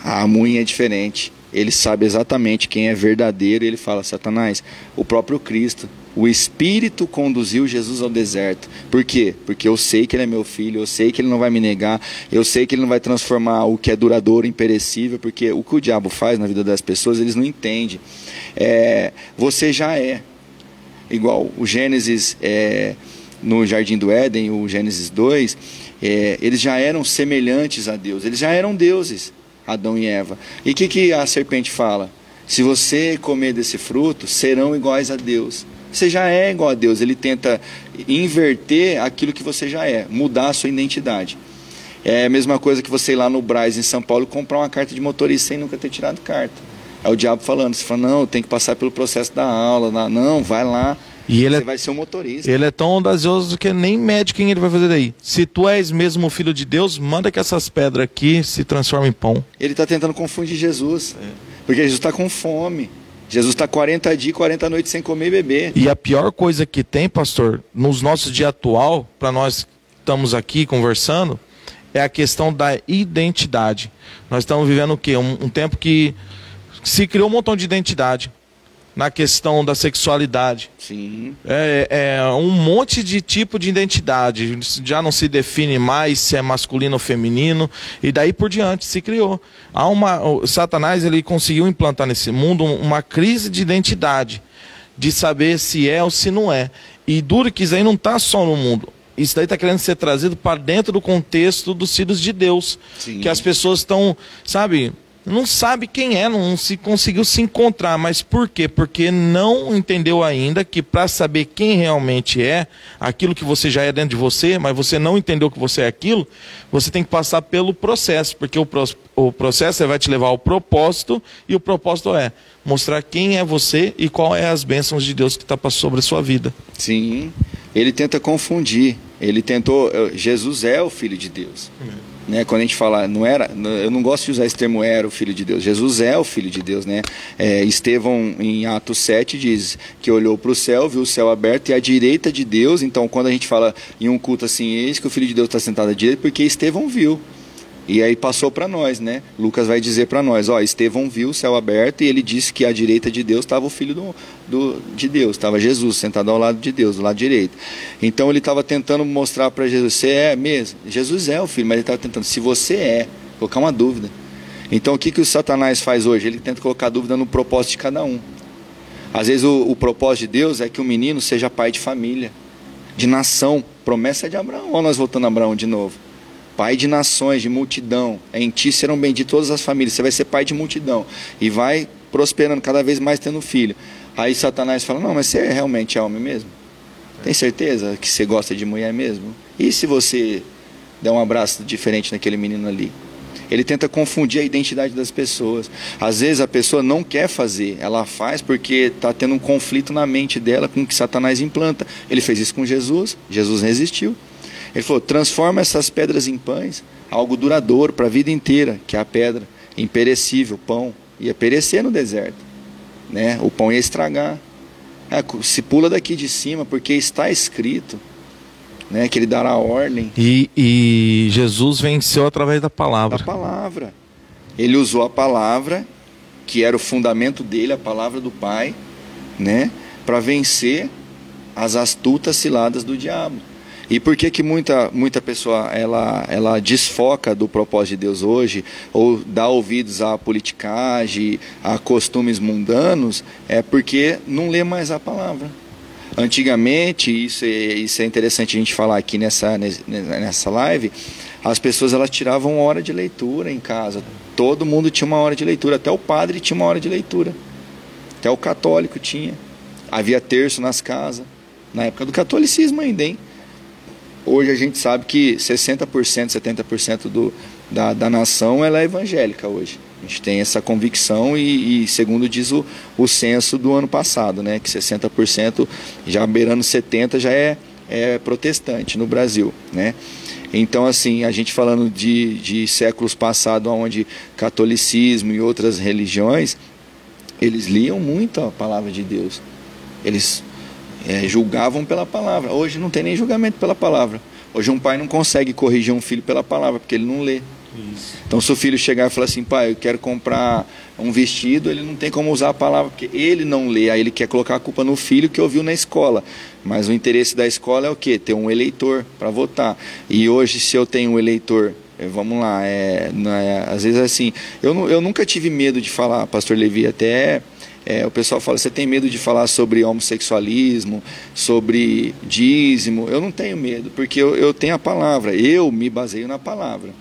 a unha é diferente. Ele sabe exatamente quem é verdadeiro e ele fala: Satanás, o próprio Cristo o Espírito conduziu Jesus ao deserto. Por quê? Porque eu sei que ele é meu filho, eu sei que ele não vai me negar, eu sei que ele não vai transformar o que é duradouro em perecível, porque o que o diabo faz na vida das pessoas, eles não entendem. É, você já é. Igual o Gênesis é, no Jardim do Éden, o Gênesis 2, é, eles já eram semelhantes a Deus, eles já eram deuses. Adão e Eva. E o que, que a serpente fala? Se você comer desse fruto, serão iguais a Deus. Você já é igual a Deus. Ele tenta inverter aquilo que você já é, mudar a sua identidade. É a mesma coisa que você ir lá no Braz, em São Paulo, comprar uma carta de motorista sem nunca ter tirado carta. É o diabo falando. Você fala, não, tem que passar pelo processo da aula. Não, vai lá. E ele você é, vai ser um motorista. Ele é tão audacioso que nem mede quem ele vai fazer daí. Se tu és mesmo o filho de Deus, manda que essas pedras aqui se transformem em pão. Ele está tentando confundir Jesus. É. Porque Jesus está com fome. Jesus está 40 dias, 40 noites sem comer e beber. E a pior coisa que tem, pastor, nos nossos dias atual, para nós estamos aqui conversando, é a questão da identidade. Nós estamos vivendo o quê? Um, um tempo que se criou um montão de identidade na questão da sexualidade. Sim. É, é, um monte de tipo de identidade. Já não se define mais se é masculino ou feminino. E daí por diante se criou. Há uma, Satanás ele conseguiu implantar nesse mundo uma crise de identidade. De saber se é ou se não é. E duro que isso aí não está só no mundo isso daí está querendo ser trazido para dentro do contexto dos filhos de Deus. Sim. Que as pessoas estão, sabe, não sabe quem é, não se conseguiu se encontrar. Mas por quê? Porque não entendeu ainda que para saber quem realmente é, aquilo que você já é dentro de você, mas você não entendeu que você é aquilo, você tem que passar pelo processo, porque o, pro, o processo vai te levar ao propósito, e o propósito é mostrar quem é você e qual é as bênçãos de Deus que está sobre a sua vida. Sim, ele tenta confundir. Ele tentou. Eh, Jesus é o Filho de Deus. Né? Quando a gente fala, não era, eu não gosto de usar esse termo era o Filho de Deus. Jesus é o Filho de Deus, né? É, Estevão em Atos 7 diz que olhou para o céu, viu o céu aberto e à direita de Deus. Então, quando a gente fala em um culto assim, eis que o Filho de Deus está sentado à direita, porque Estevão viu. E aí passou para nós, né? Lucas vai dizer para nós, ó, Estevão viu o céu aberto e ele disse que à direita de Deus estava o filho do, do, de Deus, estava Jesus sentado ao lado de Deus, do lado direito. Então ele estava tentando mostrar para Jesus, você é mesmo? Jesus é o filho, mas ele estava tentando, se você é, colocar uma dúvida. Então o que, que o Satanás faz hoje? Ele tenta colocar dúvida no propósito de cada um. Às vezes o, o propósito de Deus é que o menino seja pai de família, de nação. Promessa de Abraão. Olha nós voltando a Abraão de novo pai de nações, de multidão. Em ti serão benditas todas as famílias. Você vai ser pai de multidão. E vai prosperando cada vez mais tendo filho. Aí Satanás fala: Não, mas você é realmente homem mesmo? Tem certeza que você gosta de mulher mesmo? E se você der um abraço diferente naquele menino ali? Ele tenta confundir a identidade das pessoas. Às vezes a pessoa não quer fazer, ela faz porque está tendo um conflito na mente dela com o que Satanás implanta. Ele fez isso com Jesus, Jesus resistiu. Ele falou: transforma essas pedras em pães, algo duradouro para a vida inteira, que é a pedra, imperecível, pão. Ia perecer no deserto. Né? O pão ia estragar. É, se pula daqui de cima, porque está escrito né, que ele dará ordem. E, e Jesus venceu através da palavra. Da palavra. Ele usou a palavra, que era o fundamento dele, a palavra do Pai, né, para vencer as astutas ciladas do diabo. E por que que muita, muita pessoa ela, ela desfoca do propósito de Deus hoje, ou dá ouvidos à politicagem, a costumes mundanos, é porque não lê mais a palavra. Antigamente, isso é, isso é interessante a gente falar aqui nessa, nessa live, as pessoas elas tiravam hora de leitura em casa. Todo mundo tinha uma hora de leitura, até o padre tinha uma hora de leitura. Até o católico tinha. Havia terço nas casas. Na época do catolicismo ainda, hein? Hoje a gente sabe que 60%, 70% do, da, da nação ela é evangélica hoje. A gente tem essa convicção e, e, segundo diz o, o censo do ano passado, né, que 60%, já beirando 70% já é, é protestante no Brasil. Né? Então, assim, a gente falando de, de séculos passados, onde catolicismo e outras religiões, eles liam muito a palavra de Deus. Eles é, julgavam pela palavra. Hoje não tem nem julgamento pela palavra. Hoje um pai não consegue corrigir um filho pela palavra, porque ele não lê. Isso. Então, se o filho chegar e falar assim, pai, eu quero comprar um vestido, ele não tem como usar a palavra, porque ele não lê, aí ele quer colocar a culpa no filho que ouviu na escola. Mas o interesse da escola é o quê? Ter um eleitor para votar. E hoje, se eu tenho um eleitor é, vamos lá, é, é, às vezes assim, eu, eu nunca tive medo de falar, pastor Levi, até é, o pessoal fala, você tem medo de falar sobre homossexualismo, sobre dízimo? Eu não tenho medo, porque eu, eu tenho a palavra, eu me baseio na palavra.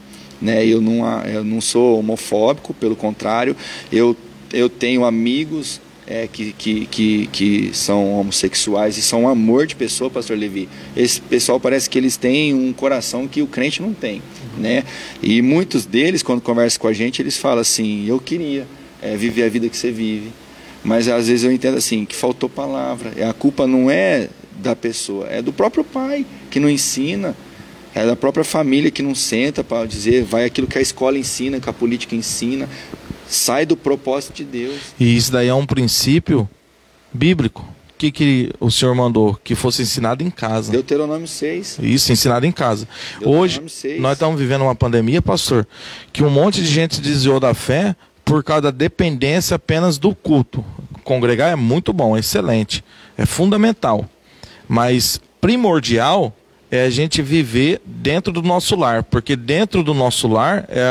né? Eu não, eu não sou homofóbico, pelo contrário, eu, eu tenho amigos é, que, que, que, que são homossexuais e são um amor de pessoa, pastor Levi. Esse pessoal parece que eles têm um coração que o crente não tem, né? E muitos deles, quando conversam com a gente, eles falam assim, eu queria é, viver a vida que você vive. Mas às vezes eu entendo assim, que faltou palavra. A culpa não é da pessoa, é do próprio pai que não ensina, é da própria família que não senta para dizer, vai aquilo que a escola ensina, que a política ensina, sai do propósito de Deus. E isso daí é um princípio bíblico. O que, que o Senhor mandou? Que fosse ensinado em casa. Deuteronômio 6. Isso, ensinado em casa. Hoje, 6. nós estamos vivendo uma pandemia, pastor, que um monte de gente desviou da fé por causa da dependência apenas do culto. Congregar é muito bom, é excelente, é fundamental. Mas primordial é a gente viver dentro do nosso lar, porque dentro do nosso lar é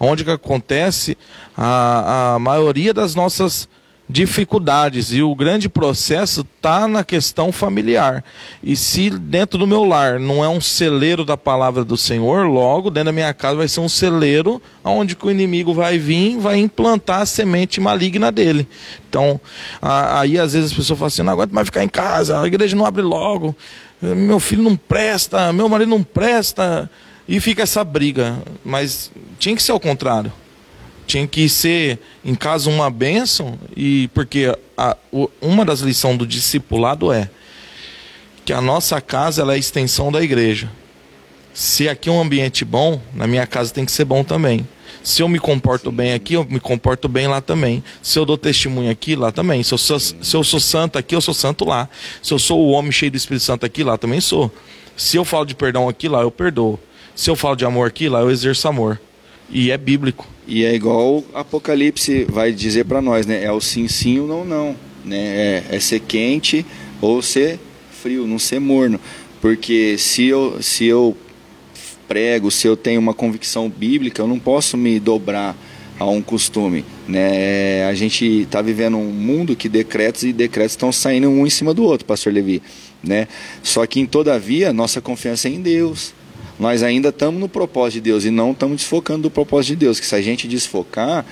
onde que acontece a, a maioria das nossas dificuldades e o grande processo está na questão familiar. E se dentro do meu lar não é um celeiro da palavra do Senhor, logo dentro da minha casa vai ser um celeiro onde o inimigo vai vir, vai implantar a semente maligna dele. Então, aí às vezes as pessoas falam assim: não aguento mais ficar em casa, a igreja não abre logo, meu filho não presta, meu marido não presta, e fica essa briga. Mas tinha que ser ao contrário tinha que ser em casa uma bênção e porque a, uma das lições do discipulado é que a nossa casa é a extensão da igreja. Se aqui é um ambiente bom, na minha casa tem que ser bom também. Se eu me comporto bem aqui, eu me comporto bem lá também. Se eu dou testemunho aqui, lá também. Se eu sou, se eu sou santo aqui, eu sou santo lá. Se eu sou o homem cheio do Espírito Santo aqui, lá também sou. Se eu falo de perdão aqui, lá eu perdoo. Se eu falo de amor aqui, lá eu exerço amor. E é bíblico. E é igual Apocalipse vai dizer para nós, né? É o sim, sim ou não, não. Né? É, é ser quente ou ser frio, não ser morno. Porque se eu, se eu prego, se eu tenho uma convicção bíblica, eu não posso me dobrar a um costume. Né? A gente está vivendo um mundo que decretos e decretos estão saindo um em cima do outro, pastor Levi. Né? Só que, em todavia, nossa confiança é em Deus nós ainda estamos no propósito de Deus e não estamos desfocando do propósito de Deus. Que se a gente desfocar,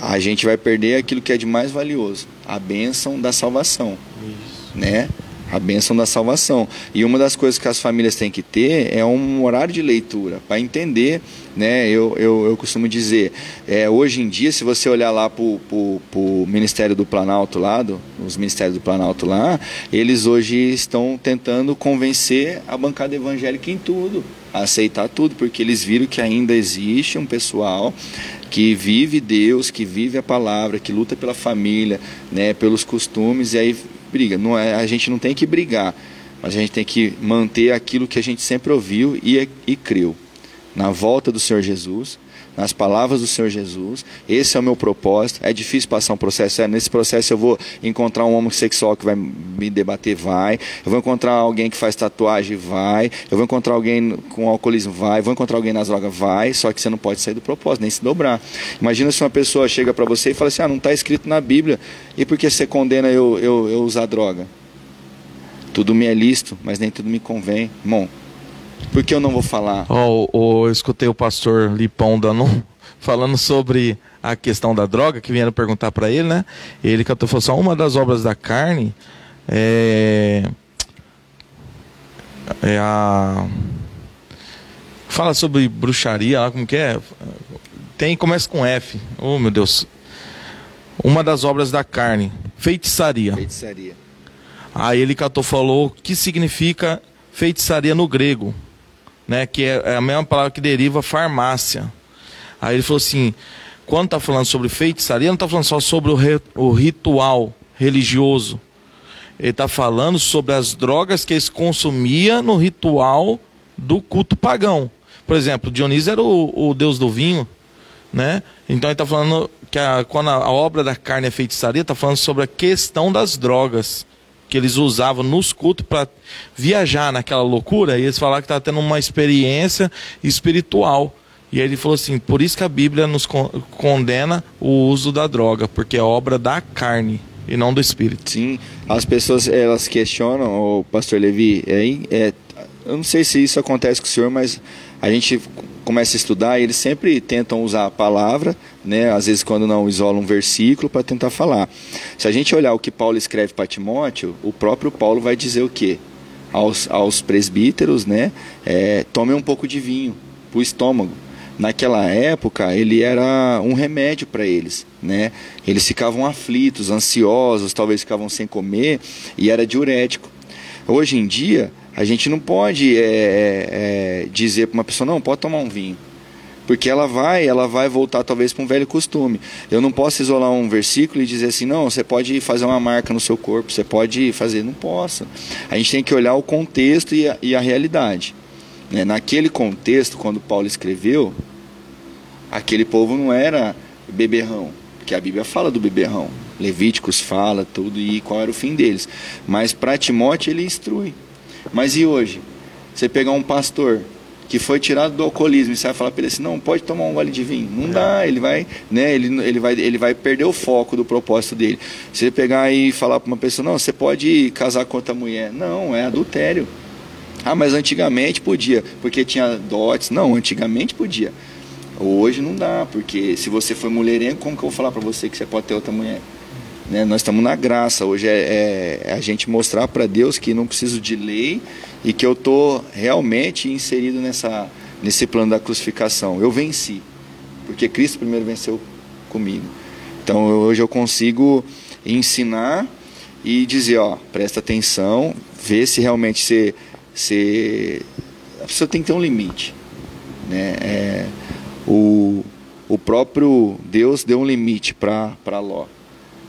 a gente vai perder aquilo que é de mais valioso, a bênção da salvação. Isso. Né? a bênção da salvação. E uma das coisas que as famílias têm que ter é um horário de leitura, para entender, né? Eu, eu, eu costumo dizer, é, hoje em dia, se você olhar lá para o Ministério do Planalto lá, do, os Ministérios do Planalto lá, eles hoje estão tentando convencer a bancada evangélica em tudo, aceitar tudo, porque eles viram que ainda existe um pessoal que vive Deus, que vive a palavra, que luta pela família, né, pelos costumes, e aí briga. Não é, a gente não tem que brigar, mas a gente tem que manter aquilo que a gente sempre ouviu e, e creu. Na volta do Senhor Jesus, nas palavras do Senhor Jesus. Esse é o meu propósito. É difícil passar um processo. É, nesse processo eu vou encontrar um homossexual que vai me debater, vai. Eu vou encontrar alguém que faz tatuagem, vai. Eu vou encontrar alguém com alcoolismo, vai. Eu vou encontrar alguém nas drogas, vai. Só que você não pode sair do propósito, nem se dobrar. Imagina se uma pessoa chega para você e fala assim: ah, não está escrito na Bíblia. E por que você condena eu, eu, eu usar droga? Tudo me é lícito, mas nem tudo me convém. Irmão, por que eu não vou falar? Oh, oh, eu escutei o pastor Lipão dando, falando sobre a questão da droga, que vieram perguntar para ele, né? Ele cantou falou assim, uma das obras da carne é, é a fala sobre bruxaria, lá como que é? Tem começa com F. Oh, meu Deus. Uma das obras da carne, feitiçaria. Feitiçaria. Aí ele catou falou que significa feitiçaria no grego né, que é, é a mesma palavra que deriva farmácia. Aí ele falou assim: quando está falando sobre feitiçaria, não está falando só sobre o, re, o ritual religioso. Ele está falando sobre as drogas que eles consumiam no ritual do culto pagão. Por exemplo, Dionísio era o, o deus do vinho, né? Então ele está falando que a, quando a, obra da carne é feitiçaria, está falando sobre a questão das drogas que eles usavam nos cultos para viajar naquela loucura, e eles falaram que estava tendo uma experiência espiritual. E ele falou assim: por isso que a Bíblia nos condena o uso da droga, porque é obra da carne e não do espírito. Sim, as pessoas elas questionam, o pastor Levi, é, é, eu não sei se isso acontece com o senhor, mas a gente começa a estudar, eles sempre tentam usar a palavra, né? às vezes quando não isolam um versículo para tentar falar. Se a gente olhar o que Paulo escreve para Timóteo, o próprio Paulo vai dizer o quê? Aos, aos presbíteros, né? É, tome um pouco de vinho para o estômago. Naquela época, ele era um remédio para eles, né? Eles ficavam aflitos, ansiosos, talvez ficavam sem comer e era diurético. Hoje em dia, a gente não pode é, é, é dizer para uma pessoa, não, pode tomar um vinho. Porque ela vai, ela vai voltar talvez para um velho costume. Eu não posso isolar um versículo e dizer assim, não, você pode fazer uma marca no seu corpo, você pode fazer, não posso. A gente tem que olhar o contexto e a, e a realidade. Né? Naquele contexto, quando Paulo escreveu, aquele povo não era beberrão, porque a Bíblia fala do beberrão. Levíticos fala tudo e qual era o fim deles. Mas para Timóteo ele instrui. Mas e hoje? Você pegar um pastor que foi tirado do alcoolismo e você vai falar para ele assim, não, pode tomar um gole de vinho. Não dá, ele vai, né, ele, ele, vai, ele vai perder o foco do propósito dele. Você pegar e falar para uma pessoa, não, você pode casar com outra mulher. Não, é adultério. Ah, mas antigamente podia, porque tinha dotes. Não, antigamente podia. Hoje não dá, porque se você for mulherengo, como que eu vou falar para você que você pode ter outra mulher? Né? Nós estamos na graça. Hoje é, é, é a gente mostrar para Deus que não preciso de lei e que eu estou realmente inserido nessa, nesse plano da crucificação. Eu venci, porque Cristo primeiro venceu comigo. Então hoje eu consigo ensinar e dizer, ó, presta atenção, vê se realmente você, você a pessoa tem que ter um limite, né? É, o, o próprio Deus deu um limite para Ló.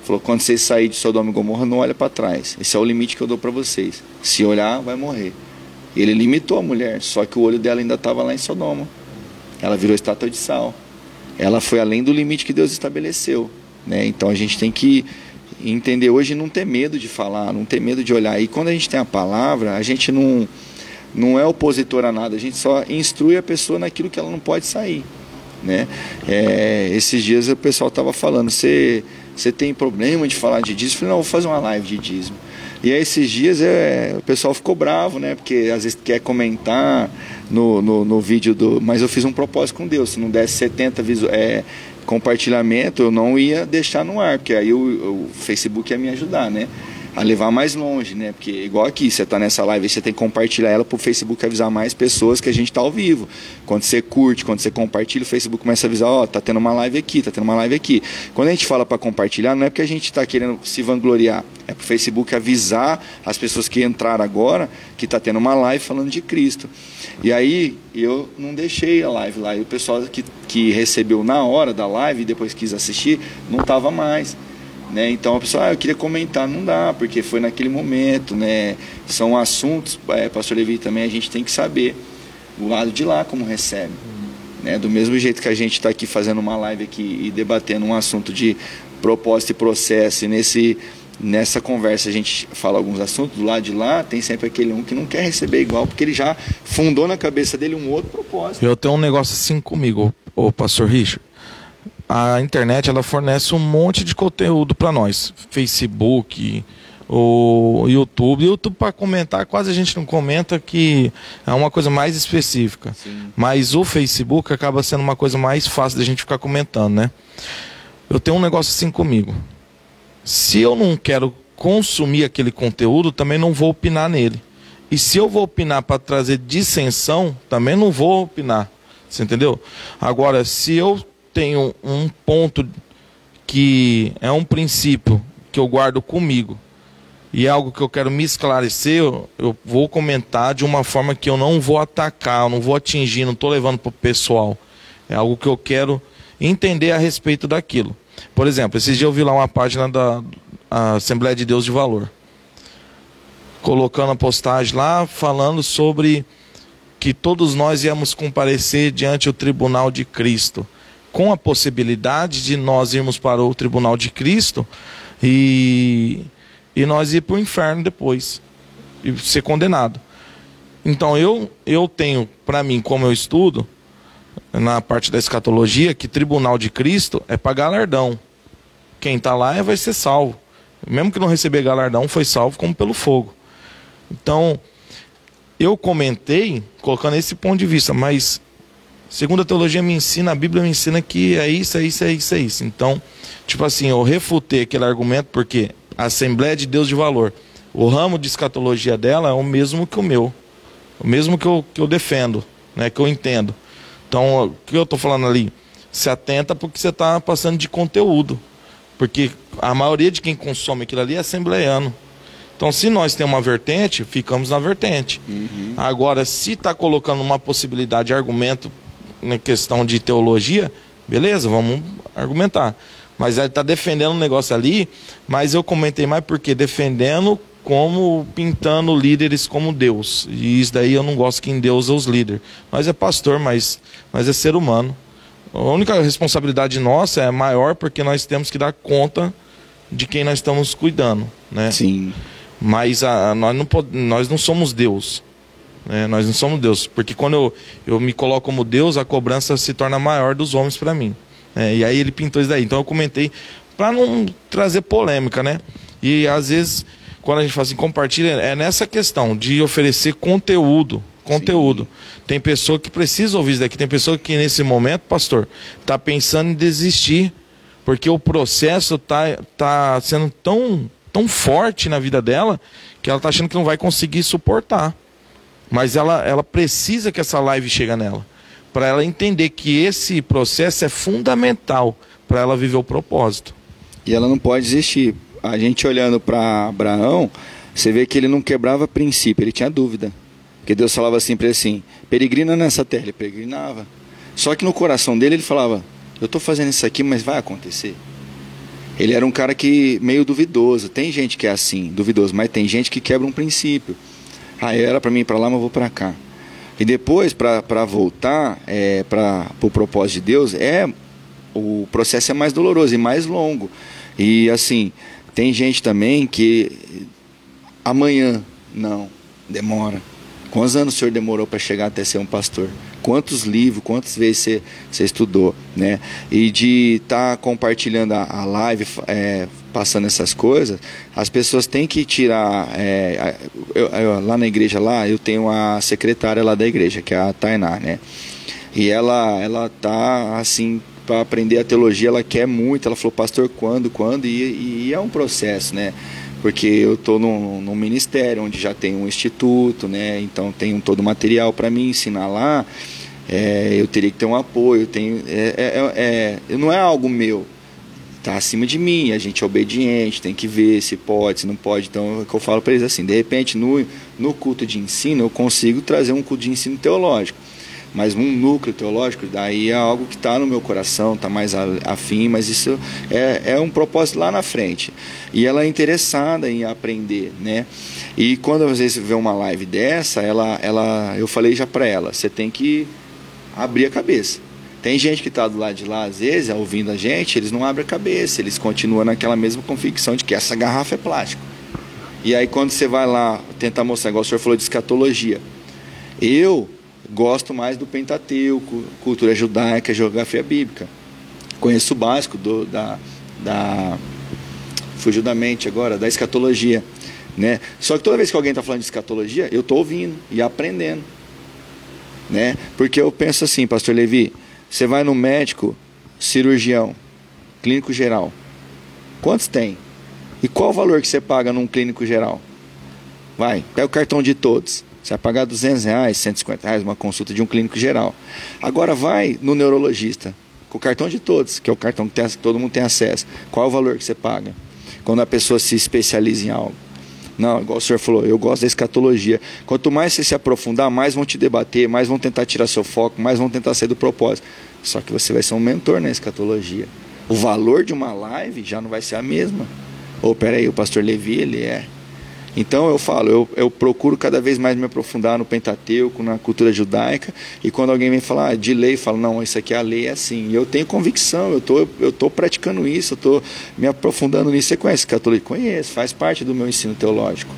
Falou: quando vocês saírem de Sodoma e Gomorra, não olha para trás. Esse é o limite que eu dou para vocês. Se olhar, vai morrer. Ele limitou a mulher, só que o olho dela ainda estava lá em Sodoma. Ela virou estátua de sal. Ela foi além do limite que Deus estabeleceu. Né? Então a gente tem que entender hoje não ter medo de falar, não ter medo de olhar. E quando a gente tem a palavra, a gente não, não é opositor a nada, a gente só instrui a pessoa naquilo que ela não pode sair. Né? É, esses dias o pessoal estava falando, você você tem problema de falar de dízimo? Eu falei, não, vou fazer uma live de dízimo. E aí esses dias é, o pessoal ficou bravo, né? Porque às vezes quer comentar no, no, no vídeo do. Mas eu fiz um propósito com Deus. Se não desse 70 visu, é, compartilhamento, eu não ia deixar no ar, porque aí o, o Facebook ia me ajudar, né? A levar mais longe, né? Porque igual aqui, você está nessa live, você tem que compartilhar ela para o Facebook avisar mais pessoas que a gente está ao vivo. Quando você curte, quando você compartilha, o Facebook começa a avisar, ó, oh, tá tendo uma live aqui, tá tendo uma live aqui. Quando a gente fala para compartilhar, não é porque a gente está querendo se vangloriar, é para o Facebook avisar as pessoas que entraram agora que está tendo uma live falando de Cristo. E aí eu não deixei a live lá. E o pessoal que, que recebeu na hora da live e depois quis assistir, não estava mais. Né? Então a pessoa, ah, eu queria comentar, não dá, porque foi naquele momento, né? São assuntos, é, pastor Levi, também a gente tem que saber o lado de lá como recebe. Né? Do mesmo jeito que a gente está aqui fazendo uma live aqui e debatendo um assunto de propósito e processo, e nesse, nessa conversa a gente fala alguns assuntos, do lado de lá tem sempre aquele um que não quer receber igual, porque ele já fundou na cabeça dele um outro propósito. Eu tenho um negócio assim comigo, o pastor Richard a internet ela fornece um monte de conteúdo para nós. Facebook, o YouTube. YouTube para comentar, quase a gente não comenta que é uma coisa mais específica. Sim. Mas o Facebook acaba sendo uma coisa mais fácil da gente ficar comentando, né? Eu tenho um negócio assim comigo. Se eu não quero consumir aquele conteúdo, também não vou opinar nele. E se eu vou opinar para trazer dissensão, também não vou opinar. Você entendeu? Agora, se eu tenho um ponto que é um princípio que eu guardo comigo e é algo que eu quero me esclarecer, eu, eu vou comentar de uma forma que eu não vou atacar, eu não vou atingir, não estou levando para o pessoal. É algo que eu quero entender a respeito daquilo. Por exemplo, esses dias eu vi lá uma página da Assembleia de Deus de Valor, colocando a postagem lá falando sobre que todos nós íamos comparecer diante do tribunal de Cristo com a possibilidade de nós irmos para o tribunal de Cristo e, e nós ir para o inferno depois e ser condenado. Então eu, eu tenho para mim, como eu estudo, na parte da escatologia, que tribunal de Cristo é para galardão. Quem está lá é, vai ser salvo. Mesmo que não receber galardão, foi salvo como pelo fogo. Então, eu comentei colocando esse ponto de vista, mas Segundo a teologia me ensina, a Bíblia me ensina que é isso, é isso, é isso, é isso. Então, tipo assim, eu refutei aquele argumento porque a Assembleia de Deus de Valor, o ramo de escatologia dela é o mesmo que o meu, o mesmo que eu, que eu defendo, né, que eu entendo. Então, o que eu estou falando ali? Se atenta porque você está passando de conteúdo. Porque a maioria de quem consome aquilo ali é assembleiano. Então, se nós temos uma vertente, ficamos na vertente. Uhum. Agora, se está colocando uma possibilidade de argumento na questão de teologia, beleza, vamos argumentar. Mas ele está defendendo um negócio ali, mas eu comentei mais porque defendendo como pintando líderes como Deus. E isso daí eu não gosto que em Deus é os líderes. Nós é pastor, mas, mas é ser humano. A única responsabilidade nossa é maior porque nós temos que dar conta de quem nós estamos cuidando, né? Sim. Mas a, nós, não, nós não somos Deus. Né? Nós não somos Deus. Porque quando eu, eu me coloco como Deus, a cobrança se torna maior dos homens para mim. É, e aí ele pintou isso daí. Então eu comentei para não trazer polêmica, né? E às vezes, quando a gente fala assim, compartilha, é nessa questão de oferecer conteúdo. Conteúdo. Sim. Tem pessoa que precisa ouvir isso daqui. Tem pessoa que nesse momento, pastor, está pensando em desistir. Porque o processo está tá sendo tão, tão forte na vida dela que ela está achando que não vai conseguir suportar. Mas ela, ela precisa que essa live chegue nela. Para ela entender que esse processo é fundamental para ela viver o propósito. E ela não pode desistir. A gente olhando para Abraão, você vê que ele não quebrava princípio, ele tinha dúvida. Porque Deus falava assim para ele assim: peregrina nessa terra, ele peregrinava. Só que no coração dele ele falava: eu estou fazendo isso aqui, mas vai acontecer. Ele era um cara que meio duvidoso. Tem gente que é assim, duvidoso, mas tem gente que quebra um princípio. Ah, era para mim ir para lá, mas vou para cá. E depois, para voltar é, para o pro propósito de Deus, é o processo é mais doloroso e mais longo. E assim, tem gente também que amanhã, não, demora. Quantos anos o senhor demorou para chegar até ser um pastor? Quantos livros, quantas vezes você, você estudou, né? E de estar tá compartilhando a, a live, é, passando essas coisas, as pessoas têm que tirar. É, eu, eu, lá na igreja lá, eu tenho a secretária lá da igreja, que é a Tainá, né? E ela, ela tá assim para aprender a teologia, ela quer muito. Ela falou, pastor, quando, quando? E, e é um processo, né? porque eu estou num, num, ministério onde já tem um instituto, né? Então tem todo o material para mim ensinar lá. É, eu teria que ter um apoio. Tenho, é, é, é, não é algo meu, está acima de mim. A gente é obediente, tem que ver se pode, se não pode. Então é que eu falo para eles assim: de repente no, no culto de ensino eu consigo trazer um culto de ensino teológico mas um núcleo teológico, daí é algo que está no meu coração, está mais afim, mas isso é, é um propósito lá na frente. E ela é interessada em aprender, né? E quando às vezes vê uma live dessa, ela, ela, eu falei já para ela, você tem que abrir a cabeça. Tem gente que está do lado de lá, às vezes, ouvindo a gente, eles não abrem a cabeça, eles continuam naquela mesma convicção de que essa garrafa é plástico. E aí quando você vai lá tentar mostrar, igual o senhor falou de escatologia, eu Gosto mais do Pentateuco, cultura judaica, geografia bíblica. Conheço o básico do, da, da. Fugiu da mente agora, da escatologia. Né? Só que toda vez que alguém está falando de escatologia, eu estou ouvindo e aprendendo. Né? Porque eu penso assim, pastor Levi, você vai no médico, cirurgião, clínico geral. Quantos tem? E qual o valor que você paga num clínico geral? Vai, pega o cartão de todos. Você vai pagar 200 reais, 150 reais uma consulta de um clínico geral. Agora vai no neurologista, com o cartão de todos, que é o cartão que, todo mundo tem acesso. Qual é o valor que você paga? Quando a pessoa se especializa em algo. Não, igual o senhor falou, eu gosto da escatologia. Quanto mais você se aprofundar, mais vão te debater, mais vão tentar tirar seu foco, mais vão tentar sair do propósito. Só que você vai ser um mentor na escatologia. O valor de uma live já não vai ser a mesma. Ou, peraí, o pastor Levi, ele é então eu falo, eu, eu procuro cada vez mais me aprofundar no Pentateuco, na cultura judaica, e quando alguém vem falar de lei, eu falo, não, isso aqui é a lei é assim. E eu tenho convicção, eu tô, estou tô praticando isso, eu estou me aprofundando nisso. Você conhece católico? Conheço, faz parte do meu ensino teológico.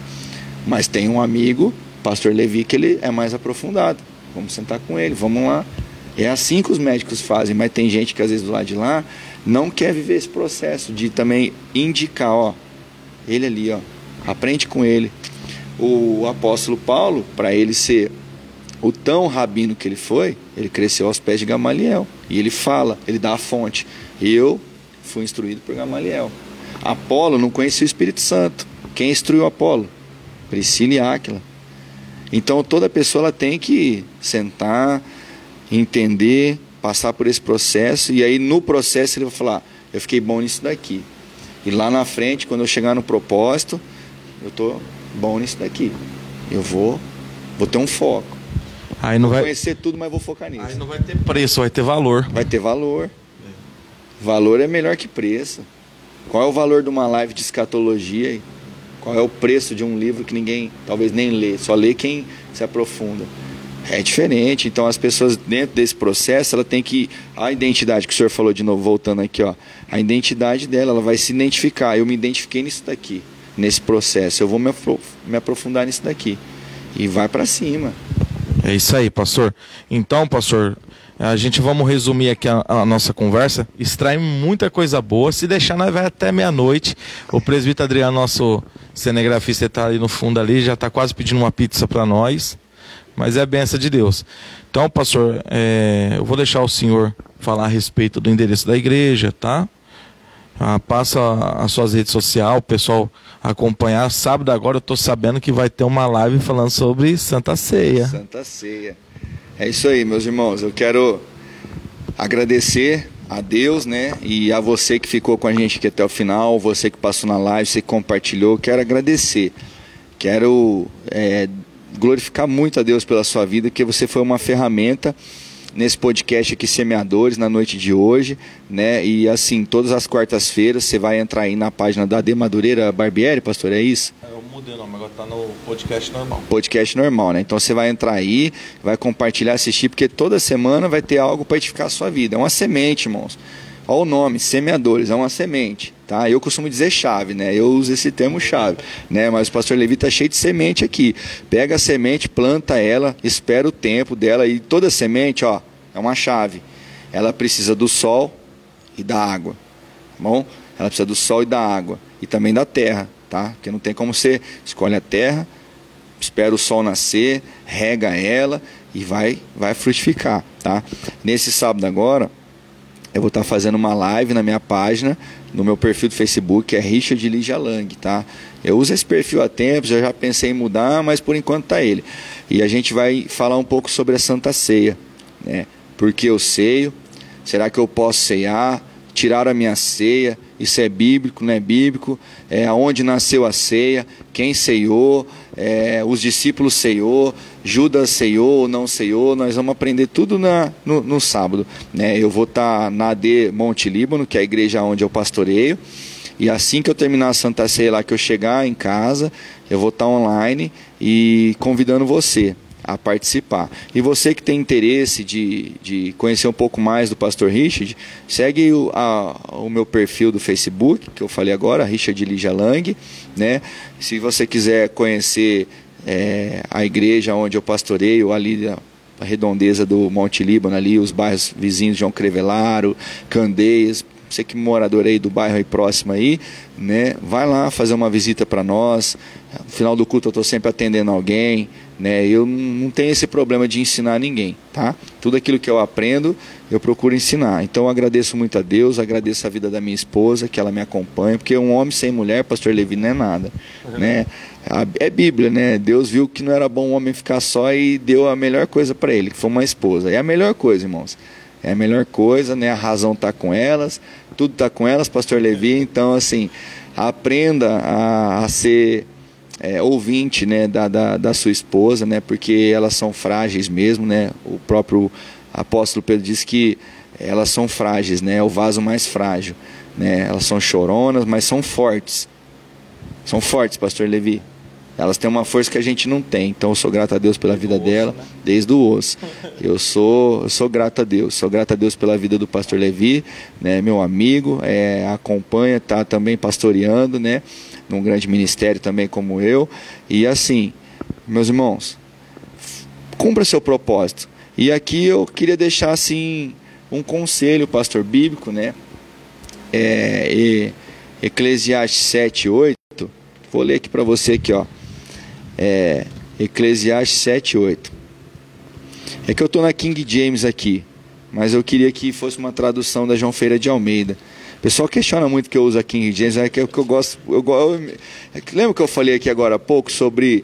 Mas tem um amigo, pastor Levi, que ele é mais aprofundado. Vamos sentar com ele, vamos lá. É assim que os médicos fazem, mas tem gente que às vezes do lado de lá não quer viver esse processo de também indicar, ó, ele ali, ó, aprende com ele. O apóstolo Paulo, para ele ser o tão rabino que ele foi, ele cresceu aos pés de Gamaliel. E ele fala, ele dá a fonte. Eu fui instruído por Gamaliel. Apolo não conhecia o Espírito Santo. Quem instruiu Apolo? Priscila e Áquila. Então toda pessoa ela tem que sentar, entender, passar por esse processo e aí no processo ele vai falar: eu fiquei bom nisso daqui. E lá na frente, quando eu chegar no propósito, eu tô bom nisso daqui. Eu vou, vou ter um foco. Aí não vou vai conhecer tudo, mas vou focar nisso. Aí não vai ter preço, vai ter valor. Vai ter valor. Valor é melhor que preço. Qual é o valor de uma live de escatologia? Qual é o preço de um livro que ninguém talvez nem lê, só lê quem se aprofunda? É diferente. Então as pessoas dentro desse processo, ela tem que a identidade que o senhor falou de novo voltando aqui, ó. A identidade dela, ela vai se identificar. Eu me identifiquei nisso daqui, nesse processo. Eu vou me, aprofundar nisso daqui e vai para cima. É isso aí, pastor. Então, pastor, a gente vamos resumir aqui a, a nossa conversa. Extrai muita coisa boa. Se deixar, nós vai até meia-noite. O presbítero Adriano, nosso cinegrafista, está ali no fundo ali, já está quase pedindo uma pizza para nós. Mas é a benção de Deus. Então, pastor, é, eu vou deixar o senhor falar a respeito do endereço da igreja, tá? Ah, passa as suas redes sociais, o pessoal acompanhar. Sábado agora eu estou sabendo que vai ter uma live falando sobre Santa Ceia. Santa Ceia. É isso aí, meus irmãos. Eu quero agradecer a Deus, né? E a você que ficou com a gente aqui até o final, você que passou na live, você que compartilhou, quero agradecer. Quero é, glorificar muito a Deus pela sua vida, que você foi uma ferramenta nesse podcast aqui Semeadores na noite de hoje, né? E assim, todas as quartas-feiras você vai entrar aí na página da De Madureira Barbieri, pastor, é isso? Eu mudei o nome, agora tá no podcast normal. Podcast normal, né? Então você vai entrar aí, vai compartilhar, assistir, porque toda semana vai ter algo para edificar a sua vida. É uma semente, irmãos. Olha o nome, semeadores, é uma semente, tá? Eu costumo dizer chave, né? Eu uso esse termo chave, né? Mas o pastor Levi tá cheio de semente aqui. Pega a semente, planta ela, espera o tempo dela e toda semente, ó, é uma chave. Ela precisa do sol e da água, tá bom? Ela precisa do sol e da água e também da terra, tá? Porque não tem como você escolhe a terra, espera o sol nascer, rega ela e vai vai frutificar, tá? Nesse sábado agora, eu vou estar fazendo uma live na minha página, no meu perfil do Facebook, é Richard Ligia Lang, tá? Eu uso esse perfil há tempos, eu já pensei em mudar, mas por enquanto tá ele. E a gente vai falar um pouco sobre a Santa Ceia, né? Porque eu ceio, será que eu posso ceiar? Tirar a minha ceia, isso é bíblico, não é bíblico? É onde nasceu a ceia, quem ceiou, é, os discípulos ceiou, Judas ceiou ou não ceiou, nós vamos aprender tudo na, no, no sábado. Né? Eu vou estar tá na AD Monte Líbano, que é a igreja onde eu pastoreio, e assim que eu terminar a Santa Ceia lá, que eu chegar em casa, eu vou estar tá online e convidando você a participar. E você que tem interesse de, de conhecer um pouco mais do Pastor Richard, segue o, a, o meu perfil do Facebook, que eu falei agora, Richard Ligia Lang. Né? Se você quiser conhecer é, a igreja onde eu pastoreio, ali a redondeza do Monte Líbano, ali os bairros vizinhos João Crevelaro, Candeias, você que é morador aí do bairro aí próximo aí, né, vai lá fazer uma visita para nós. No final do culto eu estou sempre atendendo alguém, né? Eu não tenho esse problema de ensinar ninguém, tá? Tudo aquilo que eu aprendo, eu procuro ensinar. Então eu agradeço muito a Deus, agradeço a vida da minha esposa, que ela me acompanha, porque um homem sem mulher, pastor Levi, não é nada, uhum. né? É Bíblia, né? Deus viu que não era bom o homem ficar só e deu a melhor coisa para ele, que foi uma esposa. É a melhor coisa, irmãos. É a melhor coisa, né? A razão está com elas, tudo está com elas, pastor Levi. Então, assim, aprenda a, a ser é, ouvinte né, da, da, da, sua esposa, né, porque elas são frágeis mesmo, né? O próprio apóstolo Pedro diz que elas são frágeis, né? É o vaso mais frágil, né? Elas são choronas, mas são fortes. São fortes, pastor Levi. Elas têm uma força que a gente não tem. Então eu sou grato a Deus pela vida osso, dela, né? desde o osso. Eu sou, eu sou grato a Deus. Sou grato a Deus pela vida do pastor Levi, né, meu amigo, é, acompanha, tá também pastoreando, né? Num grande ministério também como eu. E assim, meus irmãos, cumpra seu propósito. E aqui eu queria deixar assim um conselho, pastor bíblico, né? É, e, Eclesiastes 7, 8. Vou ler aqui para você aqui, ó. É, Eclesiastes 7, 8. É que eu estou na King James aqui, mas eu queria que fosse uma tradução da João Feira de Almeida. O pessoal questiona muito que eu uso a King James, é que, é que eu gosto. Eu, eu, é que, lembra que eu falei aqui agora há pouco sobre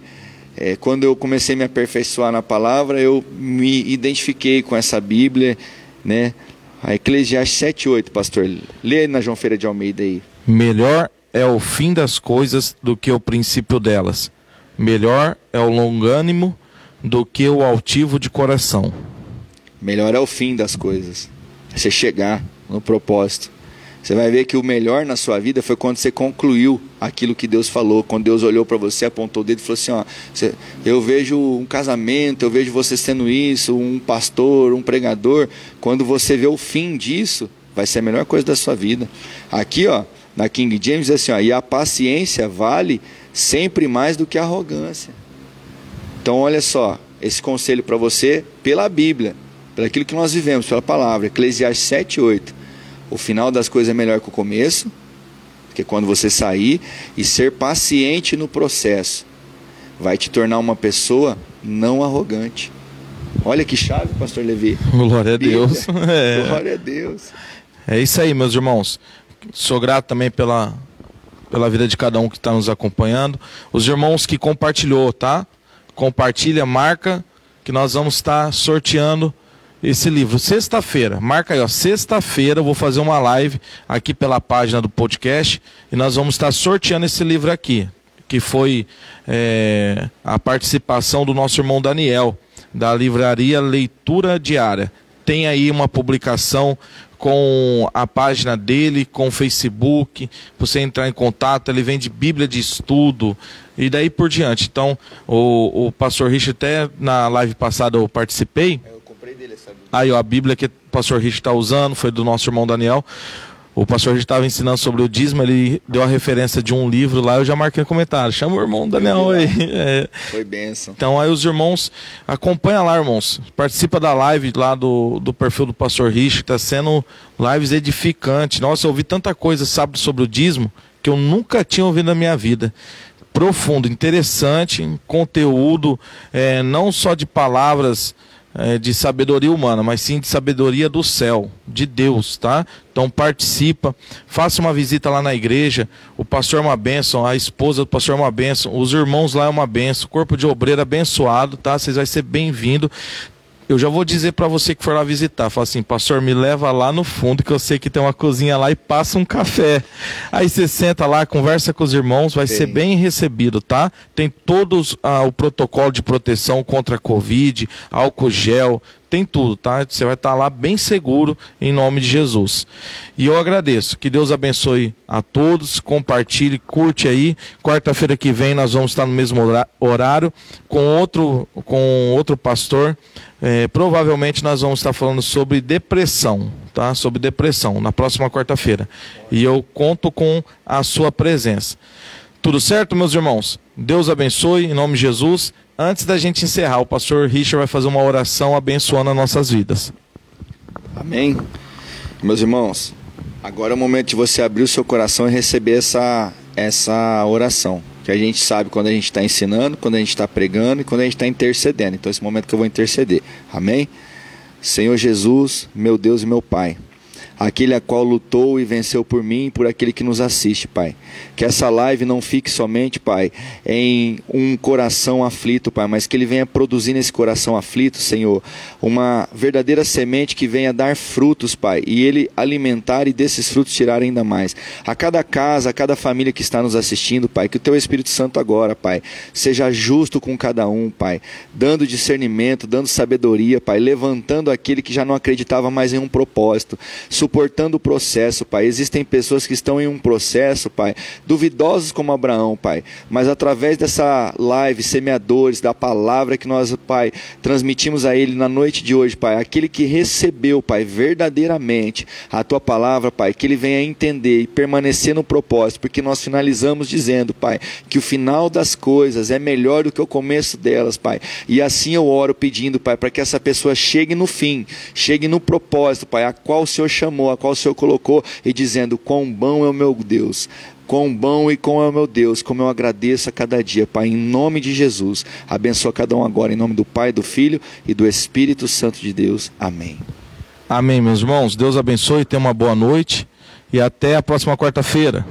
é, quando eu comecei a me aperfeiçoar na palavra, eu me identifiquei com essa Bíblia, né? A Eclesiastes 7:8, pastor. Lê na João Feira de Almeida aí. Melhor é o fim das coisas do que o princípio delas. Melhor é o longânimo do que o altivo de coração. Melhor é o fim das coisas. É você chegar no propósito. Você vai ver que o melhor na sua vida foi quando você concluiu aquilo que Deus falou, quando Deus olhou para você, apontou o dedo e falou assim: ó, você, eu vejo um casamento, eu vejo você sendo isso, um pastor, um pregador. Quando você vê o fim disso, vai ser a melhor coisa da sua vida. Aqui, ó, na King James, é assim: ó, e a paciência vale sempre mais do que a arrogância. Então, olha só, esse conselho para você pela Bíblia, pelo aquilo que nós vivemos, pela palavra, Eclesiastes 7, 8 o final das coisas é melhor que o começo, porque quando você sair e ser paciente no processo, vai te tornar uma pessoa não arrogante. Olha que chave, pastor Levi. Glória a Deus. É. Glória a Deus. É isso aí, meus irmãos. Sou grato também pela, pela vida de cada um que está nos acompanhando. Os irmãos que compartilhou, tá? Compartilha, marca, que nós vamos estar sorteando esse livro. Sexta-feira, marca aí, ó. Sexta-feira eu vou fazer uma live aqui pela página do podcast e nós vamos estar sorteando esse livro aqui, que foi é, a participação do nosso irmão Daniel, da livraria Leitura Diária. Tem aí uma publicação com a página dele, com o Facebook, você entrar em contato, ele vende Bíblia de estudo e daí por diante. Então, o, o pastor Richard, até na live passada eu participei. Aí, ó, a Bíblia que o pastor Rich está usando foi do nosso irmão Daniel. O pastor Rich estava ensinando sobre o dízimo, ele deu a referência de um livro lá, eu já marquei no comentário. Chama o irmão Daniel aí. É. Foi benção. Então aí os irmãos, acompanha lá, irmãos. Participa da live lá do, do perfil do pastor Rich, está sendo lives edificantes. Nossa, eu ouvi tanta coisa, sabe, sobre o dízimo, que eu nunca tinha ouvido na minha vida profundo, interessante, conteúdo, é, não só de palavras é, de sabedoria humana, mas sim de sabedoria do céu, de Deus, tá? Então participa, faça uma visita lá na igreja. O pastor é uma bênção, a esposa do pastor é uma bênção, os irmãos lá é uma bênção, o corpo de obreiro abençoado, tá? Vocês vão ser bem-vindos eu já vou dizer para você que for lá visitar, fala assim, pastor, me leva lá no fundo que eu sei que tem uma cozinha lá e passa um café. Aí você senta lá, conversa com os irmãos, vai Sim. ser bem recebido, tá? Tem todos ah, o protocolo de proteção contra a Covid, álcool gel, tem tudo, tá? Você vai estar lá bem seguro em nome de Jesus. E eu agradeço. Que Deus abençoe a todos. Compartilhe, curte aí. Quarta-feira que vem nós vamos estar no mesmo horário com outro com outro pastor. É, provavelmente nós vamos estar falando sobre depressão, tá? Sobre depressão na próxima quarta-feira. E eu conto com a sua presença. Tudo certo, meus irmãos? Deus abençoe em nome de Jesus. Antes da gente encerrar, o pastor Richard vai fazer uma oração abençoando as nossas vidas. Amém. Meus irmãos, agora é o momento de você abrir o seu coração e receber essa, essa oração. Que a gente sabe quando a gente está ensinando, quando a gente está pregando e quando a gente está intercedendo. Então, esse momento que eu vou interceder. Amém? Senhor Jesus, meu Deus e meu Pai aquele a qual lutou e venceu por mim e por aquele que nos assiste, Pai. Que essa live não fique somente, Pai, em um coração aflito, Pai, mas que ele venha produzir nesse coração aflito, Senhor, uma verdadeira semente que venha dar frutos, Pai, e ele alimentar e desses frutos tirar ainda mais. A cada casa, a cada família que está nos assistindo, Pai, que o teu Espírito Santo agora, Pai, seja justo com cada um, Pai, dando discernimento, dando sabedoria, Pai, levantando aquele que já não acreditava mais em um propósito suportando o processo, Pai. Existem pessoas que estão em um processo, Pai, duvidosos como Abraão, Pai, mas através dessa live, semeadores da palavra que nós, Pai, transmitimos a ele na noite de hoje, Pai, aquele que recebeu, Pai, verdadeiramente a tua palavra, Pai, que ele venha entender e permanecer no propósito, porque nós finalizamos dizendo, Pai, que o final das coisas é melhor do que o começo delas, Pai. E assim eu oro pedindo, Pai, para que essa pessoa chegue no fim, chegue no propósito, Pai, a qual o Senhor chamou a qual o Senhor colocou, e dizendo: Quão bom é o meu Deus, Quão bom e quão é o meu Deus, como eu agradeço a cada dia, Pai, em nome de Jesus. Abençoa cada um agora, em nome do Pai, do Filho e do Espírito Santo de Deus. Amém. Amém, meus irmãos. Deus abençoe, tenha uma boa noite e até a próxima quarta-feira.